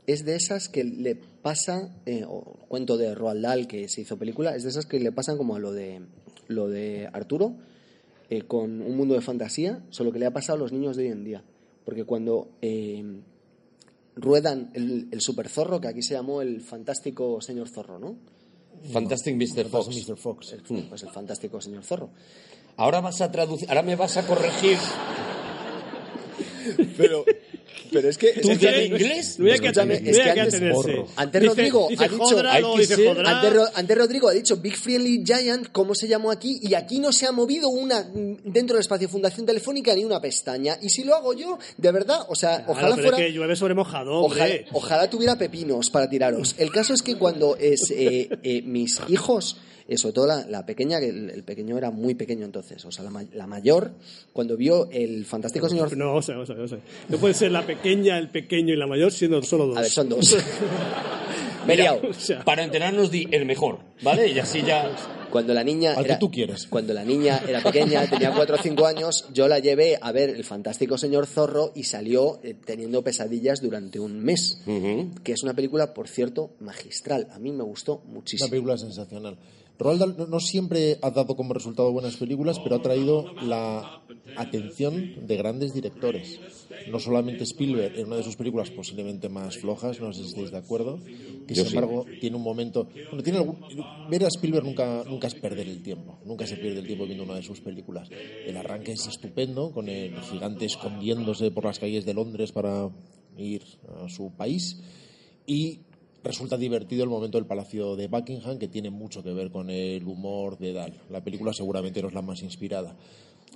es de esas que le pasa, eh, o cuento de Roald Dahl que se hizo película, es de esas que le pasan como a lo de, lo de Arturo, eh, con un mundo de fantasía, solo que le ha pasado a los niños de hoy en día. Porque cuando eh, ruedan el, el super zorro, que aquí se llamó el fantástico señor zorro, ¿no? Fantastic Mr. Fox. Mr. Fox. El- pues el fantástico señor zorro. Ahora vas a traducir, ahora me vas a corregir. Pero, pero es que... ¿Tú es que- inglés? no que, Escúchame, atener- es que que antes-. Borro. Antes Rodrigo dice ha dicho- Jodra, que dice. Antes, Ro- antes Rodrigo ha dicho Big Friendly Giant, ¿cómo se llamó aquí? Y aquí no se ha movido una dentro del espacio Fundación Telefónica ni una pestaña. Y si lo hago yo, de verdad, o sea, Claro, ojalá pero fuera. es que llueve sobre mojado, ojalá tuviera pepinos para tiraros. El caso es que cuando es, eh, eh, mis hijos, eh, sobre todo la, la pequeña, que el, el pequeño era muy pequeño entonces, o sea, la, la mayor, cuando vio el fantástico señor... No, o sea, o sea, o sea. No puede ser la pequeña, el pequeño y la mayor siendo solo dos. A ver, son dos. Me liado. O sea, Para enterarnos di el mejor, ¿vale? Y así ya. Cuando la niña Al que era, tú quieres. Cuando la niña era pequeña, tenía 4 o 5 años, yo la llevé a ver El fantástico señor Zorro y salió eh, teniendo pesadillas durante un mes. Que es una película, por cierto, magistral. A mí me gustó Una muchísimo. película sensacional. Roald Dahl no, no siempre ha dado como resultado buenas películas, pero ha traído la atención de grandes directores. No solamente Spielberg, en una de sus películas posiblemente más flojas, no sé si estáis de acuerdo, que Yo sin sí. embargo tiene un momento... Bueno, tiene algún- ver a Spielberg nunca, nunca es perder el tiempo, nunca se pierde el tiempo viendo una de sus películas. El arranque es estupendo, con el gigante escondiéndose por las calles de Londres para ir a su país y resulta divertido el momento del Palacio de Buckingham, que tiene mucho que ver con el humor de Dahl. La película seguramente no es la más inspirada.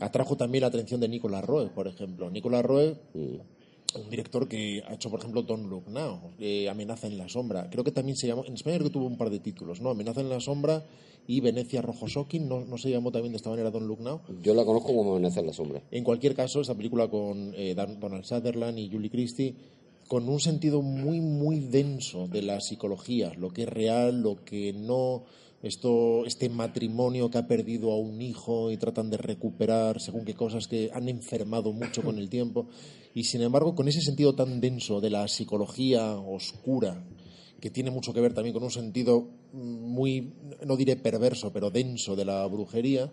Atrajo también la atención de Nicolas Roeg, por ejemplo. Nicolas Roeg, un director que ha hecho, por ejemplo, Don't Look Now, eh, Amenaza en la Sombra. Creo que también se llamó, en España creo que tuvo un par de títulos, ¿no? Amenaza en la Sombra y Venecia Rojo Shocking, ¿no, no se llamó también de esta manera Don't Look Now? Yo la conozco como Amenaza en la sombra. En cualquier caso, esta película con eh, Donald Sutherland y Julie Christie, con un sentido muy, muy denso de la psicología, lo que es real, lo que no, esto, este matrimonio que ha perdido a un hijo y tratan de recuperar según qué cosas que han enfermado mucho con el tiempo. Y sin embargo, con ese sentido tan denso de la psicología oscura, que tiene mucho que ver también con un sentido muy, no diré perverso, pero denso de la brujería,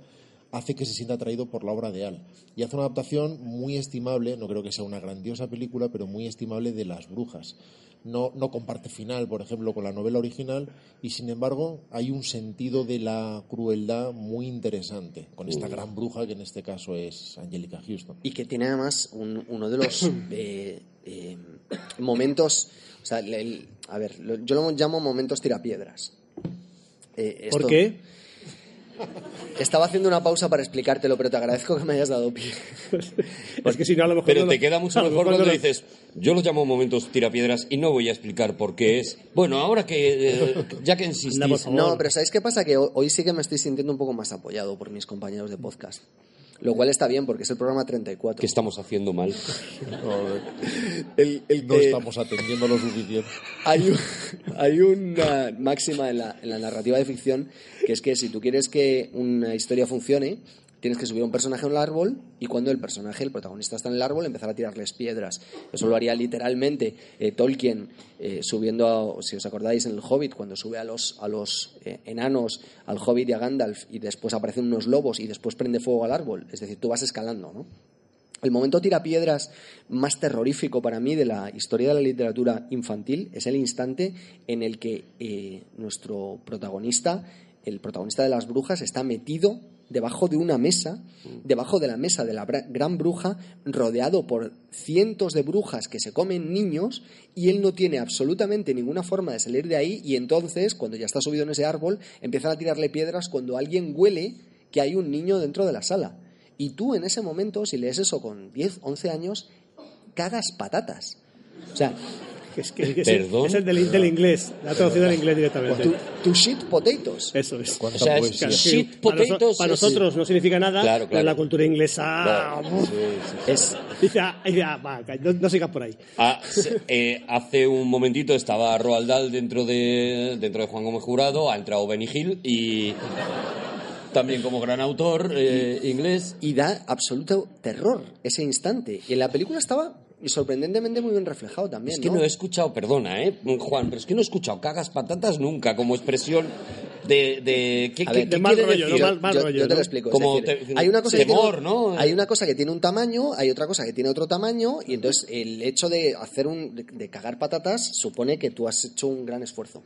hace que se sienta atraído por la obra de Al. Y hace una adaptación muy estimable, no creo que sea una grandiosa película, pero muy estimable de Las Brujas. No, no comparte final, por ejemplo, con la novela original, y sin embargo hay un sentido de la crueldad muy interesante, con esta gran bruja que en este caso es Angelica Houston. Y que tiene además un- uno de los eh, eh, momentos. O sea, el- el- a ver, yo lo llamo momentos tirapiedras. Eh, ¿Por qué? Estaba haciendo una pausa para explicártelo, pero te agradezco que me hayas dado pie. es que si no, a lo mejor. Pero no te lo- queda mucho lo mejor mejor cuando no lo- dices, yo los llamo momentos tirapiedras y no voy a explicar por qué es. Bueno, ahora que, eh, ya que insistís, favor. No, pero ¿sabéis qué pasa? Que ho- hoy sí que me estoy sintiendo un poco más apoyado por mis compañeros de podcast. Lo cual está bien porque es el programa 34. ¿qué estamos haciendo mal? El- el No que- estamos atendiendo lo suficiente. hay, un- hay una máxima en la, en la narrativa de ficción que es que si tú quieres que una historia funcione, tienes que subir a un personaje a un árbol y cuando el personaje, el protagonista está en el árbol, empezar a tirarles piedras. Eso lo haría literalmente eh, Tolkien eh, subiendo, a- si os acordáis, en el Hobbit, cuando sube a los, a los eh, enanos, al Hobbit y a Gandalf y después aparecen unos lobos y después prende fuego al árbol. Es decir, tú vas escalando, ¿no? El momento tirapiedras más terrorífico para mí de la historia de la literatura infantil es el instante en el que nuestro protagonista, el protagonista de las brujas, está metido debajo de una mesa, debajo de la mesa de la gran bruja, rodeado por cientos de brujas que se comen niños y él no tiene absolutamente ninguna forma de salir de ahí y entonces, cuando ya está subido en ese árbol, empiezan a tirarle piedras cuando alguien huele que hay un niño dentro de la sala. Y tú en ese momento, si lees eso con 10, 11 años, cagas patatas. O sea, Es, que, es, el, Perdón. es el del, del inglés, la traducción del inglés directamente. tu, tu shit potatoes. Eso es. O sea, es shit sí, para, noso- potatoes. para nosotros no significa nada, Claro, pero claro. en la cultura inglesa. Claro. uf, Es, dice, ah, dice, ah, va, no, no sigas por ahí. Ah, eh, hace un momentito estaba Roald Dahl dentro de, dentro de Juan Gómez Jurado, ha entrado Benny Hill y también como gran autor eh, inglés. y da absoluto terror ese instante. Y en la película estaba sorprendentemente muy bien reflejado también. Es que no he escuchado, perdona, ¿eh, Juan, pero es que no he escuchado cagas patatas nunca como expresión de... de ¿Qué, A qué- ver, qué de mal rollo, decir? ¿no? Mal- mal yo, rollo, yo te lo explico. es Como decir, te- hay, una cosa que temor, tiene, ¿no? hay una cosa que tiene un tamaño, hay otra cosa que tiene otro tamaño, y entonces el hecho de hacer un de, de cagar patatas supone que tú has hecho un gran esfuerzo.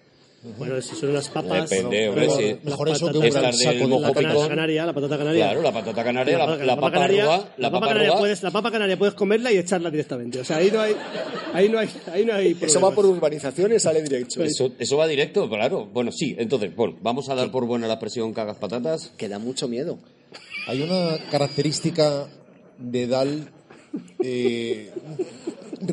Bueno, si son las papas. Depende, hombre, sí. Mejor eso que un gran saco de la patata canaria, la patata canaria. Claro, la patata canaria, la, papa- la papa canaria- la papa canaria puedes, la papa canaria puedes comerla y echarla directamente. O sea, ahí no hay, ahí no hay, ahí no hay Eso va por urbanización y sale directo. Eso, eso va directo, claro. Bueno, sí, entonces, bueno, vamos a dar por buena la expresión cagas patatas. Que da mucho miedo. Hay una característica de Dal eh,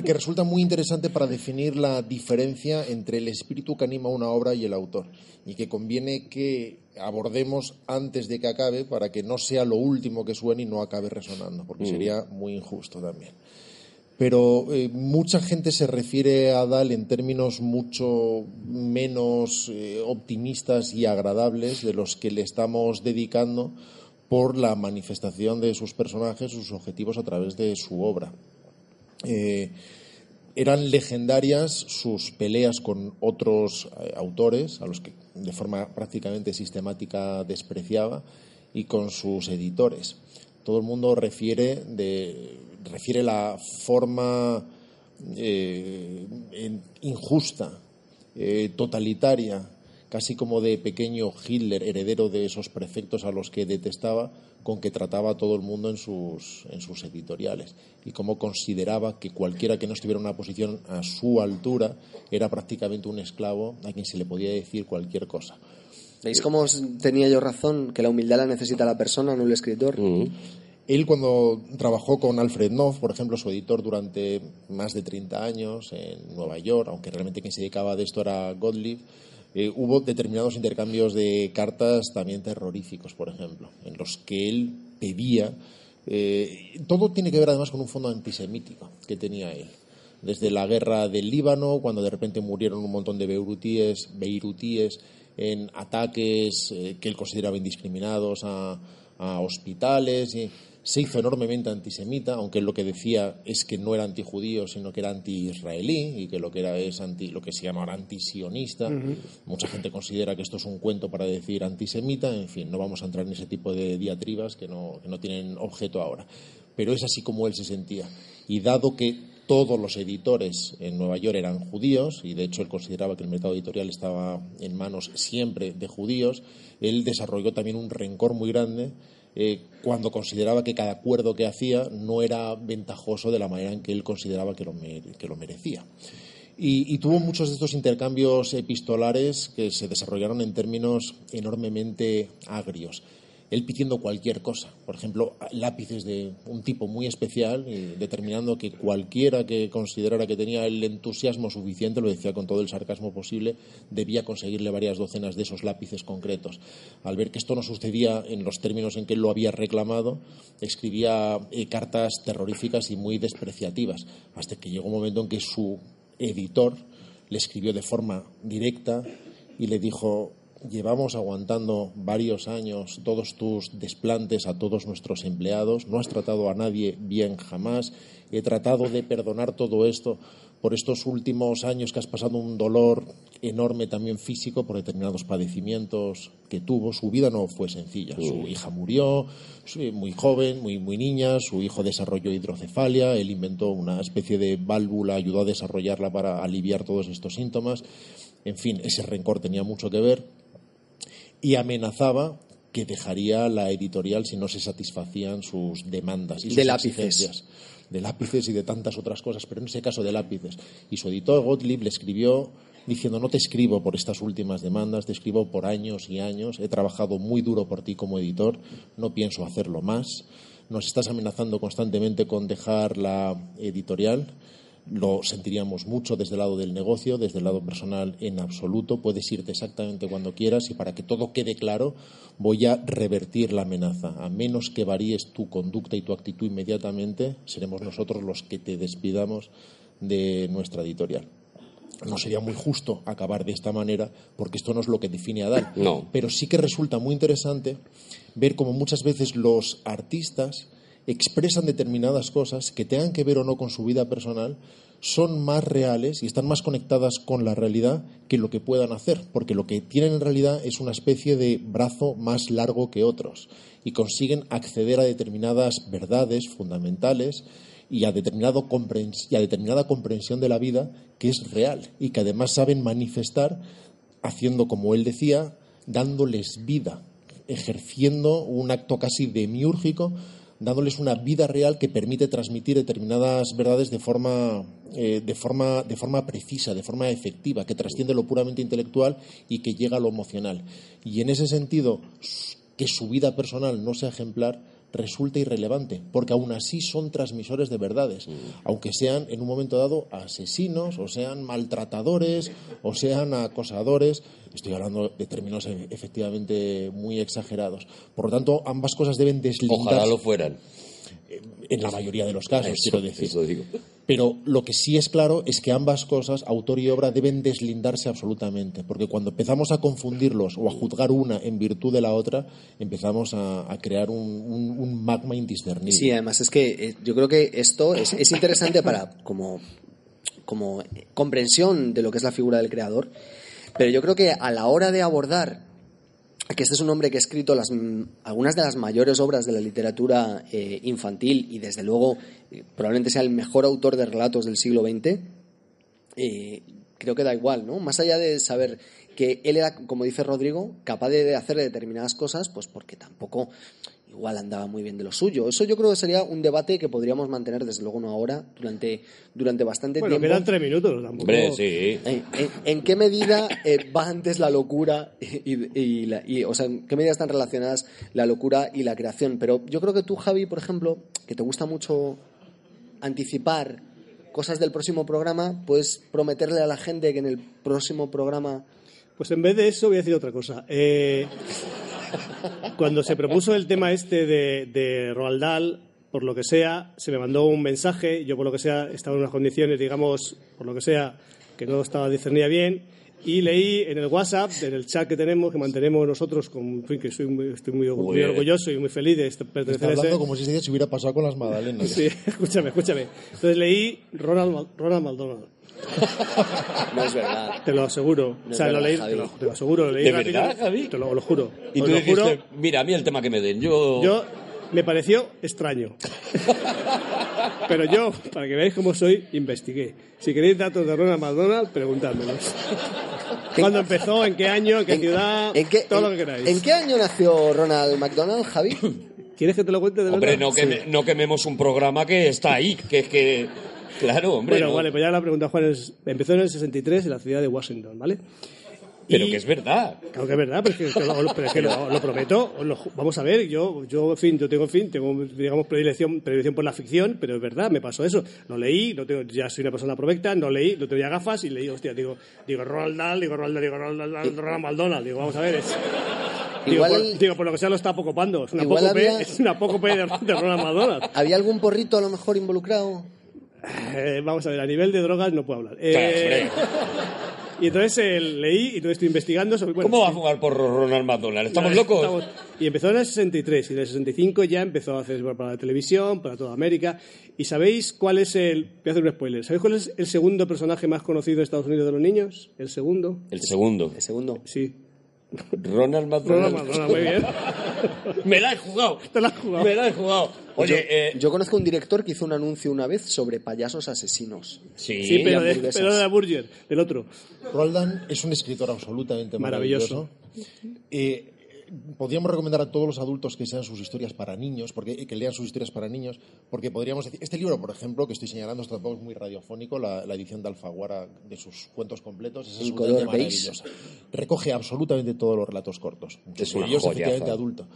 que resulta muy interesante para definir la diferencia entre el espíritu que anima una obra y el autor y que conviene que abordemos antes de que acabe para que no sea lo último que suene y no acabe resonando, porque sería muy injusto también. Pero eh, mucha gente se refiere a Dal en términos mucho menos eh, optimistas y agradables de los que le estamos dedicando por la manifestación de sus personajes, sus objetivos a través de su obra. Eh, eran legendarias sus peleas con otros eh, autores, a los que de forma prácticamente sistemática despreciaba, y con sus editores. Todo el mundo refiere, de, refiere la forma eh, injusta, totalitaria, casi como de pequeño Hitler, heredero de esos prefectos a los que detestaba, con que trataba a todo el mundo en sus, en sus editoriales. Y cómo consideraba que cualquiera que no estuviera en una posición a su altura era prácticamente un esclavo a quien se le podía decir cualquier cosa. ¿Veis cómo tenía yo razón? Que la humildad la necesita la persona, no el escritor. Él cuando trabajó con Alfred Knopf, por ejemplo, su editor durante más de 30 años en Nueva York, aunque realmente quien se dedicaba de esto era Gottlieb, eh, hubo determinados intercambios de cartas también terroríficos, por ejemplo, en los que él pedía... eh, todo tiene que ver además con un fondo antisemítico que tenía él. Desde la guerra del Líbano, cuando de repente murieron un montón de beirutíes, beirutíes en ataques eh, que él consideraba indiscriminados a, a hospitales. y se hizo enormemente antisemita, aunque lo que decía es que no era antijudío, sino que era anti-israelí y que lo que era es anti, lo que se llama ahora antisionista. Mucha gente considera que esto es un cuento para decir antisemita. En fin, no vamos a entrar en ese tipo de diatribas que no, que no tienen objeto ahora. Pero es así como él se sentía. Y dado que todos los editores en Nueva York eran judíos, y de hecho él consideraba que el mercado editorial estaba en manos siempre de judíos, él desarrolló también un rencor muy grande eh, cuando consideraba que cada acuerdo que hacía no era ventajoso de la manera en que él consideraba que lo, que lo merecía. Y, y tuvo muchos de estos intercambios epistolares que se desarrollaron en términos enormemente agrios. Él pidiendo cualquier cosa, por ejemplo, lápices de un tipo muy especial, y determinando que cualquiera que considerara que tenía el entusiasmo suficiente, lo decía con todo el sarcasmo posible, debía conseguirle varias docenas de esos lápices concretos. Al ver que esto no sucedía en los términos en que él lo había reclamado, escribía eh, cartas terroríficas y muy despreciativas, hasta que llegó un momento en que su editor le escribió de forma directa y le dijo llevamos aguantando varios años todos tus desplantes a todos nuestros empleados, no has tratado a nadie bien jamás, he tratado de perdonar todo esto por estos últimos años que has pasado un dolor enorme también físico por determinados padecimientos que tuvo. Su vida no fue sencilla. Su hija murió muy joven, muy, muy niña, su hijo desarrolló hidrocefalia, él inventó una especie de válvula, ayudó a desarrollarla para aliviar todos estos síntomas. En fin, ese rencor tenía mucho que ver y amenazaba que dejaría la editorial si no se satisfacían sus demandas y sus De lápices. exigencias. De lápices y de tantas otras cosas, pero en ese caso de lápices. Y su editor Gottlieb le escribió diciendo no te escribo por estas últimas demandas, te escribo por años y años, he trabajado muy duro por ti como editor, no pienso hacerlo más, nos estás amenazando constantemente con dejar la editorial, lo sentiríamos mucho desde el lado del negocio, desde el lado personal en absoluto, puedes irte exactamente cuando quieras y para que todo quede claro voy a revertir la amenaza, a menos que varíes tu conducta y tu actitud inmediatamente, seremos nosotros los que te despidamos de nuestra editorial no sería muy justo acabar de esta manera, porque esto no es lo que define a Dal. No. Pero sí que resulta muy interesante ver cómo muchas veces los artistas expresan determinadas cosas que tengan que ver o no con su vida personal, son más reales y están más conectadas con la realidad que lo que puedan hacer, porque lo que tienen en realidad es una especie de brazo más largo que otros y consiguen acceder a determinadas verdades fundamentales y a, determinado y a determinada comprensión de la vida que es real y que además saben manifestar haciendo como él decía, dándoles vida, ejerciendo un acto casi demiúrgico, dándoles una vida real que permite transmitir determinadas verdades de forma, eh, de forma, de forma precisa, de forma efectiva, que trasciende lo puramente intelectual y que llega a lo emocional. Y en ese sentido, que su vida personal no sea ejemplar resulta irrelevante, porque aún así son transmisores de verdades, aunque sean en un momento dado asesinos, o sean maltratadores, o sean acosadores. Estoy hablando de términos e- efectivamente muy exagerados. Por lo tanto, ambas cosas deben deslindarse Ojalá lo fueran. en la mayoría de los casos, Eso, quiero decir. eso digo. Pero lo que sí es claro es que ambas cosas, autor y obra, deben deslindarse absolutamente, porque cuando empezamos a confundirlos o a juzgar una en virtud de la otra, empezamos a, a crear un, un- un magma indiscernible. Sí, además es que eh, yo creo que esto es, es interesante para como, como comprensión de lo que es la figura del creador, pero yo creo que a la hora de abordar que este es un hombre que ha escrito las, mm, algunas de las mayores obras de la literatura eh, infantil y desde luego eh, probablemente sea el mejor autor de relatos del siglo XX, eh, creo que da igual, ¿no? Más allá de saber que él era, como dice Rodrigo, capaz de hacer determinadas cosas, pues porque tampoco igual andaba muy bien de lo suyo. Eso yo creo que sería un debate que podríamos mantener, desde luego no ahora, durante, durante bastante Bueno, tiempo. quedan tres minutos tampoco. Hombre, sí. ¿En, en- en qué medida eh, va antes la locura y, y la- y, o sea, en qué medida están relacionadas la locura y la creación? Pero yo creo que tú, Javi, por ejemplo, que te gusta mucho anticipar cosas del próximo programa, puedes prometerle a la gente que en el próximo programa Pues en vez de eso voy a decir otra cosa. Eh, cuando se propuso el tema este de, de Roald Dahl, por lo que sea, se me mandó un mensaje, yo por lo que sea estaba en unas condiciones, digamos, por lo que sea, que no estaba discernida bien, y leí en el WhatsApp, en el chat que tenemos, que mantenemos nosotros, con, en fin, que soy muy, estoy muy, orgulloso y muy feliz de este- pertenecer Está a ese- hablando como si se hubiera pasado con las magdalenas. Sí, escúchame, escúchame. Entonces leí Ronald, Ronald McDonald. no es verdad. Te lo aseguro. No o sea, es lo verdad, leí, te lo, te lo aseguro. Lo leí ¿De rápido. verdad, Javi? Te lo, lo juro. Y tú lo juro. dijiste, mira, a mí el tema que me den, yo... Yo me pareció extraño. Pero yo, para que veáis cómo soy, investigué. Si queréis datos de Ronald McDonald, preguntádmelos. ¿Cuándo empezó? ¿En qué año? ¿En qué ciudad? en qué- Todo lo en- que queráis. ¿En qué año nació Ronald McDonald, Javi? ¿Quieres que te lo cuente de Hombre, verdad? no, queme- no quememos un programa que está ahí, que es que... Claro, hombre, Bueno, no. vale, pues ya la pregunta, Juan. es- empezó en el 63 en la ciudad de Washington, ¿vale? pero y- que es verdad. Claro que es verdad, pero es que, lo, pero es que lo, lo prometo. lo vamos a ver, yo, yo, en fin, yo tengo, en fin, tengo, digamos, predilección, predilección por la ficción, pero es verdad, me pasó eso. Lo leí, no tengo, ya soy una persona provecta, no leí, no tenía gafas y leí, hostia, digo, digo Roald Dahl, digo Roald Dahl, digo Roald Dahl, Ronald McDonald, digo, vamos a ver, es... Digo, Igual- por, digo, por lo que sea lo está poco pando, es una poco había- es una poco P de, de Ronald McDonald. ¿Había algún porrito a lo mejor involucrado? Eh, vamos a ver, a nivel de drogas no puedo hablar. Eh, y entonces eh, leí y entonces estoy investigando sobre... bueno, ¿Cómo va a jugar por Ronald McDonald? ¿Estamos locos? estamos- Y empezó en el 63 y en el 65 ya empezó a hacer para la televisión, para toda América. ¿Y sabéis cuál es el... Voy a hacer un spoiler. ¿Sabéis cuál es el segundo personaje más conocido de Estados Unidos de los niños? ¿El segundo? El segundo. El segundo. Sí. Ronald Ronald McDonald. McDonald, muy bien. Me la he jugado. Te la has jugado. Me la he jugado. Oye, eh, Yo conozco un director que hizo un anuncio una vez sobre payasos asesinos. sí, Sí, pero de, pero de la Burger, del otro. Roald Dahl es un escritor absolutamente Maravilloso. maravilloso. Eh, podríamos recomendar a todos los adultos que sean sus historias para niños, porque que lean sus historias para niños, porque podríamos decir, este libro, por ejemplo, que estoy señalando, esto tampoco es muy radiofónico, la, la edición de Alfaguara de sus cuentos completos, es En absolutamente maravillosa. Recoge absolutamente todos los relatos cortos. Es una efectivamente, adulto.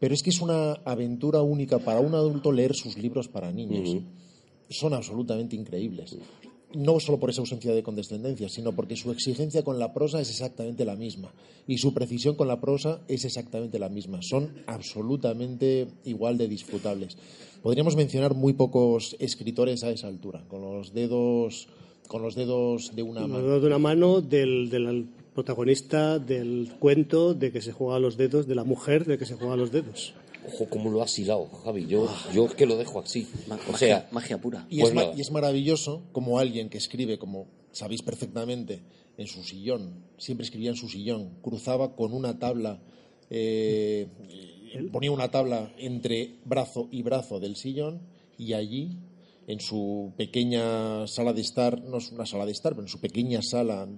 Pero es que es una aventura única para un adulto leer sus libros para niños. Son absolutamente increíbles. No solo por esa ausencia de condescendencia, sino porque su exigencia con la prosa es exactamente la misma. Y su precisión con la prosa es exactamente la misma. Son absolutamente igual de disfrutables. Podríamos mencionar muy pocos escritores a esa altura, con los dedos, con los dedos de una Los mano. dedos de una mano del, del protagonista del cuento de que se juega a los dedos, de la mujer de que se juega a los dedos. Ojo, cómo lo has hilado, Javi. Yo, yo es que lo dejo así. Ma- O magia, sea, magia pura. Y, Pues es, ma- nada. y es maravilloso como alguien que escribe, como sabéis perfectamente, en su sillón, siempre escribía en su sillón, cruzaba con una tabla, eh, ponía una tabla entre brazo y brazo del sillón y allí, en su pequeña sala de estar, no es una sala de estar, pero en su pequeña sala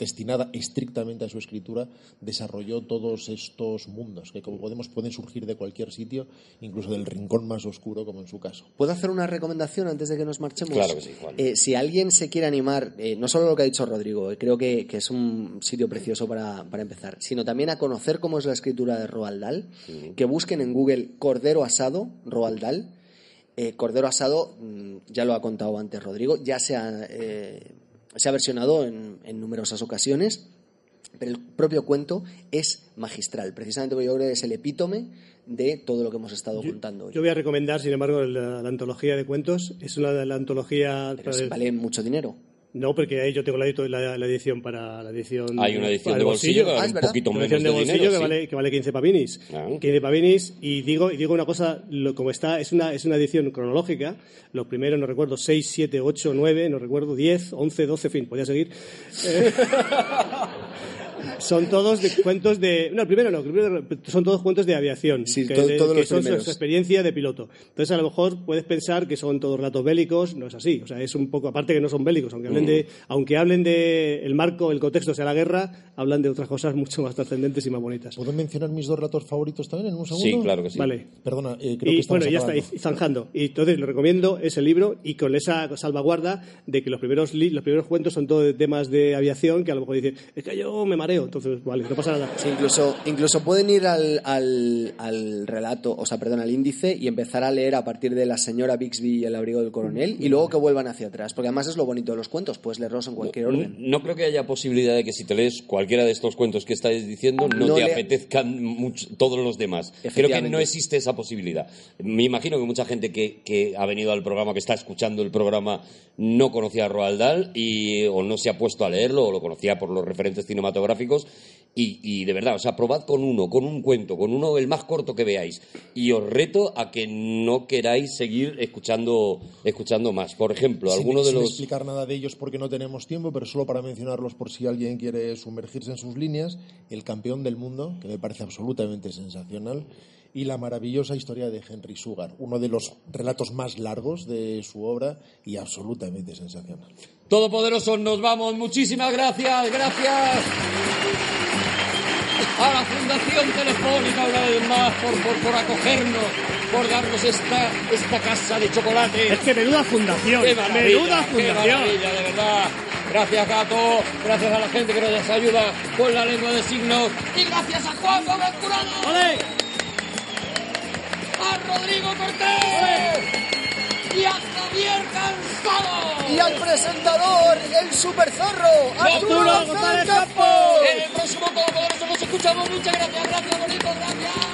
destinada estrictamente a su escritura, desarrolló todos estos mundos que, como podemos, pueden surgir de cualquier sitio, incluso del rincón más oscuro, como en su caso. ¿Puedo hacer una recomendación antes de que nos marchemos? Claro que sí, Juan. Eh, si alguien se quiere animar, eh, no solo lo que ha dicho Rodrigo, eh, creo que, que es un sitio precioso para, para empezar, sino también a conocer cómo es la escritura de Roald Dahl, que busquen en Google Cordero Asado, Roald Dahl. Eh, Cordero Asado, mm, ya lo ha contado antes Rodrigo, ya se ha, eh, se ha versionado en, en numerosas ocasiones. Pero el propio cuento es magistral, precisamente porque yo creo que es el epítome de todo lo que hemos estado contando hoy. Yo voy a recomendar, sin embargo, la, la antología de cuentos. Es una de la antología. Pero vale mucho dinero. No, porque ahí yo tengo la, la- la edición para la edición. hay una edición de bolsillo que Ah, un poquito menos edición de, de bolsillo dinero. que, sí. vale, que vale 15 pavinis. Ah. 15 pavinis. Y digo, y digo una cosa, lo- como está, es una, es una edición cronológica. Los primeros, no recuerdo, 6, 7, 8, 9, no recuerdo, 10, 11, 12, en fin, podía seguir. Eh, son todos de cuentos de. No, el primero no, el primero son todos cuentos de aviación. Sí, que, to- de- todos que los son su, primeros. su experiencia de piloto. Entonces, a lo mejor puedes pensar que son todos relatos bélicos, no es así. O sea, es un poco, aparte que no son bélicos, aunque hablen Mm. de, aunque hablen de el marco, el contexto sea la guerra, hablan de otras cosas mucho más trascendentes y más bonitas. ¿Puedo mencionar mis dos relatos favoritos también en un segundo? Sí, claro que sí. Vale. Perdona, eh, creo que Y estamos bueno, ya está, acabando. y zanjando. Y entonces lo recomiendo ese libro y con esa salvaguarda de que los primeros li- los primeros cuentos son todos de temas de aviación que a lo mejor dicen, es que yo me mareo. Entonces, vale, no pasa nada. Sí, incluso, incluso pueden ir al, al, al relato, o sea, perdón, al índice y empezar a leer a partir de la señora Bixby y el abrigo del coronel y luego que vuelvan hacia atrás, porque además es lo bonito de los cuentos, puedes leerlos en cualquier orden. No creo que haya posibilidad de que si te lees cualquiera de estos cuentos que estáis diciendo no, No te le- apetezcan mucho- todos los demás. Creo que no existe esa posibilidad. Me imagino que mucha gente que, que ha venido al programa, que está escuchando el programa, no conocía a Roald Dahl y, o no se ha puesto a leerlo o lo conocía por los referentes cinematográficos. Y, y de verdad, o sea, probad con uno, con un cuento, con uno el más corto que veáis. Y os reto a que no queráis seguir escuchando, escuchando más. Por ejemplo, Sin- alguno de sin los... explicar nada de ellos porque no tenemos tiempo, pero solo para mencionarlos por si alguien quiere sumergirse en sus líneas, El campeón del mundo, que me parece absolutamente sensacional, y la maravillosa historia de Henry Sugar, uno de los relatos más largos de su obra y absolutamente sensacional. Todopoderosos, nos vamos. Muchísimas gracias, gracias. A la Fundación Telefónica una vez más por, por, por acogernos, por darnos esta, esta casa de chocolate. Es que menuda fundación, ¡Qué maravilla! menuda ¡Qué fundación. maravilla, de verdad! Gracias, Gato. Gracias a la gente que nos ayuda con la lengua de signos. Y gracias a Juan Gómez Curado. ¡Ole! A Rodrigo Cortés. Y a Javier Cansado. Y al presentador, el super zorro, Arturo González Campos. En el próximo Todopoderoso nos escuchamos. Muchas gracias, gracias, bonito, gracias.